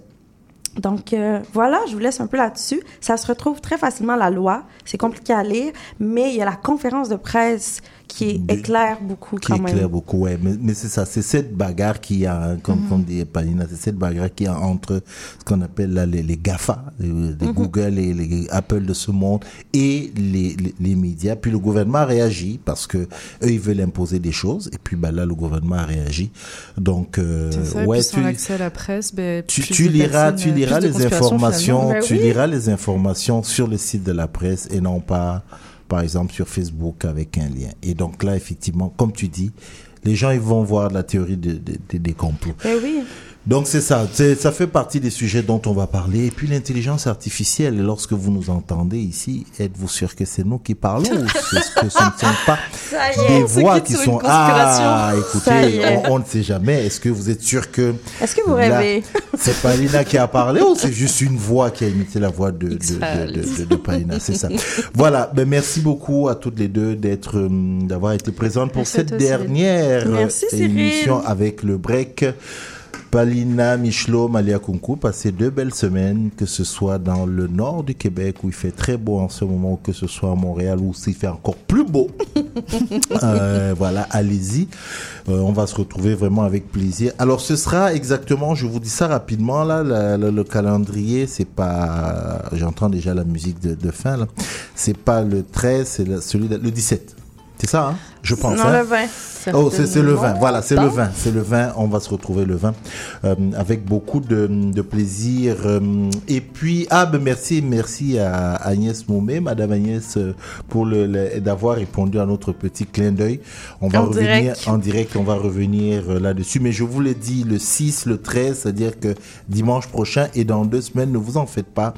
Donc voilà, je vous laisse un peu là-dessus. Ça se retrouve très facilement la loi. C'est compliqué à lire, mais il y a la conférence de presse qui éclaire beaucoup qui quand même. éclaire beaucoup, ouais. Mais, mais c'est ça, c'est cette bagarre qui a, hein, comme, Mhm. comme dit Palina, c'est cette bagarre qui a entre ce qu'on appelle là, les, les GAFA, les, les Mhm. Google et les Apple de ce monde, et les, les, les médias. Puis le gouvernement a réagi parce que eux, ils veulent imposer des choses. Et puis bah, là, le gouvernement a réagi. Donc, euh, ça, ouais, puis sans tu, l'accès à la presse, ben, tu, liras, personnes, tu liras les informations, tu Ben oui. liras les informations sur le site de la presse et non pas, par exemple, sur Facebook avec un lien. Et donc là, effectivement, comme tu dis, les gens ils vont voir la théorie de- de- de- des complots. Ben oui. Donc c'est ça, ça fait partie des sujets dont on va parler. Et puis l'intelligence artificielle, lorsque vous nous entendez ici, êtes-vous sûr que c'est nous qui parlons ou est-ce que ce ne sont pas est, des voix qui sont... Ah, écoutez, on, on ne sait jamais. Est-ce que vous êtes sûr que... Est-ce que vous rêvez? C'est Palina qui a parlé ou c'est juste une voix qui a imité la voix de, de, de, de- de Palina C'est ça. Voilà. Ben, merci beaucoup à toutes les deux d'être, hum, d'avoir été présentes pour Merci cette dernière euh, Cyril. émission avec le break. Palina, Michelot, Malia Kunku, passez deux belles semaines, que ce soit dans le nord du Québec où il fait très beau en ce moment, ou que ce soit à Montréal où il fait encore plus beau. Euh, voilà, allez-y. Euh, on va se retrouver vraiment avec plaisir. Alors, ce sera exactement, je vous dis ça rapidement, là, la- la- le calendrier, c'est pas, j'entends déjà la musique de, de fin, là. C'est pas le 13, c'est celui le 17. C'est ça, hein? Je pense. Non, hein le 20. Oh, c'est le 20. Certainement Voilà, c'est le. 20. C'est le 20. On va se retrouver le 20 euh, avec beaucoup de, de plaisir. euh, et puis, ah, ben merci, merci à Agnès Moumé, Madame Agnès, euh, pour le, le- d'avoir répondu à notre petit clin d'œil. On va En revenir direct. en direct. On va revenir là-dessus. Mais je vous l'ai dit, le 6, le 13, c'est-à-dire que dimanche prochain et dans deux semaines, ne vous en faites pas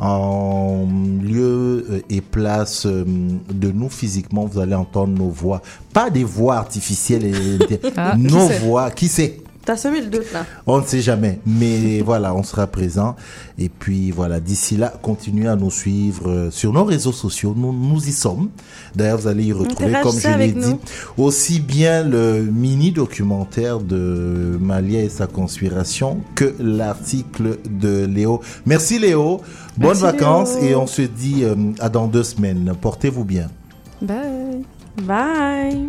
en lieu euh, et place euh, de nous physiquement, vous allez entendre nos voix. Pas des voix artificielles, et, Ah, nos voix. Qui sait T'as semé le doute, là. on ne sait jamais, mais voilà, on sera présent. Et puis voilà, d'ici là, continuez à nous suivre euh, sur nos réseaux sociaux. Nous, nous y sommes. D'ailleurs, vous allez y retrouver, comme je l'ai dit, nous. aussi bien le mini documentaire de Malia et sa conspiration que l'article de Léo. Merci Léo. Bonnes Merci, vacances Léo. et on se dit euh, à dans deux semaines. Portez-vous bien. Bye. Bye.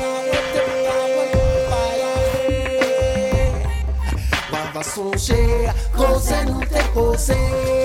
songer, causer nous te causer.